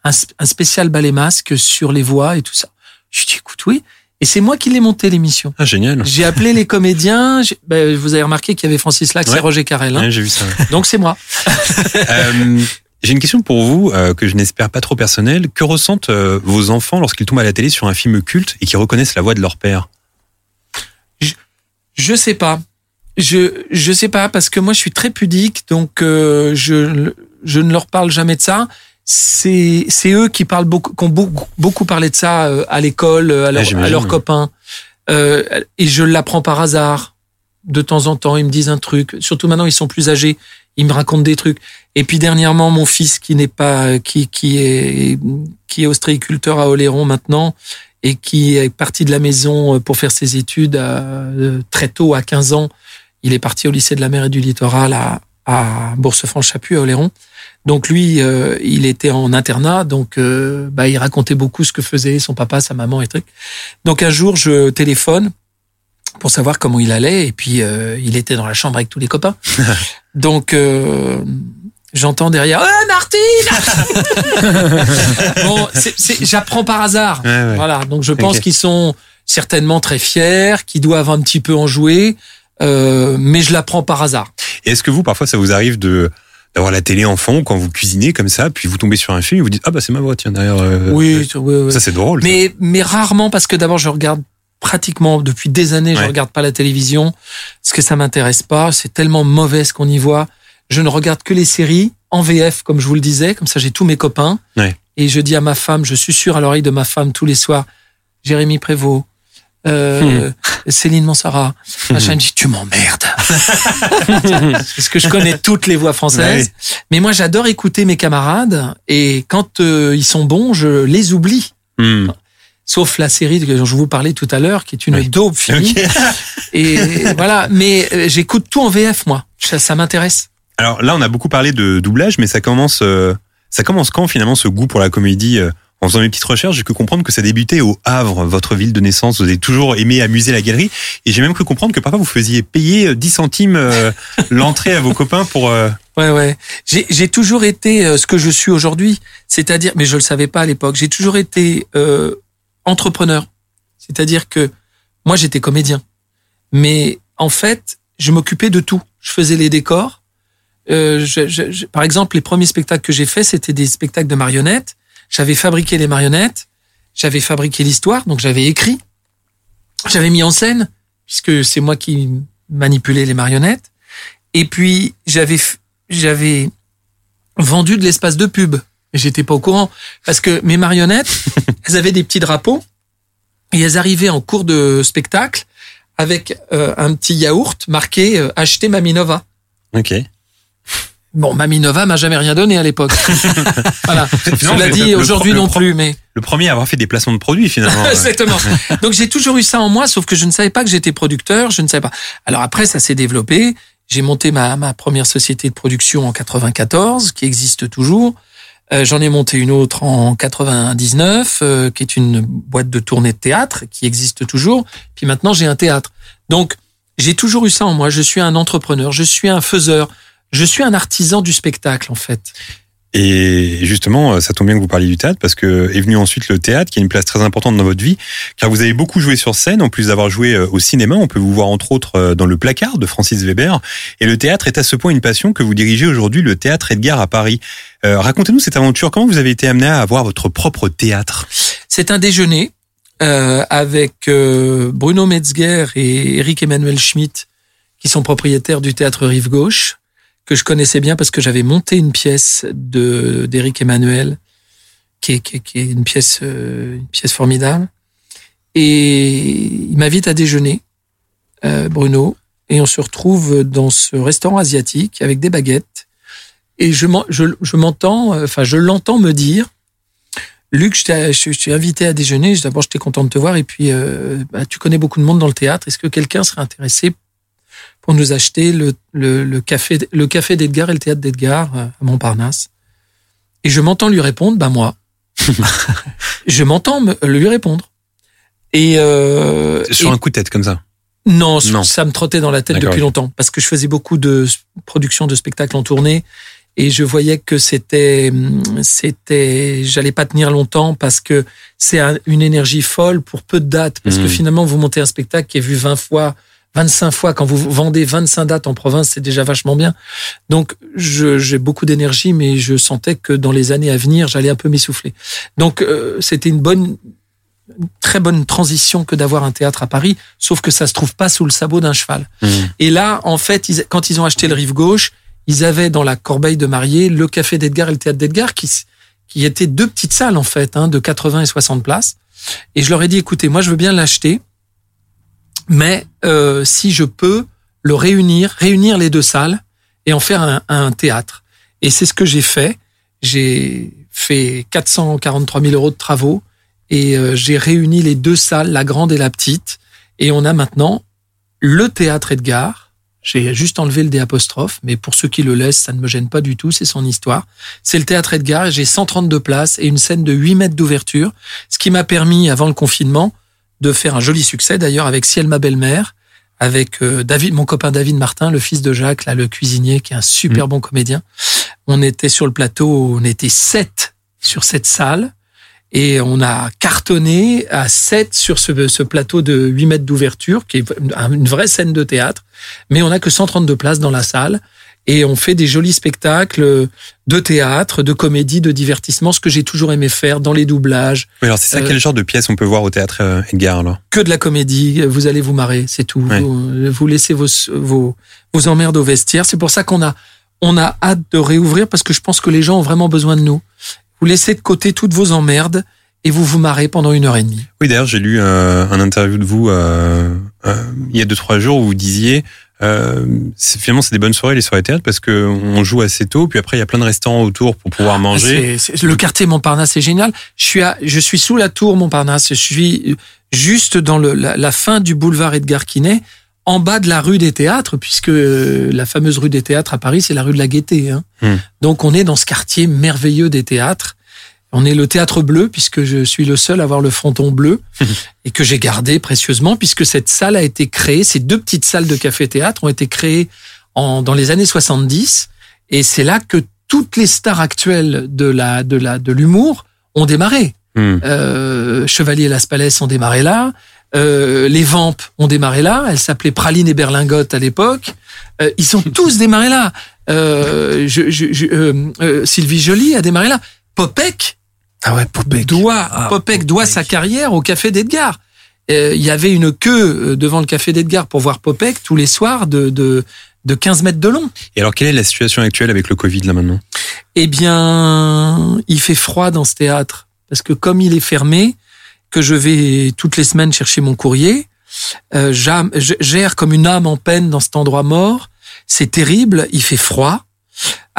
un, sp- un spécial ballet masque sur les voix et tout ça. Je dis écoute oui. Et c'est moi qui l'ai monté l'émission. Ah, génial. J'ai appelé les comédiens. ben, vous avez remarqué qu'il y avait Francis Lax Ouais. et Roger Carrel. hein. Ouais, j'ai vu ça. Donc c'est moi. Euh, j'ai une question pour vous euh, que je n'espère pas trop personnelle. Que ressentent euh, vos enfants lorsqu'ils tombent à la télé sur un film culte et qu'ils reconnaissent la voix de leur père? Je sais pas. Je je sais pas parce que moi je suis très pudique donc je je ne leur parle jamais de ça. C'est c'est eux qui parlent beaucoup qui ont beaucoup, beaucoup parlé de ça euh, à l'école euh, à, leur- Ah, à leurs copains Euh, et je l'apprends par hasard. De temps en temps ils me disent un truc. Surtout maintenant ils sont plus âgés. Ils me racontent des trucs. Et puis dernièrement mon fils qui n'est pas qui qui est qui est ostréiculteur à Oléron maintenant et qui est parti de la maison euh, pour faire ses études très tôt, à 15 ans. Il est parti au lycée de la mer et du littoral à, à Bourse-Franche-Chapuis, à Oléron. Donc lui, euh, il était en internat, donc euh, bah, il racontait beaucoup ce que faisait son papa, sa maman et trucs. Donc un jour, je téléphone pour savoir comment il allait, et puis euh, il était dans la chambre avec tous les copains. donc euh, j'entends derrière, ah Martine Bon, j'apprends par hasard. Ouais, ouais. Voilà, donc je pense qu'ils sont certainement très fiers, qu'ils doivent un petit peu en jouer, euh, mais je l'apprends par hasard. Et est-ce que vous, parfois, ça vous arrive de d'avoir la télé en fond quand vous cuisinez comme ça, puis vous tombez sur un film et vous dites ah bah c'est ma voix tiens derrière. euh, oui, oui, oui. Ça c'est drôle. ça. mais mais rarement parce que d'abord je regarde pratiquement depuis des années, je Ouais. regarde pas la télévision parce que ça m'intéresse pas. C'est tellement mauvais ce qu'on y voit. Je ne regarde que les séries en VF, comme je vous le disais, comme ça j'ai tous mes copains. Ouais. Et je dis à ma femme, je suis sûr à l'oreille de ma femme tous les soirs, Jérémy Prévost, euh, Céline Mansara, machin, elle me dit, tu m'emmerdes. Parce que je connais toutes les voix françaises. Mais moi, j'adore écouter mes camarades et quand euh, ils sont bons, je les oublie. Hmm. Sauf la série dont je vous parlais tout à l'heure, qui est une daube finie. Et voilà. Mais euh, j'écoute tout en VF, moi. Ça, ça m'intéresse. Alors là, on a beaucoup parlé de doublage, mais ça commence, euh, ça commence quand finalement ce goût pour la comédie En faisant mes petites recherches, j'ai pu comprendre que ça débutait au Havre, votre ville de naissance. Vous avez toujours aimé amuser la galerie, et j'ai même cru comprendre que parfois vous faisiez payer euh, 10 centimes euh, l'entrée à vos copains pour. euh, Ouais, ouais. J'ai j'ai toujours été euh, ce que je suis aujourd'hui, c'est-à-dire, mais je le savais pas à l'époque. J'ai toujours été euh, entrepreneur, c'est-à-dire que moi j'étais comédien, mais en fait je m'occupais de tout. Je faisais les décors. Euh, je- je- je- par exemple, les premiers spectacles que j'ai faits, c'était des spectacles de marionnettes. J'avais fabriqué les marionnettes, j'avais fabriqué l'histoire, donc j'avais écrit, j'avais mis en scène, puisque c'est moi qui manipulais les marionnettes. Et puis j'avais j'avais vendu de l'espace de pub. J'étais pas au courant parce que mes marionnettes, elles avaient des petits drapeaux et elles arrivaient en cours de spectacle avec euh, un petit yaourt marqué euh, acheter Maminova. Ok. Bon, Maminova m'a jamais rien donné à l'époque. voilà. Cela dit, aujourd'hui non plus, mais Le premier à avoir fait des placements de produits finalement. Exactement. Donc j'ai toujours eu ça en moi, sauf que je ne savais pas que j'étais producteur, je ne savais pas. Alors après, ça s'est développé. J'ai monté ma, ma première société de production en 94, qui existe toujours. Euh, J'en ai monté une autre en 99, euh, qui est une boîte de tournée de théâtre, qui existe toujours. Puis maintenant, j'ai un théâtre. Donc, j'ai toujours eu ça en moi. Je suis un entrepreneur, je suis un faiseur, je suis un artisan du spectacle, en fait. Et justement, euh, ça tombe bien que vous parliez du théâtre parce que est venu ensuite le théâtre, qui a une place très importante dans votre vie, car vous avez beaucoup joué sur scène, en plus d'avoir joué euh, au cinéma. On peut vous voir entre autres euh, dans Le Placard de Francis Weber. Et le théâtre est à ce point une passion que vous dirigez aujourd'hui le théâtre Edgar à Paris. Euh, Racontez-nous cette aventure. Comment vous avez été amené à avoir votre propre théâtre? C'est un déjeuner euh, avec euh, Bruno Metzger et Eric Emmanuel Schmitt, qui sont propriétaires du théâtre Rive Gauche, que je connaissais bien parce que j'avais monté une pièce de d'Eric Emmanuel, qui est, une pièce euh, une pièce formidable. Et il m'invite à déjeuner, euh, Bruno, et on se retrouve dans ce restaurant asiatique avec des baguettes. Et je m'en- je, je m'entends, euh, enfin je l'entends me dire, Luc, je t'ai invité à déjeuner. Je- D'abord, j'étais content de te voir. Et puis, bah, tu connais beaucoup de monde dans le théâtre. Est-ce que quelqu'un serait intéressé pour nous acheter le, le, le café, le café d'Edgar et le théâtre d'Edgar euh, à Montparnasse Et je m'entends lui répondre, bah moi. je m'entends me- lui répondre. Et, euh, Sur et- un coup de tête comme ça. non, Non. ça me trottait dans la tête depuis longtemps parce que je faisais beaucoup de productions de spectacles en tournée et je voyais que c'était hum, c'était j'allais pas tenir longtemps parce que c'est un- une énergie folle pour peu de dates parce que Mhm. finalement vous montez un spectacle qui est vu 20 fois 25 fois quand vous vendez 25 dates en province c'est déjà vachement bien donc j'ai beaucoup d'énergie mais je sentais que dans les années à venir j'allais un peu m'essouffler donc euh, c'était une bonne une très bonne transition que d'avoir un théâtre à Paris, sauf que ça se trouve pas sous le sabot d'un cheval. Et là, en fait, ils- quand ils ont acheté le Rive Gauche, ils avaient dans la corbeille de mariée le café d'Edgar et le théâtre d'Edgar, qui, qui étaient deux petites salles, en fait, hein, de 80 et 60 places. Et je leur ai dit, écoutez, moi, je veux bien l'acheter, mais euh, si je peux le réunir, réunir les deux salles et en faire un, un théâtre. Et c'est ce que j'ai fait. J'ai fait 443 000 euros de travaux et euh, j'ai réuni les deux salles, la grande et la petite. Et on a maintenant le théâtre Edgar. J'ai juste enlevé le D apostrophe, mais pour ceux qui le laissent, ça ne me gêne pas du tout, c'est son histoire. C'est le théâtre Edgar j'ai 132 places et une scène de 8 mètres d'ouverture, ce qui m'a permis, avant le confinement, de faire un joli succès d'ailleurs avec Ciel ma belle-mère, avec euh, David, mon copain David Martin, le fils de Jacques, là, le cuisinier, qui est un super bon comédien. On était sur le plateau, on était sept sur cette salle et on a cartonné à 7 sur ce, ce plateau de 8 mètres d'ouverture, qui est une vraie scène de théâtre, mais on n'a que 132 places dans la salle. Et on fait des jolis spectacles de théâtre, de comédie, de divertissement, ce que j'ai toujours aimé faire dans les doublages. Oui, alors c'est ça, Euh, quel genre de pièce on peut voir au théâtre euh, Edgar alors Que de la comédie, vous allez vous marrer, c'est tout. Ouais. Vous, vous laissez vos, vos, vos emmerdes au vestiaire. C'est pour ça qu'on a, on a hâte de réouvrir parce que je pense que les gens ont vraiment besoin de nous. vous laissez de côté toutes vos emmerdes et vous vous marrez pendant une heure et demie. Oui, d'ailleurs, j'ai lu euh, un interview de vous euh, euh, il y a deux trois jours où vous disiez euh, c'est- finalement c'est des bonnes soirées les soirées théâtre parce que on joue assez tôt puis après il y a plein de restaurants autour pour pouvoir manger. Ah, c'est- le quartier Montparnasse est génial. Je suis, à, je suis sous la tour Montparnasse. Je suis juste dans le, la, la fin du boulevard Edgar Quinet, en bas de la rue des Théâtres, puisque euh, la fameuse rue des Théâtres à Paris, c'est la rue de la Gaîté. Hein. Hmm. Donc on est dans ce quartier merveilleux des théâtres. On est le théâtre bleu, puisque je suis le seul à avoir le fronton bleu, et que j'ai gardé précieusement, puisque cette salle a été créée, ces deux petites salles de café-théâtre ont été créées en, dans les années 70, et c'est là que toutes les stars actuelles de la de la de l'humour ont démarré. Hmm. Euh, Chevalier et Las Palais ont démarré là. Euh, les Vampes ont démarré là. Elles s'appelaient Praline et Berlingotte à l'époque. Euh, ils ont tous démarré là. Euh, je, je, je- euh, euh, Sylvie Joly a démarré là. Popek Ah ouais, Popek. doit, Ah, Popek doit sa carrière au Café d'Edgar. Euh, Il y avait une queue euh, devant le Café d'Edgar pour voir Popek tous les soirs de, de, de 15 mètres de long. Et alors quelle est la situation actuelle avec le Covid là maintenant? Eh bien, il fait froid dans ce théâtre parce que comme il est fermé, que je vais toutes les semaines chercher mon courrier, euh, j'am- je gère comme une âme en peine dans cet endroit mort. C'est terrible, il fait froid.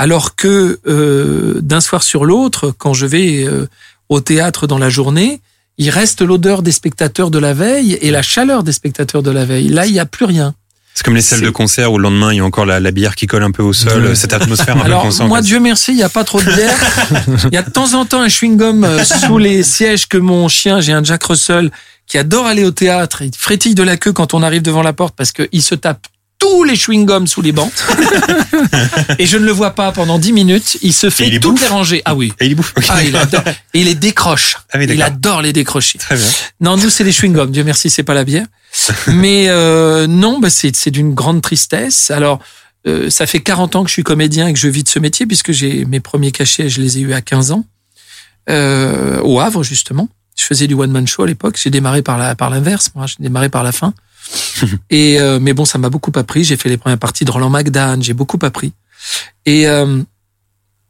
Alors que euh, d'un soir sur l'autre, quand je vais euh, au théâtre dans la journée, il reste l'odeur des spectateurs de la veille et la chaleur des spectateurs de la veille. Là, il n'y a plus rien. C'est comme les salles de concert où le lendemain il y a encore la, la bière qui colle un peu au sol, cette atmosphère un Alors, peu moi. Dieu merci, il n'y a pas trop de bière. Il y a de temps en temps un chewing-gum euh, sous les sièges que mon chien, j'ai un Jack Russell, qui adore aller au théâtre. Il frétille de la queue quand on arrive devant la porte parce qu'il se tape tous les chewing-gums sous les bancs. Et je ne le vois pas pendant 10 minutes. Il se fait il toutes bouffe les rangées. Ah oui. Et il bouffe. Ah, il adore. Et il les décroche. Ah oui, il adore les décrocher. Très bien. Non, nous, c'est les chewing-gums. Dieu merci, c'est pas la bière. Mais euh, non, bah, c'est c'est d'une grande tristesse. Alors, euh, ça fait 40 ans que je suis comédien et que je vis de ce métier, puisque j'ai mes premiers cachets, je les ai eus à 15 ans, euh, au Havre, justement. Je faisais du one-man show à l'époque. J'ai démarré par la par l'inverse, moi. J'ai démarré par la fin. et euh, mais bon, ça m'a beaucoup appris. J'ai fait les premières parties de Roland McDan. J'ai beaucoup appris. Et euh,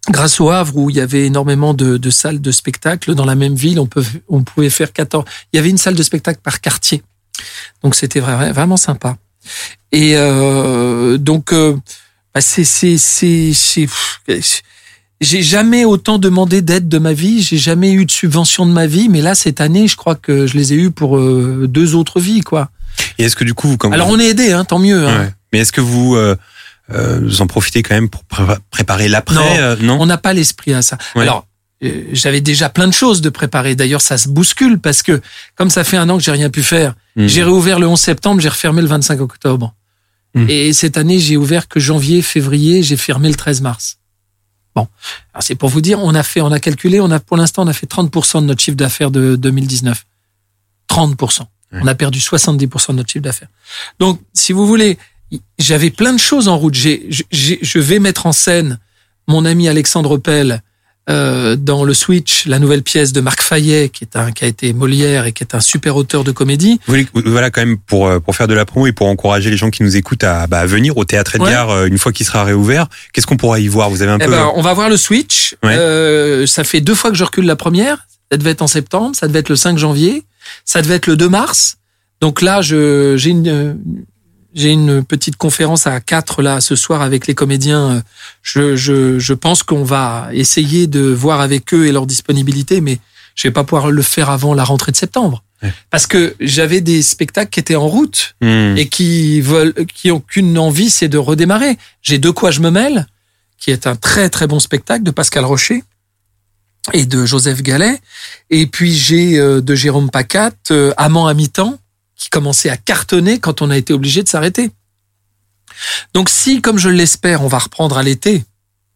grâce au Havre où il y avait énormément de, salles de spectacle dans la même ville, on, peut, on pouvait faire 14. Il y avait une salle de spectacle par quartier. Donc c'était vra- vraiment sympa. Et euh, donc euh, bah, c'est c'est c'est j'ai jamais autant demandé d'aide de ma vie, j'ai jamais eu de subvention de ma vie, mais là cette année, je crois que je les ai eu pour euh, deux autres vies quoi. Et est-ce que du coup vous Alors vous- on est aidé, hein, tant mieux. hein. Ouais. Mais est-ce que vous euh, euh, vous en profitez quand même pour pré- préparer l'après Non. euh, non On n'a pas l'esprit à ça. Ouais. Alors, j'avais déjà plein de choses de préparer. D'ailleurs, ça se bouscule parce que comme ça fait un an que j'ai rien pu faire, Hmm. j'ai réouvert le 11 septembre, j'ai refermé le 25 octobre. Hmm. Et cette année, j'ai ouvert que janvier, février, j'ai fermé le 13 mars. Bon, alors c'est pour vous dire, on a fait, on a calculé, on a pour l'instant, on a fait 30% de notre chiffre d'affaires de 2019. 30%. On a perdu 70% de notre chiffre d'affaires. Donc, si vous voulez, j'avais plein de choses en route. J'ai, j'ai- je vais mettre en scène mon ami Alexandre Pell euh, dans le Switch, la nouvelle pièce de Marc Fayet, qui est un qui a été Molière et qui est un super auteur de comédie. Voilà quand même pour euh, pour faire de la promo et pour encourager les gens qui nous écoutent à, bah, à venir au théâtre Edgar euh, une fois qu'il sera réouvert. Qu'est-ce qu'on pourra y voir? Vous avez un Eh peu ben, on va voir le Switch. Ouais. Euh, ça fait deux fois que je recule la première. Ça devait être en septembre, ça devait être le 5 janvier, ça devait être le 2 mars. Donc là, je j'ai une j'ai une petite conférence à 4 là ce soir avec les comédiens. Je je je pense qu'on va essayer de voir avec eux et leur disponibilité, mais je vais pas pouvoir le faire avant la rentrée de septembre. Ouais. Parce que j'avais des spectacles qui étaient en route Hmm. et qui veulent, qui ont qu'une envie, c'est de redémarrer. J'ai De quoi je me mêle, qui est un très très bon spectacle de Pascal Rocher et de Joseph Gallet. Et puis j'ai euh, de Jérôme Pacat, euh, Amant à mi-temps, qui commençait à cartonner quand on a été obligé de s'arrêter. Donc si, comme je l'espère, on va reprendre à l'été,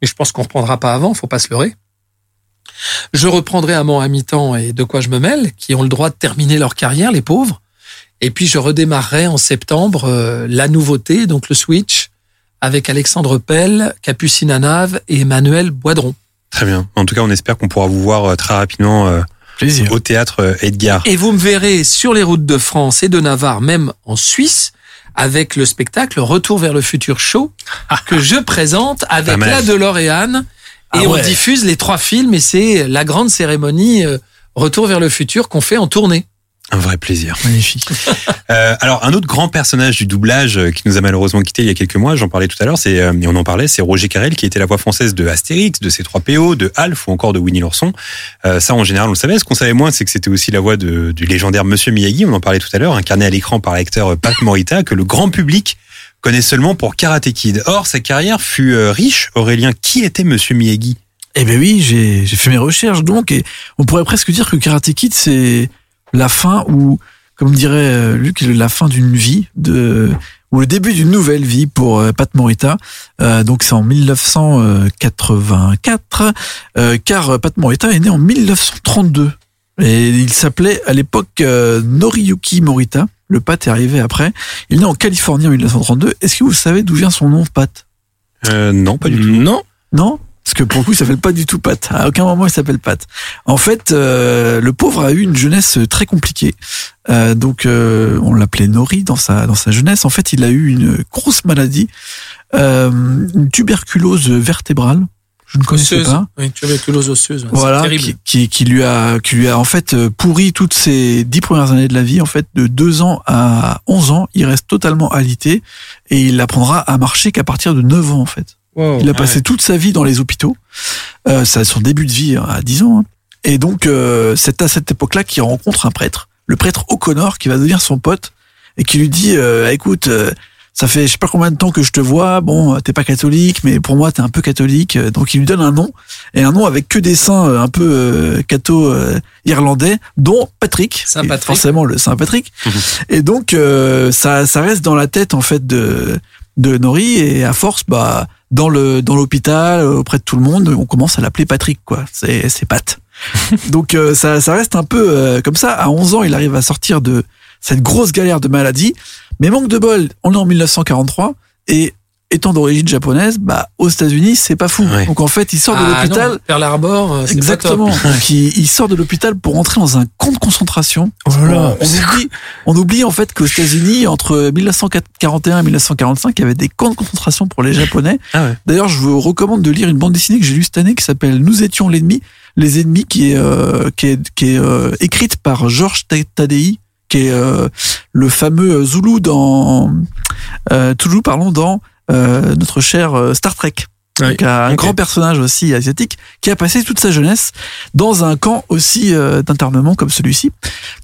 mais je pense qu'on reprendra pas avant, faut pas se leurrer. Je reprendrai Amant à mi-temps et De quoi je me mêle, qui ont le droit de terminer leur carrière, les pauvres. Et puis je redémarrerai en septembre euh, la nouveauté, donc le Switch, avec Alexandre Pell, Capucine Anave et Emmanuel Boidron. Très bien. En tout cas, on espère qu'on pourra vous voir euh, très rapidement euh, Plaisir. au théâtre euh, Edgar. Et vous me verrez sur les routes de France et de Navarre, même en Suisse, avec le spectacle Retour vers le futur show que je présente avec la DeLorean Ah Et on diffuse les trois films et c'est la grande cérémonie Retour vers le futur qu'on fait en tournée. Un vrai plaisir. Magnifique. Euh, alors, un autre grand personnage du doublage euh, qui nous a malheureusement quitté il y a quelques mois, j'en parlais tout à l'heure, c'est euh, et on en parlait, c'est Roger Carrel qui était la voix française de Astérix, de C3PO, de Alf ou encore de Winnie l'ourson. Euh, ça, en général, on le savait. Ce qu'on savait moins, c'est que c'était aussi la voix de, du légendaire Monsieur Miyagi. On en parlait tout à l'heure, incarné à l'écran par l'acteur euh, Pat Morita, que le grand public connaît seulement pour Karate Kid. Or, sa carrière fut riche. Aurélien, qui était Monsieur Miyagi? Eh ben oui, j'ai j'ai fait mes recherches donc et on pourrait presque dire que Karate Kid c'est la fin ou comme dirait euh, Luc la fin d'une vie de ou le début d'une nouvelle vie pour euh, Pat Morita. Euh, donc c'est en 1984 euh, car Pat Morita est né en 1932 et il s'appelait à l'époque euh, Noriyuki Morita. Le Pat est arrivé après. Il est né en Californie en 1932. Est-ce que vous savez d'où vient son nom Pat? Euh, Non, pas du tout. Non. non? Parce que pour le coup, il s'appelle pas du tout Pat. À aucun moment, il s'appelle Pat. En fait, euh, le pauvre a eu une jeunesse très compliquée. Euh, donc, euh, on l'appelait Nori dans sa dans sa jeunesse. En fait, il a eu une grosse maladie, euh, une tuberculose vertébrale. Je ne connaissais Osseuse. pas. Oui, tuberculose osseuse. Voilà, terrible. qui, qui, qui lui a qui lui a en fait euh, pourri toutes ses dix premières années de la vie. En fait, de 2 ans à 11 ans, il reste totalement alité et il apprendra à marcher qu'à partir de 9 ans en fait. Wow. Il a passé toute sa vie dans les hôpitaux. Euh, ça, son début de vie à 10 ans. hein. Et donc, euh, c'est à cette époque-là qu'il rencontre un prêtre, le prêtre O'Connor, qui va devenir son pote et qui lui dit euh, "Écoute, euh, ça fait je sais pas combien de temps que je te vois. Bon, t'es pas catholique, mais pour moi, t'es un peu catholique. Euh, Donc, il lui donne un nom et un nom avec que des saints euh, un peu euh, catho euh, irlandais, dont Patrick, Saint Patrick. forcément le Saint Patrick. Et donc, euh, ça, ça reste dans la tête en fait de de Nori et à force, bah dans le dans l'hôpital euh, auprès de tout le monde, on commence à l'appeler Patrick quoi. C'est c'est Pat. Donc euh, ça ça reste un peu euh, comme ça. À 11 ans, il arrive à sortir de cette grosse galère de maladie. Mais manque de bol, on est en 1943 et étant d'origine japonaise, bah aux États-Unis, c'est pas fou. Ouais. Donc en fait, il sort de Ah, l'hôpital. non, Pearl Harbor, euh, pas Exactement. top. Donc il, il sort de l'hôpital pour entrer dans un camp de concentration. Oh là on, oublie, on oublie en fait qu'aux États-Unis, entre 1941 et 1945, il y avait des camps de concentration pour les Japonais. Ah ouais. D'ailleurs, je vous recommande de lire une bande dessinée que j'ai lue cette année qui s'appelle Nous étions l'ennemi, les ennemis, qui est euh, qui est, qui est euh, écrite par Georges Ta- Tadei, qui est euh, le fameux Zulu dans euh, Zulu, pardon, dans euh, notre cher euh, Star Trek. Donc, un grand personnage aussi asiatique qui a passé toute sa jeunesse dans un camp aussi euh, d'internement comme celui-ci.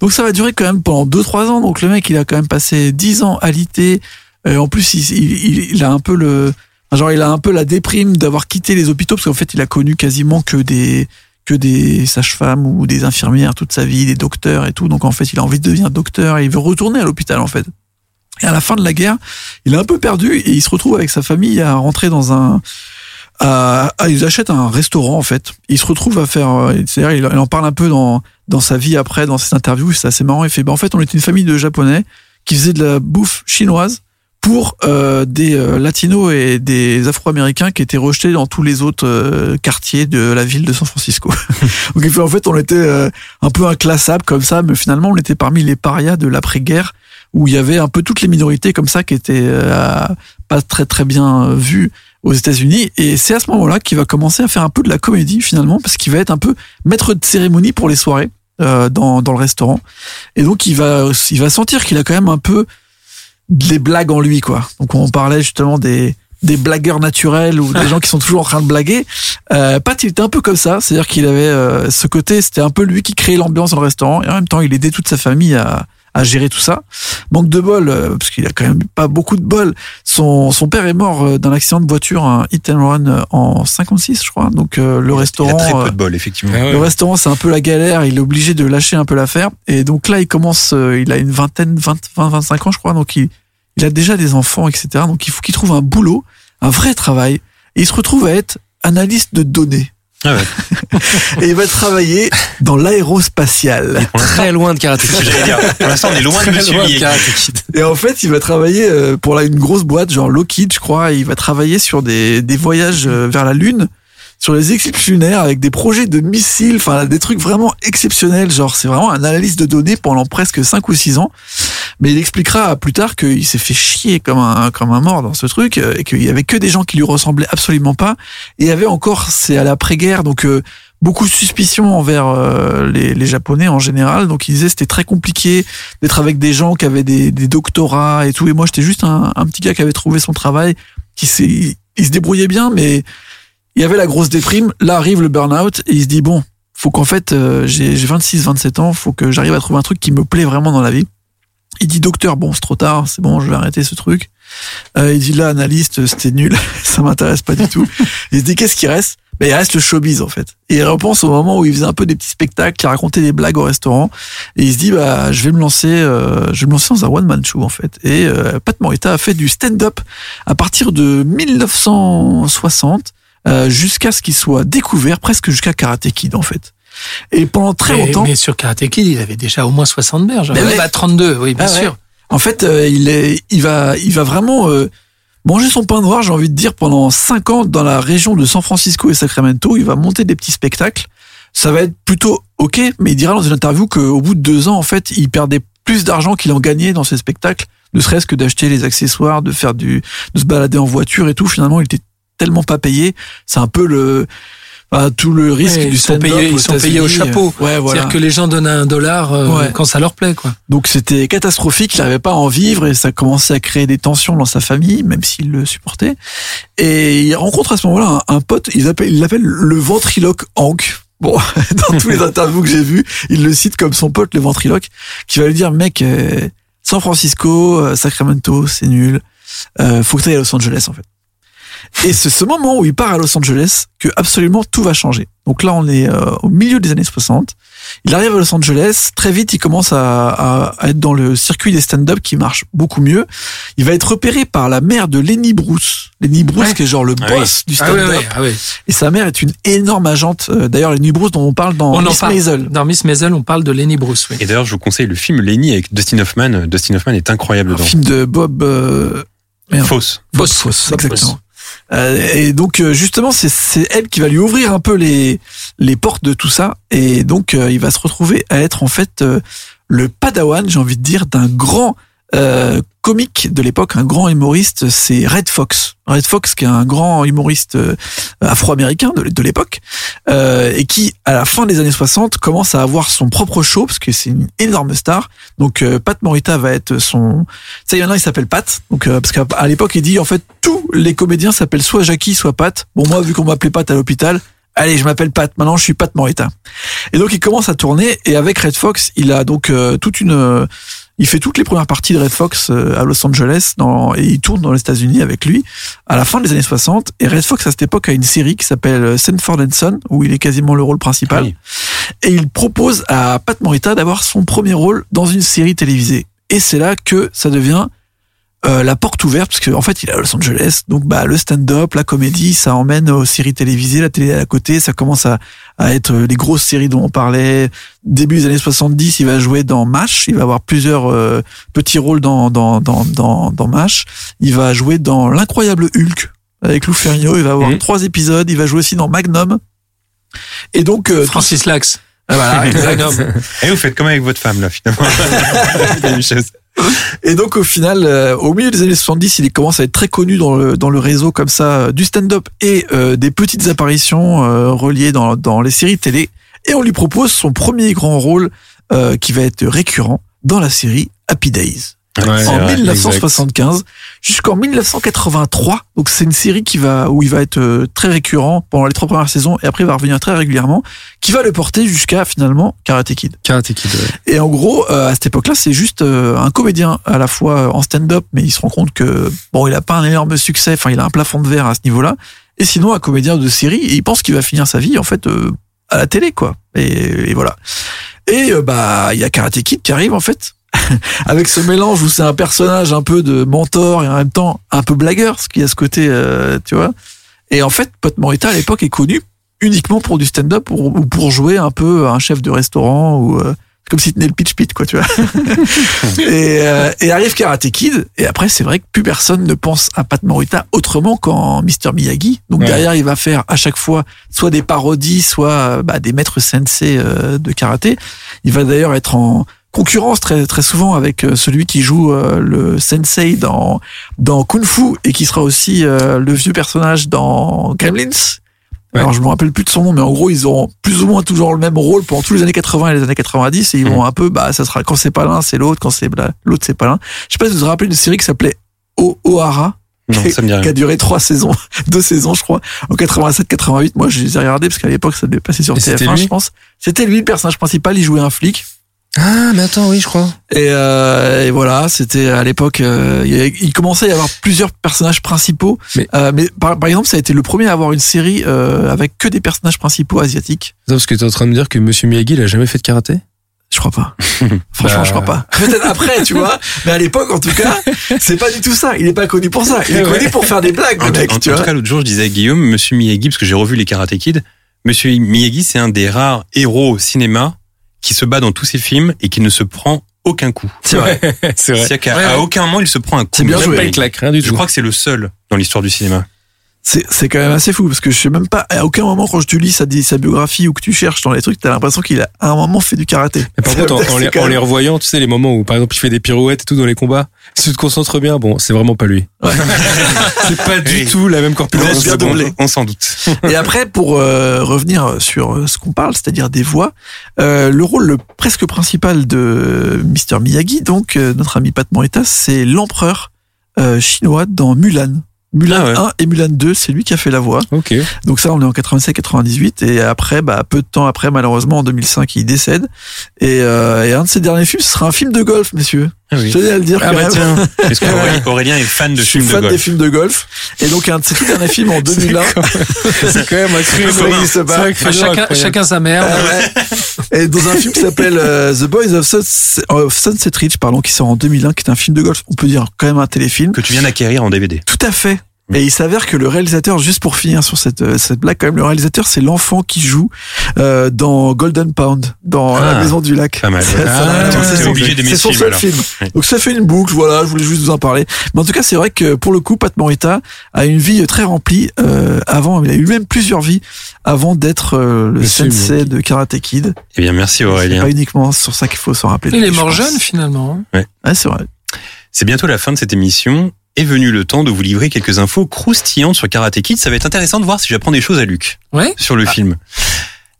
Donc ça va durer quand même pendant 2-3 ans. Donc le mec, il a quand même passé 10 ans alité. Euh, en plus, il, il, il a un peu le, genre il a un peu la déprime d'avoir quitté les hôpitaux parce qu'en fait, il a connu quasiment que des que des sages-femmes ou des infirmières toute sa vie, des docteurs et tout. Donc en fait, il a envie de devenir docteur et il veut retourner à l'hôpital en fait. Et à la fin de la guerre, il est un peu perdu et il se retrouve avec sa famille à rentrer dans un à, à- ils achètent un restaurant en fait. Il se retrouve à faire, euh, c'est-à-dire il, il en parle un peu dans dans sa vie après, dans ses interviews. C'est assez marrant. Il fait, ben en fait, on était une famille de japonais qui faisaient de la bouffe chinoise pour euh, des euh, latinos et des afro-américains qui étaient rejetés dans tous les autres euh, quartiers de la ville de San Francisco. Donc il fait en fait on était euh, un peu inclassable comme ça, mais finalement on était parmi les parias de l'après-guerre où il y avait un peu toutes les minorités comme ça qui étaient euh, pas très très bien euh, vues aux États-Unis et c'est à ce moment-là qu'il va commencer à faire un peu de la comédie finalement parce qu'il va être un peu maître de cérémonie pour les soirées euh, dans dans le restaurant et donc il va il va sentir qu'il a quand même un peu des blagues en lui quoi. Donc on parlait justement des des blagueurs naturels ou des gens qui sont toujours en train de blaguer. Euh, Pat, il était un peu comme ça, c'est-à-dire qu'il avait euh, ce côté, c'était un peu lui qui créait l'ambiance dans le restaurant et en même temps il aidait toute sa famille à à gérer tout ça. Manque de bol, euh, parce qu'il a quand même pas beaucoup de bol. Son, son père est mort euh, d'un accident de voiture, un hit and run euh, en 56, je crois. Donc euh, le Il restaurant, a très peu de bol, effectivement. Ah ouais. le restaurant, c'est un peu la galère. Il est obligé de lâcher un peu l'affaire. Et donc là, il commence, il a une vingtaine, 20, 20, 25 ans, je crois. Donc il, il a déjà des enfants, etc. Donc il faut qu'il trouve un boulot, un vrai travail. Et il se retrouve à être analyste de données. Ah ouais. Et il va travailler dans l'aérospatial. Très loin de Karate Kid. j'allais dire. Pour l'instant, on est loin de Très loin de. Karate Kid. Et en fait, il va travailler euh, pour là, une grosse boîte, genre Lockheed, je crois. et il va travailler sur des, des voyages euh, vers la Lune, sur les éclipses avec des projets de missiles, enfin des trucs vraiment exceptionnels. Genre, c'est vraiment un analyse de données pendant presque 5 ou 6 ans. Mais il expliquera plus tard qu'il s'est fait chier comme un comme un mort dans ce truc euh, et qu'il y avait que des gens qui lui ressemblaient absolument pas. Et il y avait encore, c'est à l'après-guerre, donc euh, beaucoup de suspicions envers euh, les, les Japonais en général. Donc il disait c'était très compliqué d'être avec des gens qui avaient des, des doctorats et tout. Et moi j'étais juste un, un petit gars qui avait trouvé son travail, qui s'est, se débrouillait bien, mais il y avait la grosse déprime. Là arrive le burn-out et il se dit bon, faut qu'en fait euh, j'ai j'ai 26, 27 ans, faut que j'arrive à trouver un truc qui me plaît vraiment dans la vie. Il dit docteur, bon c'est trop tard, c'est bon, je vais arrêter ce truc. Euh, il dit là analyste, c'était nul, ça m'intéresse pas du tout. Il se dit qu'est-ce qui reste? Ben, il reste le showbiz en fait. Et il repense au moment où il faisait un peu des petits spectacles, qui racontait des blagues au restaurant, et il se dit bah je vais me lancer, euh, je vais me lancer dans un one man show en fait. Et euh, Pat Morita a fait du stand-up à partir de 1960 euh, jusqu'à ce qu'il soit découvert, presque jusqu'à Karate Kid en fait. Et pendant très mais, longtemps. Mais sur Karate Kid, il avait déjà au moins 60 berges. Mais Ouais, ouais. bah, 32, oui, bien Ah ouais. sûr. En fait, euh, il est, il va, il va vraiment euh, manger son pain noir, j'ai envie de dire, pendant cinq ans dans la région de San Francisco et Sacramento. Il va monter des petits spectacles. Ça va être plutôt ok, mais il dira dans une interview qu'au bout de deux ans, en fait, il perdait plus d'argent qu'il en gagnait dans ces spectacles, ne serait-ce que d'acheter les accessoires, de faire du, de se balader en voiture et tout. Finalement, il était tellement pas payé. C'est un peu le, tout le risque Ouais, du ils sont payés, aux ils sont payés au États-Unis. chapeau. Ouais, voilà. C'est-à-dire que les gens donnent un dollar euh, Ouais. quand ça leur plaît, quoi. Donc c'était catastrophique, il n'arrivait pas à en vivre et ça commençait à créer des tensions dans sa famille, même s'il le supportait. Et il rencontre à ce moment-là un, un pote, il l'appelle il l'appelle le ventriloque Hank. Bon, dans tous les interviews que j'ai vues, il le cite comme son pote le ventriloque, qui va lui dire mec, euh, San Francisco, euh, Sacramento, c'est nul, euh, faut que tu ailles à Los Angeles en fait. Et c'est ce moment où il part à Los Angeles que absolument tout va changer. Donc là, on est euh, au milieu des années 60. Il arrive à Los Angeles. Très vite, il commence à, à- à être dans le circuit des stand-up qui marche beaucoup mieux. Il va être repéré par la mère de Lenny Bruce. Lenny Bruce, Ouais. qui est genre le Ah boss du Ah stand-up. ah ouais. Et sa mère est une énorme agente. Euh, D'ailleurs, Lenny Bruce dont on parle dans On Miss parle. Maisel. Dans Miss Maisel, on parle de Lenny Bruce, oui. Et d'ailleurs, je vous conseille le film Lenny avec Dustin Hoffman. Dustin Hoffman est incroyable Un dedans. film de Bob... euh. Fausse. Bob exactement. Et donc euh, justement, c'est elle qui va lui ouvrir un peu les les portes de tout ça. Et donc euh, il va se retrouver à être en fait euh, le padawan, j'ai envie de dire, d'un grand euh, comique de l'époque, un grand humoriste, c'est Red Fox. Red Fox, qui est un grand humoriste euh, afro-américain de, de l'époque, euh, et qui, à la fin des années 60, commence à avoir son propre show, parce que c'est une énorme star. Donc euh, Pat Morita va être son... Ça, il y en a, il s'appelle Pat. Donc, euh, parce qu'à l'époque, il dit, en fait, tous les comédiens s'appellent soit Jackie, soit Pat. Bon, moi, vu qu'on m'appelait Pat à l'hôpital, allez, je m'appelle Pat. Maintenant, je suis Pat Morita. Et donc, il commence à tourner, et avec Red Fox, il a donc euh, toute une... il fait toutes les premières parties de Red Fox euh, à Los Angeles dans, et il tourne dans les États-Unis avec lui à la fin des années 60. Et Red Fox, à cette époque, a une série qui s'appelle euh, Sanford and Son, où il est quasiment le rôle principal. Oui. Et il propose à Pat Morita d'avoir son premier rôle dans une série télévisée. Et c'est là que ça devient euh, la porte ouverte, parce qu'en en fait, il est à Los Angeles. Donc, bah, le stand-up, la comédie, ça emmène aux séries télévisées, la télé à côté. Ça commence à, à être les grosses séries dont on parlait. Début des années 70, il va jouer dans MASH. Il va avoir plusieurs euh, petits rôles dans, dans, dans, dans, dans MASH. Il va jouer dans L'incroyable Hulk avec Lou Ferrigno. Il va avoir Mhm. trois épisodes. Il va jouer aussi dans Magnum. Et donc, euh, Francis Lax. ah, voilà, exact. Et vous faites comme avec votre femme, là, finalement? Et donc au final, euh, au milieu des années 70, il commence à être très connu dans le, dans le réseau comme ça euh, du stand-up et euh, des petites apparitions reliées dans, dans les séries télé. Et on lui propose son premier grand rôle qui va être récurrent dans la série Happy Days. Ouais, en vrai, 1975 jusqu'en 1983. Donc c'est une série qui va où il va être euh, très récurrent pendant les trois premières saisons et après il va revenir très régulièrement, qui va le porter jusqu'à finalement Karate Kid. Karate Kid. ouais. Et en gros, euh, à cette époque-là, c'est juste euh, un comédien à la fois en stand-up, mais il se rend compte que bon, il a pas un énorme succès. Enfin, il a un plafond de verre à ce niveau-là. Et sinon, un comédien de série, et il pense qu'il va finir sa vie en fait euh, à la télé, quoi. Et, et voilà. Et bah, il y a Karate Kid qui arrive en fait. Avec ce mélange où c'est un personnage un peu de mentor et en même temps un peu blagueur, ce qui a ce côté, euh, tu vois. Et en fait, Pot Morita à l'époque est connu uniquement pour du stand-up ou ou pour jouer un peu un chef de restaurant ou euh, comme si tenait le pitch pit quoi tu vois et, euh, et arrive Karate Kid et après c'est vrai que plus personne ne pense à Pat Morita autrement qu'en Mr Miyagi donc Ouais. derrière il va faire à chaque fois soit des parodies soit bah, des maîtres sensei de karaté il va d'ailleurs être en concurrence très très souvent avec euh, celui qui joue euh, le sensei dans dans Kung Fu et qui sera aussi euh, le vieux personnage dans Gremlins. Alors je me rappelle plus de son nom, mais en gros ils ont plus ou moins toujours le même rôle pendant tous les années 80 et les années 90 et ils vont un peu, bah ça sera quand c'est pas l'un c'est l'autre, quand c'est l'autre c'est pas l'un. Je sais pas si vous vous rappelez une série qui s'appelait O'Hara. Non, qui- ça me dit rien. Qui a duré trois saisons, deux saisons je crois, en 87-88. Moi je les ai regardés parce qu'à l'époque ça devait passer sur Et c'était TF1 lui je pense. C'était lui le personnage principal, il jouait un flic. Ah, mais attends, oui, je crois. Et, euh, et voilà, c'était à l'époque, euh, il commençait à y avoir plusieurs personnages principaux. Mais- Euh, mais par, par exemple, ça a été le premier à avoir une série euh, avec que des personnages principaux asiatiques. Attends, parce que t'es en train de me dire que Monsieur Miyagi, il a jamais fait de karaté? Je crois pas. Franchement, Bah. je crois pas. Peut-être après, tu vois. Mais à l'époque, en tout cas, c'est pas du tout ça. Il est pas connu pour ça. Il est Ouais. connu pour faire des blagues, En, le tout- mec, en- tu en vois. tout cas, l'autre jour, je disais à Guillaume, Monsieur Miyagi, parce que j'ai revu les Karate Kid. Monsieur Miyagi, c'est un des rares héros au cinéma qui se bat dans tous ses films et qui ne se prend aucun coup. C'est vrai. c'est vrai. C'est-à-dire qu'à Ouais, à ouais. aucun moment il se prend un coup. C'est bien Même joué. pas une claque, rien du Je tout. crois que c'est le seul dans l'histoire du cinéma. C'est c'est quand même assez fou parce que je sais même pas, à aucun moment quand je te lis sa, sa biographie ou que tu cherches dans les trucs, t'as l'impression qu'il a à un moment fait du karaté. Mais par contre, en, les, en même- les revoyant, tu sais, les moments où, par exemple, il fait des pirouettes et tout dans les combats, si tu te concentres bien, bon, c'est vraiment pas lui. c'est pas du Oui. tout la même Ouais, corpulence. bien C'est bon, doublé. on s'en doute. Et après, pour euh, revenir sur euh, ce qu'on parle, c'est-à-dire des voix, euh, le rôle le presque principal de Mr. Miyagi, donc euh, notre ami Pat Morita, c'est l'empereur euh, chinois dans Mulan. Mulan Ah ouais. 1 et Mulan 2, c'est lui qui a fait la voix. Ok. Donc ça, on est en 87-98 et après, bah, peu de temps après, malheureusement, en 2005, il décède. Et, euh, et un de ses derniers films, ce sera un film de golf, messieurs. Ah oui. Je tenais à le dire Ah bah tiens. Parce qu'Aurélien Aurélien est fan de Je suis films de fan des golf. films de golf. Et donc, un de ses tout derniers films en 2001. C'est quand même un chacun, chacun sa merde. Ah ouais. Et dans un film qui s'appelle euh, The Boys of Sunset, of Sunset Ridge, pardon, qui sort en 2001, qui est un film de golf, on peut dire quand même un téléfilm. Que tu viens d'acquérir en DVD. Tout à fait. Et il s'avère que le réalisateur, juste pour finir sur cette, euh, cette blague, quand même, le réalisateur, c'est l'enfant qui joue euh, dans Golden Pound, dans Ah. La Maison du Lac. Ah, c'est t'es son- seul alors. film. Donc ça fait une boucle, voilà, je voulais juste vous en parler. Mais en tout cas, c'est vrai que pour le coup, Pat Morita a une vie très remplie euh, avant, il a eu même plusieurs vies avant d'être euh, le Monsieur sensei de Karate Kid. Eh bien, merci C'est Aurélien. pas uniquement sur ça qu'il faut s'en rappeler. Il est mort jeune finalement. hein. Ouais, c'est vrai. C'est bientôt la fin de cette émission. Est venu le temps de vous livrer quelques infos croustillantes sur Karate Kid. Ça va être intéressant de voir si j'apprends des choses à Luc Ouais. sur le film.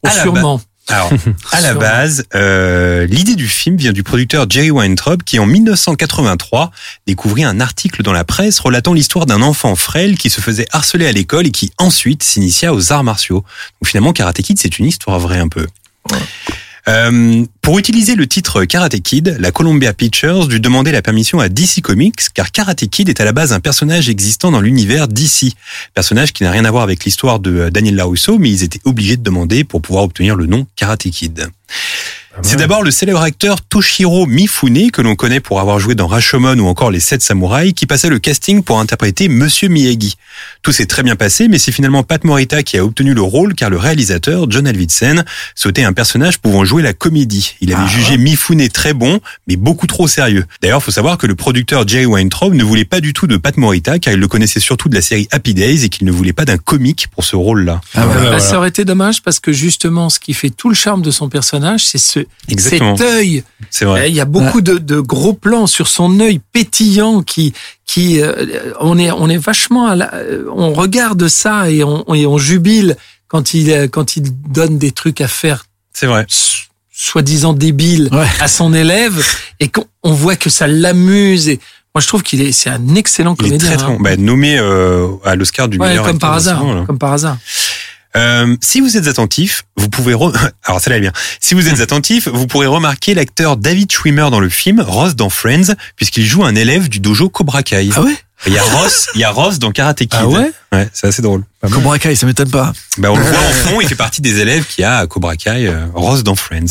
Oh, sûrement. Alors, à la base, euh, l'idée du film vient du producteur Jerry Weintraub qui, en 1983, découvrit un article dans la presse relatant l'histoire d'un enfant frêle qui se faisait harceler à l'école et qui ensuite s'initia aux arts martiaux. Donc finalement, Karate Kid, c'est une histoire vraie un peu. Euh, pour utiliser le titre Karate Kid, la Columbia Pictures dut demander la permission à DC Comics car Karate Kid est à la base un personnage existant dans l'univers DC. Personnage qui n'a rien à voir avec l'histoire de euh, Daniel LaRusso, mais ils étaient obligés de demander pour pouvoir obtenir le nom Karate Kid. C'est d'abord le célèbre acteur Toshiro Mifune, que l'on connaît pour avoir joué dans Rashomon ou encore Les Sept Samouraïs, qui passait le casting pour interpréter Monsieur Miyagi. Tout s'est très bien passé, mais c'est finalement Pat Morita qui a obtenu le rôle car le réalisateur, John Alvidsen, souhaitait un personnage pouvant jouer la comédie. Il avait jugé Mifune très bon, mais beaucoup trop sérieux. D'ailleurs, faut savoir que le producteur Jerry Weintraub ne voulait pas du tout de Pat Morita car il le connaissait surtout de la série Happy Days et qu'il ne voulait pas d'un comique pour ce rôle-là. Ah ouais. Bah, voilà. Ça aurait été dommage parce que justement, ce qui fait tout le charme de son personnage, c'est ce, Exactement. cet œil. C'est vrai. Il y a beaucoup de, de gros plans sur son œil pétillant qui, qui, euh, on est, on est vachement, à la- euh, on regarde ça et on, et on jubile quand il, euh, quand il donne des trucs à faire C'est vrai. soi-disant débiles Ouais. à son élève et qu'on on voit que ça l'amuse et moi je trouve qu'il est, c'est un excellent Il est comédien. très très hein. bon. Bah, nommé euh, à l'Oscar du Ouais, meilleur comme par hasard, là. comme par hasard. Euh, si vous êtes attentif, vous pouvez re- alors ça là bien. Si vous êtes attentif, vous pourrez remarquer l'acteur David Schwimmer dans le film, Ross dans Friends, puisqu'il joue un élève du dojo Cobra Kai. Ah ouais? Il y a Ross, il y a Ross dans Karate Kid. Ah ouais? Ouais, c'est assez drôle. Cobra Kai, ça m'étonne pas. Bah, on le voit en fond, il fait partie des élèves qui a à Cobra Kai, euh, Ross dans Friends.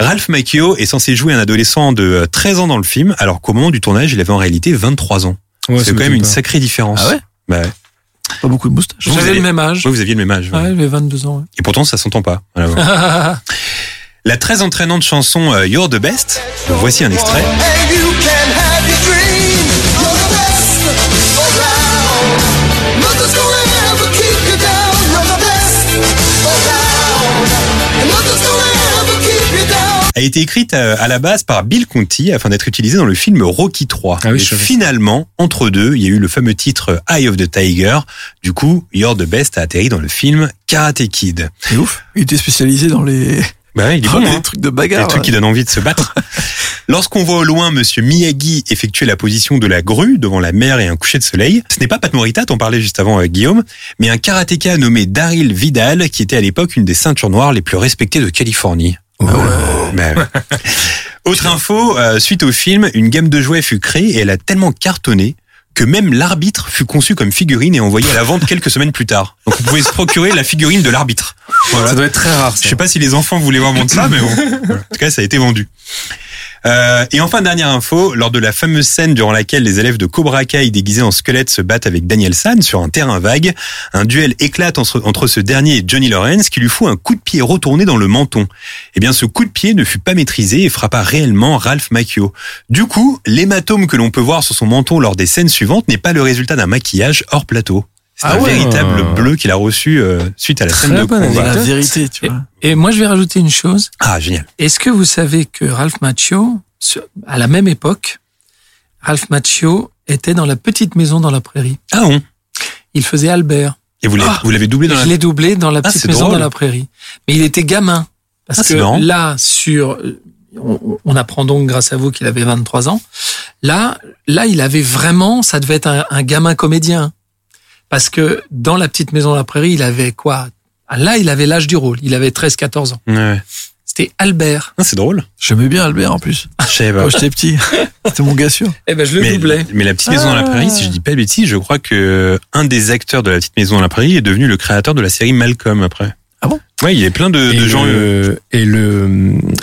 Ralph Macchio est censé jouer un adolescent de euh, 13 ans dans le film, alors qu'au moment du tournage, il avait en réalité 23 ans. Ouais, c'est quand même une pas. sacrée différence. Ah ouais? Bah ouais. Pas beaucoup de moustaches. Vous J'avais avez- le même âge. Ouais, vous aviez le même âge. ouais. Ouais, j'avais 22 ans. Et pourtant, ça s'entend pas. Ouais. La très entraînante chanson euh, You're the Best, voici un extrait. A été écrite euh, à la base par Bill Conti afin d'être utilisée dans le film Rocky 3. Ah oui, Et finalement, entre deux, il y a eu le fameux titre Eye of the Tiger. Du coup, You're the Best a atterri dans le film Karate Kid. C'est ouf. Il était spécialisé dans les, Bah ouais, il est bon, les hein. trucs de bagarre. Des trucs qui donnent envie de se battre. Lorsqu'on voit au loin Monsieur Miyagi effectuer la position de la grue devant la mer et un coucher de soleil, ce n'est pas Pat Morita, t'en parlais juste avant avec Guillaume, mais un karatéka nommé Daryl Vidal, qui était à l'époque une des ceintures noires les plus respectées de Californie. Ah Ben ouais. Autre info, euh, suite au film, une gamme de jouets fut créée et elle a tellement cartonné que même l'arbitre fut conçu comme figurine et envoyé à la vente quelques semaines plus tard. Donc vous pouvez se procurer la figurine de l'arbitre. Voilà. Ça doit être très rare. Je sais pas si les enfants voulaient vraiment de ça, mais bon. En tout cas, ça a été vendu. Euh, et enfin, dernière info, lors de la fameuse scène durant laquelle les élèves de Cobra Kai déguisés en squelette se battent avec Daniel San sur un terrain vague, un duel éclate entre, ce dernier et Johnny Lawrence qui lui fout un coup de pied retourné dans le menton. Eh bien, ce coup de pied ne fut pas maîtrisé et frappa réellement Ralph Macchio. Du coup, l'hématome que l'on peut voir sur son menton lors des scènes suivantes n'est pas le résultat d'un maquillage hors plateau. C'est Ah un ouais. véritable bleu qu'il a reçu euh, suite à la Très scène de combat. La vérité, tu vois. Et moi, je vais rajouter une chose. Ah, génial. Est-ce que vous savez que Ralph Macchio, à la même époque, Ralph Macchio était dans la petite maison dans la prairie? Ah bon? Il faisait Albert. Et vous l'avez, Ah vous l'avez doublé dans Je la... l'ai doublé dans la Ah, petite maison drôle. dans la prairie. Mais il était gamin. Parce Ah, que marrant. là, sur, on, on apprend donc grâce à vous qu'il avait 23 ans. Là, là, il avait vraiment, ça devait être un, un gamin comédien. Parce que dans la petite maison dans la prairie, il avait quoi? Ah, Là, il avait l'âge du rôle. Il avait 13, 14 ans. Ouais. C'était Albert. Ah, c'est drôle. J'aimais bien Albert en plus. Je savais pas. Quand j'étais petit. C'était mon gars sûr. Eh ben, je le mais, doublais. mais la petite maison dans la Ah. prairie, si je dis pas de bêtises, je crois que un des acteurs de la petite maison dans la prairie est devenu le créateur de la série Malcolm après. Ah bon? Ouais, il y a plein de, Et, de gens. euh, le, et le,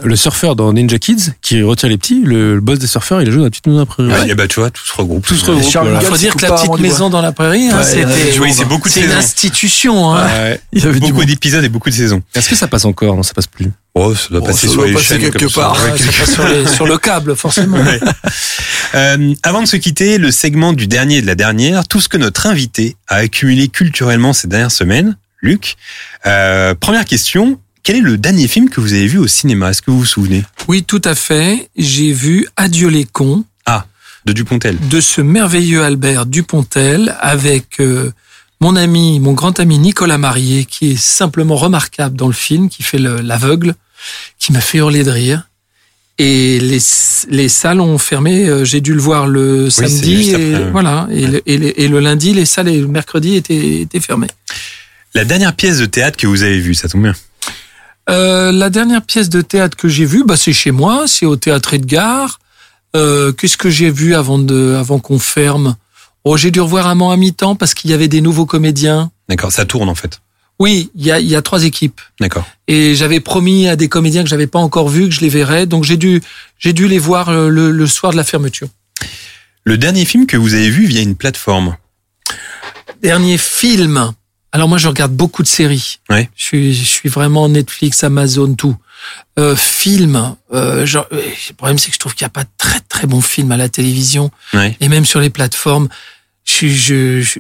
le surfeur dans Ninja Kids qui retire les petits, le, le boss des surfeurs, il a joué dans la petite maison après. ouais, et bah tu vois, tout se regroupe. Tout se Ouais. regroupe. Voilà. Il faut dire que la petite maison dans la prairie, hein, Ouais, c'était, hein. beaucoup de c'est une institution, hein. Ouais. Il y avait Beaucoup d'épisodes et beaucoup de saisons. Est-ce que ça passe encore? Non, ça passe plus. Oh, ça doit Oh, passer ça sur doit les passer chaînes quelque ça. part. Ouais, Ouais, ça passe sur, les- sur le câble, forcément. Ouais. Euh, avant de se quitter, le segment du dernier et de la dernière, tout ce que notre invité a accumulé culturellement ces dernières semaines, Luc. Euh, première question, quel est le dernier film que vous avez vu au cinéma Est-ce que vous vous souvenez? Oui, tout à fait. J'ai vu Adieu les cons De Dupontel de ce merveilleux Albert Dupontel avec euh, mon ami, mon grand ami Nicolas Marié, qui est simplement remarquable dans le film, qui fait le- l'aveugle, qui m'a fait hurler de rire. Et les, les salles ont fermé. euh, J'ai dû le voir le samedi. juste Et, après, ouais. voilà. Et, le, et, le- et le lundi, les salles et le mercredi étaient, étaient fermées. La dernière pièce de théâtre que vous avez vue, ça tombe bien. Euh, la dernière pièce de théâtre que j'ai vue, bah, c'est chez moi, c'est au théâtre Edgar. Euh, Qu'est-ce que j'ai vu avant de, avant qu'on ferme? Oh, j'ai dû revoir un à mi-temps parce qu'il y avait des nouveaux comédiens. D'accord, ça tourne en fait. Oui, il y a, il y a trois équipes. D'accord. Et j'avais promis à des comédiens que j'avais pas encore vus que je les verrais, donc j'ai dû, j'ai dû les voir euh, le, le soir de la fermeture. Le dernier film que vous avez vu via une plateforme? Dernier film. Alors moi, je regarde beaucoup de séries. Ouais. Je suis, je suis vraiment Netflix, Amazon, tout. Euh, film. Euh, genre, euh, le problème, c'est que je trouve qu'il n'y a pas de très très bons films à la télévision Ouais. et même sur les plateformes. Je, je, je,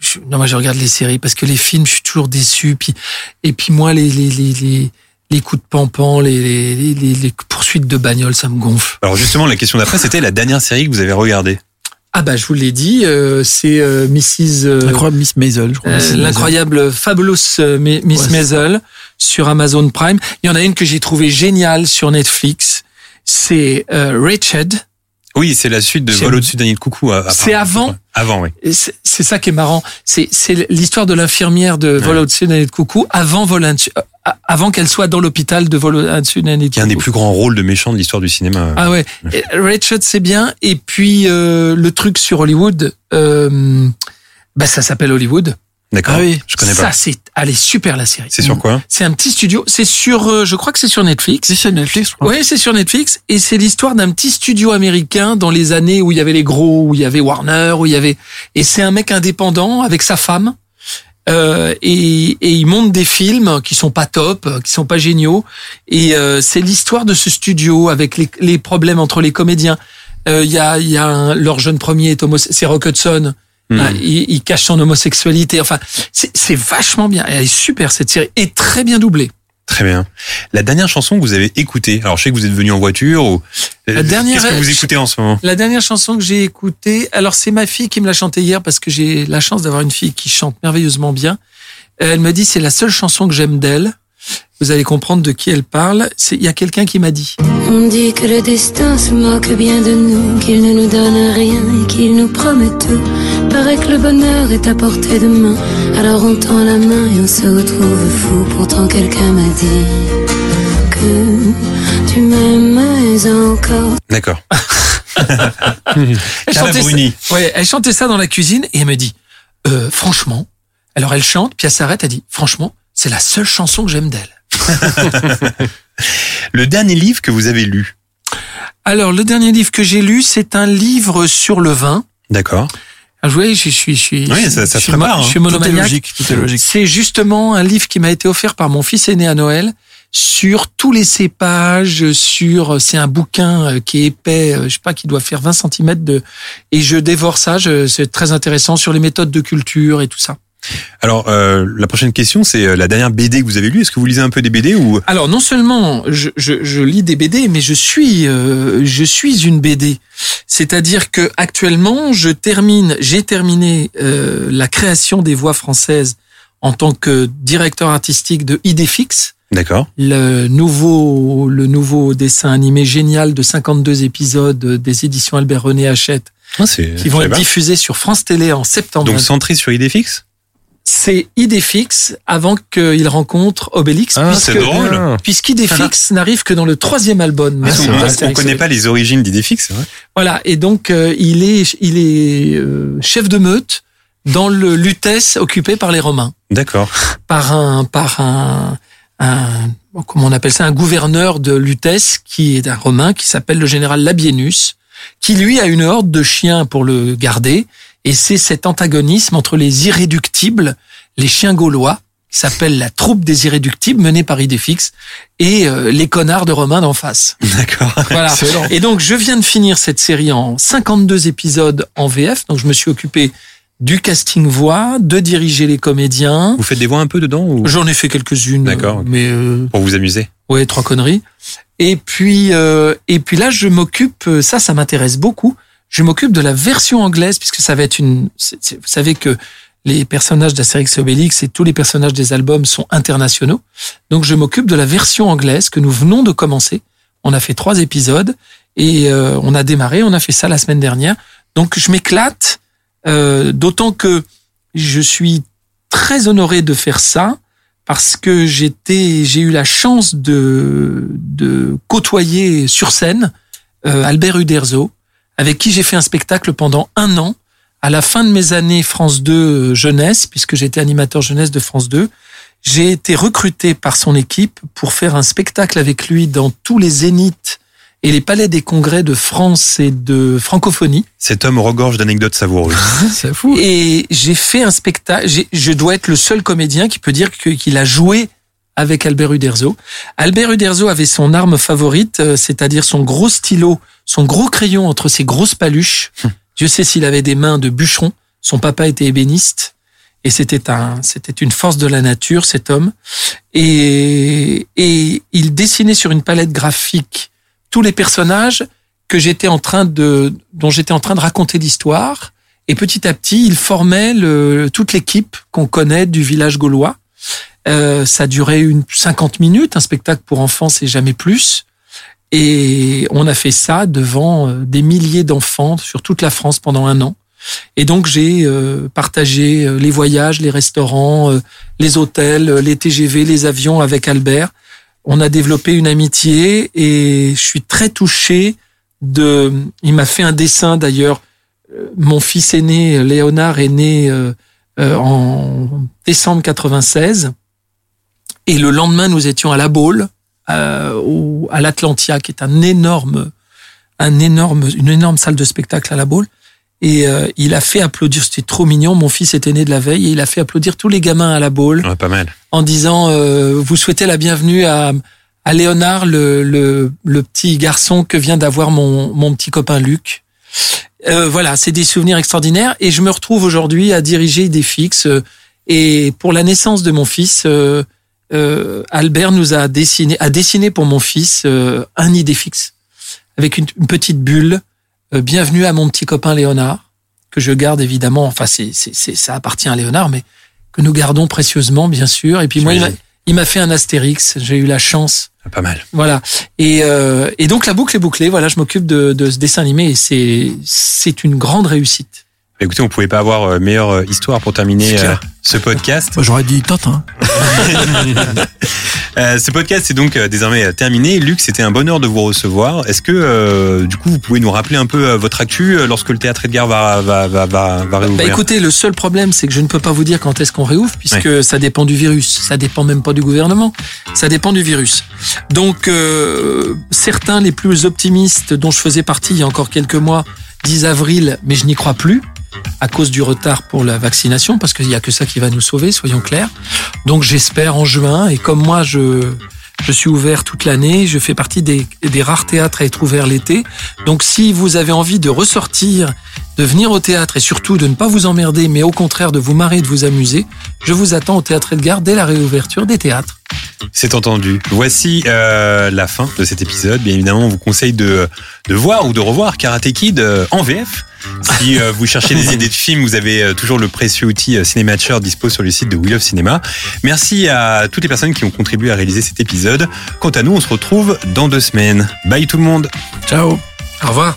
je- non, moi, je regarde les séries parce que les films, je suis toujours déçu. Puis, et puis moi, les les les les, les coups de pampan, les, les, les, les- les poursuites de bagnole, ça me gonfle. Alors justement, la question d'après, c'était la dernière série que vous avez regardée. Ah bah, je vous l'ai dit, euh, c'est euh, Mrs. euh, Incroyable Miss Maisel, je crois. Euh. L'incroyable Fabulous euh, Mi- Miss Ouais, Maisel sur Amazon Prime. Il y en a une que j'ai trouvée géniale sur Netflix. C'est euh, Wretched. Oui, c'est la suite de Vol au-dessus d'un nid de coucou. C'est avant Avant, oui. C'est ça qui est marrant. C'est l'histoire de l'infirmière de Vol Ouais. au-dessus d'un nid de coucou avant Vol euh, avant qu'elle soit dans l'hôpital de Vol au-dessus d'un nid de Qui est un des coucou. plus grands rôles de méchant de l'histoire du cinéma. Ah ouais, Et Wretched c'est bien. Et puis euh, le truc sur Hollywood, euh, bah ça s'appelle Hollywood. D'accord. Ah oui. Je connais ça pas. c'est, elle est super la série. C'est sur quoi? C'est un petit studio. C'est sur, euh, je crois que c'est sur Netflix. C'est Netflix, je crois. Oui, c'est sur Netflix et c'est l'histoire d'un petit studio américain dans les années où il y avait les gros, où il y avait Warner, où il y avait et c'est un mec indépendant avec sa femme euh, et, et il monte des films qui sont pas top, qui sont pas géniaux et euh, c'est l'histoire de ce studio avec les, les problèmes entre les comédiens. Euh, Il y a, il y a un- leur jeune premier est c'est Rock Hudson. Hmm. Hein, il, il cache son homosexualité. Enfin, c'est c'est vachement bien. Elle est super cette série et très bien doublée. Très bien. La dernière chanson que vous avez écoutée, alors je sais que vous êtes venu en voiture ou La dernière- qu'est-ce que vous écoutez en ce moment? La dernière chanson que j'ai écoutée, alors c'est ma fille qui me l'a chantée hier parce que j'ai la chance d'avoir une fille qui chante merveilleusement bien. Elle me dit c'est la seule chanson que j'aime d'elle. Vous allez comprendre de qui elle parle. C'est il y a quelqu'un qui m'a dit. On dit que le destin se moque bien de nous, qu'il ne nous donne rien et qu'il nous promet tout. Paraît que le bonheur est à portée de main, alors on tend la main et on se retrouve fou. Pourtant quelqu'un m'a dit que tu m'aimais encore. D'accord. Elle chantait, Bruni. ça, ouais, elle chantait ça dans la cuisine et elle me dit euh, franchement. Alors elle chante, puis elle s'arrête, elle dit franchement, c'est la seule chanson que j'aime d'elle. Le dernier livre que vous avez lu. Alors le dernier livre que j'ai lu, c'est un livre sur le vin. D'accord. Ah, vous voyez, je suis, je suis, Oui, ça- ça je suis, prépare, mo- hein. Tout est monomaniaque. logique, tout est logique. C'est justement un livre qui m'a été offert par mon fils aîné à Noël sur tous les cépages, sur c'est un bouquin euh, qui est épais, euh, je sais pas, qui doit faire 20 cm de et je dévore ça, je- c'est très intéressant sur les méthodes de culture et tout ça. Alors euh, la prochaine question, c'est euh, la dernière BD que vous avez lue. Est-ce que vous lisez un peu des BD ou? Alors non seulement je, je, je lis des BD, mais je suis euh, je suis une BD. C'est-à-dire que actuellement je termine, j'ai terminé euh, la création des voix françaises en tant que directeur artistique de Idéfix, D'accord. le nouveau le nouveau dessin animé génial de 52 épisodes des éditions Albert René Hachette Ah, qui vont être diffusés sur France Télé en septembre. Donc centré sur Idéfix? C'est Idéfix avant qu'il rencontre Obélix, Ah, puisque c'est drôle. puisqu'Idéfix n'arrive que dans le troisième album. Ah, on- on Astérix connaît pas les origines d'Idéfix, c'est vrai Voilà, et donc euh, il est il est euh, chef de meute dans le Lutèce occupé par les Romains, D'accord. par un par un, un comment on appelle ça, un gouverneur de Lutèce qui est un Romain qui s'appelle le général Labienus, qui lui a une horde de chiens pour le garder, et c'est cet antagonisme entre les irréductibles, les chiens gaulois qui s'appelle la troupe des irréductibles menée par Idéfix et euh, les connards de Romain d'en face. D'accord. Voilà. Excellent. Et donc, je viens de finir cette série en 52 épisodes en VF. Donc, je me suis occupé du casting voix, de diriger les comédiens. Vous faites des voix un peu dedans ou? J'en ai fait quelques-unes. D'accord. Mais, euh, pour vous amuser? ouais, trois conneries. Et puis, euh, et puis là, je m'occupe, euh, ça, ça m'intéresse beaucoup. Je m'occupe de la version anglaise, puisque ça va être une, vous savez que les personnages d'Astérix et Obélix et tous les personnages des albums sont internationaux. Donc, je m'occupe de la version anglaise que nous venons de commencer. On a fait trois épisodes et euh, on a démarré, on a fait ça la semaine dernière. Donc, je m'éclate, euh, d'autant que je suis très honoré de faire ça parce que j'étais, j'ai eu la chance de, de côtoyer sur scène euh, Albert Uderzo, avec qui j'ai fait un spectacle pendant un an. À la fin de mes années France 2 euh, jeunesse, puisque j'étais animateur jeunesse de France 2, j'ai été recruté par son équipe pour faire un spectacle avec lui dans tous les zéniths et les palais des congrès de France et de francophonie. Cet homme regorge d'anecdotes savoureuses. C'est fou. Et j'ai fait un spectacle. Je dois être le seul comédien qui peut dire qu'il a joué avec Albert Uderzo. Albert Uderzo avait son arme favorite, euh, c'est-à-dire son gros stylo, son gros crayon entre ses grosses paluches. Dieu sait s'il avait des mains de bûcheron. Son papa était ébéniste. Et c'était un, c'était une force de la nature, cet homme. Et, et il dessinait sur une palette graphique tous les personnages que j'étais en train de, dont j'étais en train de raconter l'histoire. Et petit à petit, il formait le, toute l'équipe qu'on connaît du village gaulois. Euh, ça durait une 50 minutes, un spectacle pour enfants, c'est jamais plus. Et on a fait ça devant euh, des milliers d'enfants sur toute la France pendant un an. Et donc j'ai euh, partagé euh, les voyages, les restaurants, euh, les hôtels, euh, les TGV, les avions avec Albert. On a développé une amitié et je suis très touché de. Il m'a fait un dessin d'ailleurs. Mon fils aîné, Léonard, est né euh, en décembre 96. Et le lendemain, nous étions à La Baule, euh, au- à l'Atlantia, qui est un énorme, un énorme, une énorme salle de spectacle à La Baule. Et euh, il a fait applaudir, c'était trop mignon. Mon fils était né de la veille et il a fait applaudir tous les gamins à La Baule Ouais, pas mal. en disant euh, vous souhaitez la bienvenue à, à Léonard, le, le, le petit garçon que vient d'avoir mon, mon petit copain Luc. Euh, voilà, c'est des souvenirs extraordinaires et je me retrouve aujourd'hui à diriger des fixes. euh, et pour la naissance de mon fils, euh, euh, Albert nous a dessiné, a dessiné pour mon fils euh, un idée fixe avec une, une petite bulle. Euh, bienvenue à mon petit copain Léonard que je garde évidemment. Enfin, c'est, c'est, c'est- ça appartient à Léonard, mais que nous gardons précieusement, bien sûr. Et puis moi, il m'a, J'imagine. il m'a fait un Astérix. J'ai eu la chance. Ah, Pas mal. Voilà. Et, euh, et donc la boucle est bouclée. Voilà, je m'occupe de, de ce dessin animé et c'est, c'est une grande réussite. Écoutez, on pouvait pas avoir euh, meilleure euh, histoire pour terminer euh, ce podcast. J'aurais dit Tintin. Euh, ce podcast est donc euh, désormais terminé. Luc, c'était un bonheur de vous recevoir. Est-ce que euh, du coup vous pouvez nous rappeler un peu votre actu lorsque le théâtre Edgar va va va va, va Bah réouvrir écoutez, le seul problème, c'est que je ne peux pas vous dire quand est-ce qu'on réouvre, puisque ça dépend du virus. Ça dépend même pas du gouvernement. Ça dépend du virus. Donc, euh, certains, les plus optimistes, dont je faisais partie il y a encore quelques mois, disent avril, mais je n'y crois plus à cause du retard pour la vaccination, parce qu'il n'y a que ça qui va nous sauver, soyons clairs. Donc, j'espère en juin. Et comme moi, je je suis ouvert toute l'année. Je fais partie des, des rares théâtres à être ouverts l'été. Donc, si vous avez envie de ressortir, de venir au théâtre et surtout de ne pas vous emmerder, mais au contraire de vous marrer, de vous amuser, je vous attends au théâtre Edgar dès la réouverture des théâtres. C'est entendu. Voici euh, la fin de cet épisode. Bien évidemment, on vous conseille de, de voir ou de revoir Karate Kid euh, en VF. Si euh, vous cherchez des idées de films, vous avez euh, toujours le précieux outil euh, Cinématcher dispo sur le site de Wheel of Cinema. Merci à toutes les personnes qui ont contribué à réaliser cet épisode. Quant à nous, on se retrouve dans deux semaines. Bye tout le monde. Ciao. Au revoir.